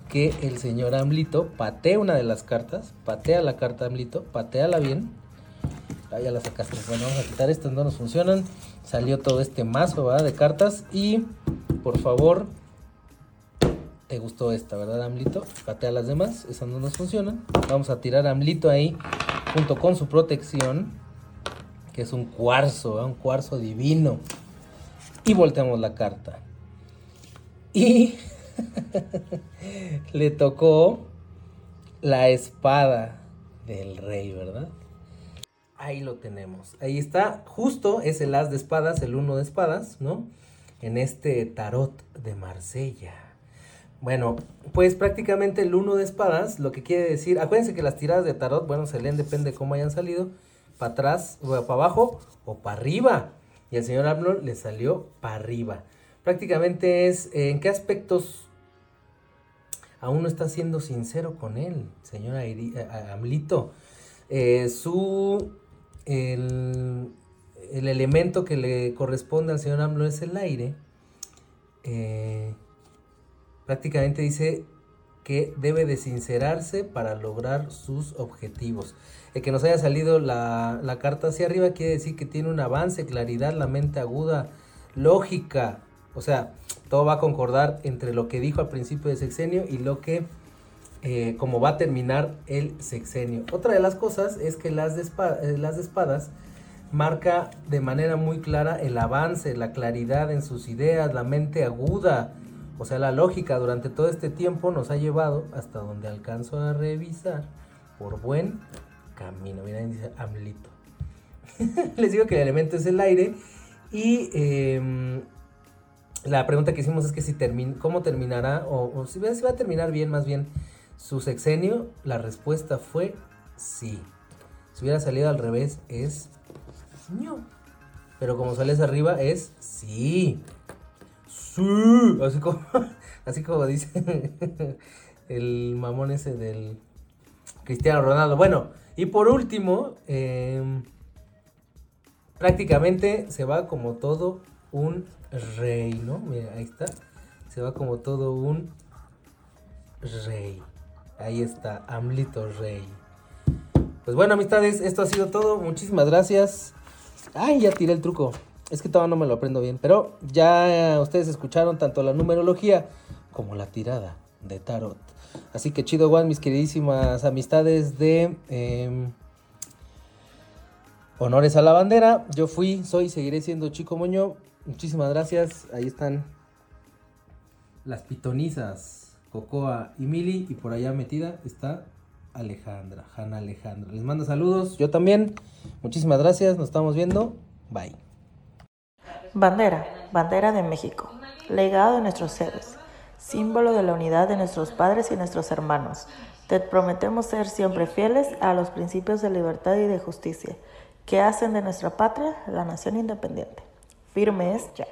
que el señor Amlito patee una de las cartas, patea la carta Amlito, pateala bien. Ah, ya la sacaste. Bueno, vamos a quitar estas, no nos funcionan. Salió todo este mazo de cartas y por favor, te gustó esta, ¿verdad, Amlito? Patea las demás, esas no nos funcionan. Vamos a tirar a Amlito ahí junto con su protección, que es un cuarzo, ¿verdad? un cuarzo divino. Y volteamos la carta. Y le tocó la espada del rey, ¿verdad? Ahí lo tenemos. Ahí está, justo es el as de espadas, el uno de espadas, ¿no? En este tarot de Marsella. Bueno, pues prácticamente el uno de espadas, lo que quiere decir, acuérdense que las tiradas de tarot, bueno, se leen depende de cómo hayan salido, para atrás, o para abajo o para arriba. Y el señor Arnold le salió para arriba. Prácticamente es en qué aspectos aún no está siendo sincero con él, señor Amlito. Eh, su el, el, elemento que le corresponde al señor AMLO es el aire. Eh, prácticamente dice que debe de sincerarse para lograr sus objetivos. El que nos haya salido la, la carta hacia arriba quiere decir que tiene un avance, claridad, la mente aguda, lógica. O sea, todo va a concordar entre lo que dijo al principio del sexenio y lo que, eh, como va a terminar el sexenio. Otra de las cosas es que las eh, las espadas marca de manera muy clara el avance, la claridad en sus ideas, la mente aguda, o sea, la lógica durante todo este tiempo nos ha llevado hasta donde alcanzo a revisar por buen camino. Miren, dice Amlito. Les digo que el elemento es el aire y eh, la pregunta que hicimos es que si termina, cómo terminará o, si, va a terminar bien más bien su sexenio. La respuesta fue sí. Si hubiera salido al revés es no. Pero como sales arriba es sí. Sí. Así como, así como dice el mamón ese del Cristiano Ronaldo. Bueno, y por último, em, prácticamente se va como todo un rey, ¿no? Mira, ahí está. Se va como todo un rey. Ahí está, Amlito Rey. Pues bueno, amistades, esto ha sido todo. Muchísimas gracias. Ay, ya tiré el truco. Es que todavía no me lo aprendo bien. Pero ya ustedes escucharon tanto la numerología como la tirada de tarot. Así que chido, Juan, mis queridísimas amistades de em, Honores a la Bandera. Yo fui, soy, seguiré siendo Chico Moño. Muchísimas gracias. Ahí están las pitonizas, Cocoa y Mili. Y por allá metida está Alejandra, Hanna Alejandra. Les mando saludos. Yo también. Muchísimas gracias. Nos estamos viendo. Bye. Bandera, bandera de México. Legado de nuestros seres. Símbolo de la unidad de nuestros padres y nuestros hermanos. Te prometemos ser siempre fieles a los principios de libertad y de justicia que hacen de nuestra patria la nación independiente firmes ya.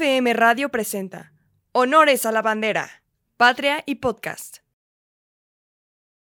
FM Radio presenta Honores a la Bandera, Patria y Podcast.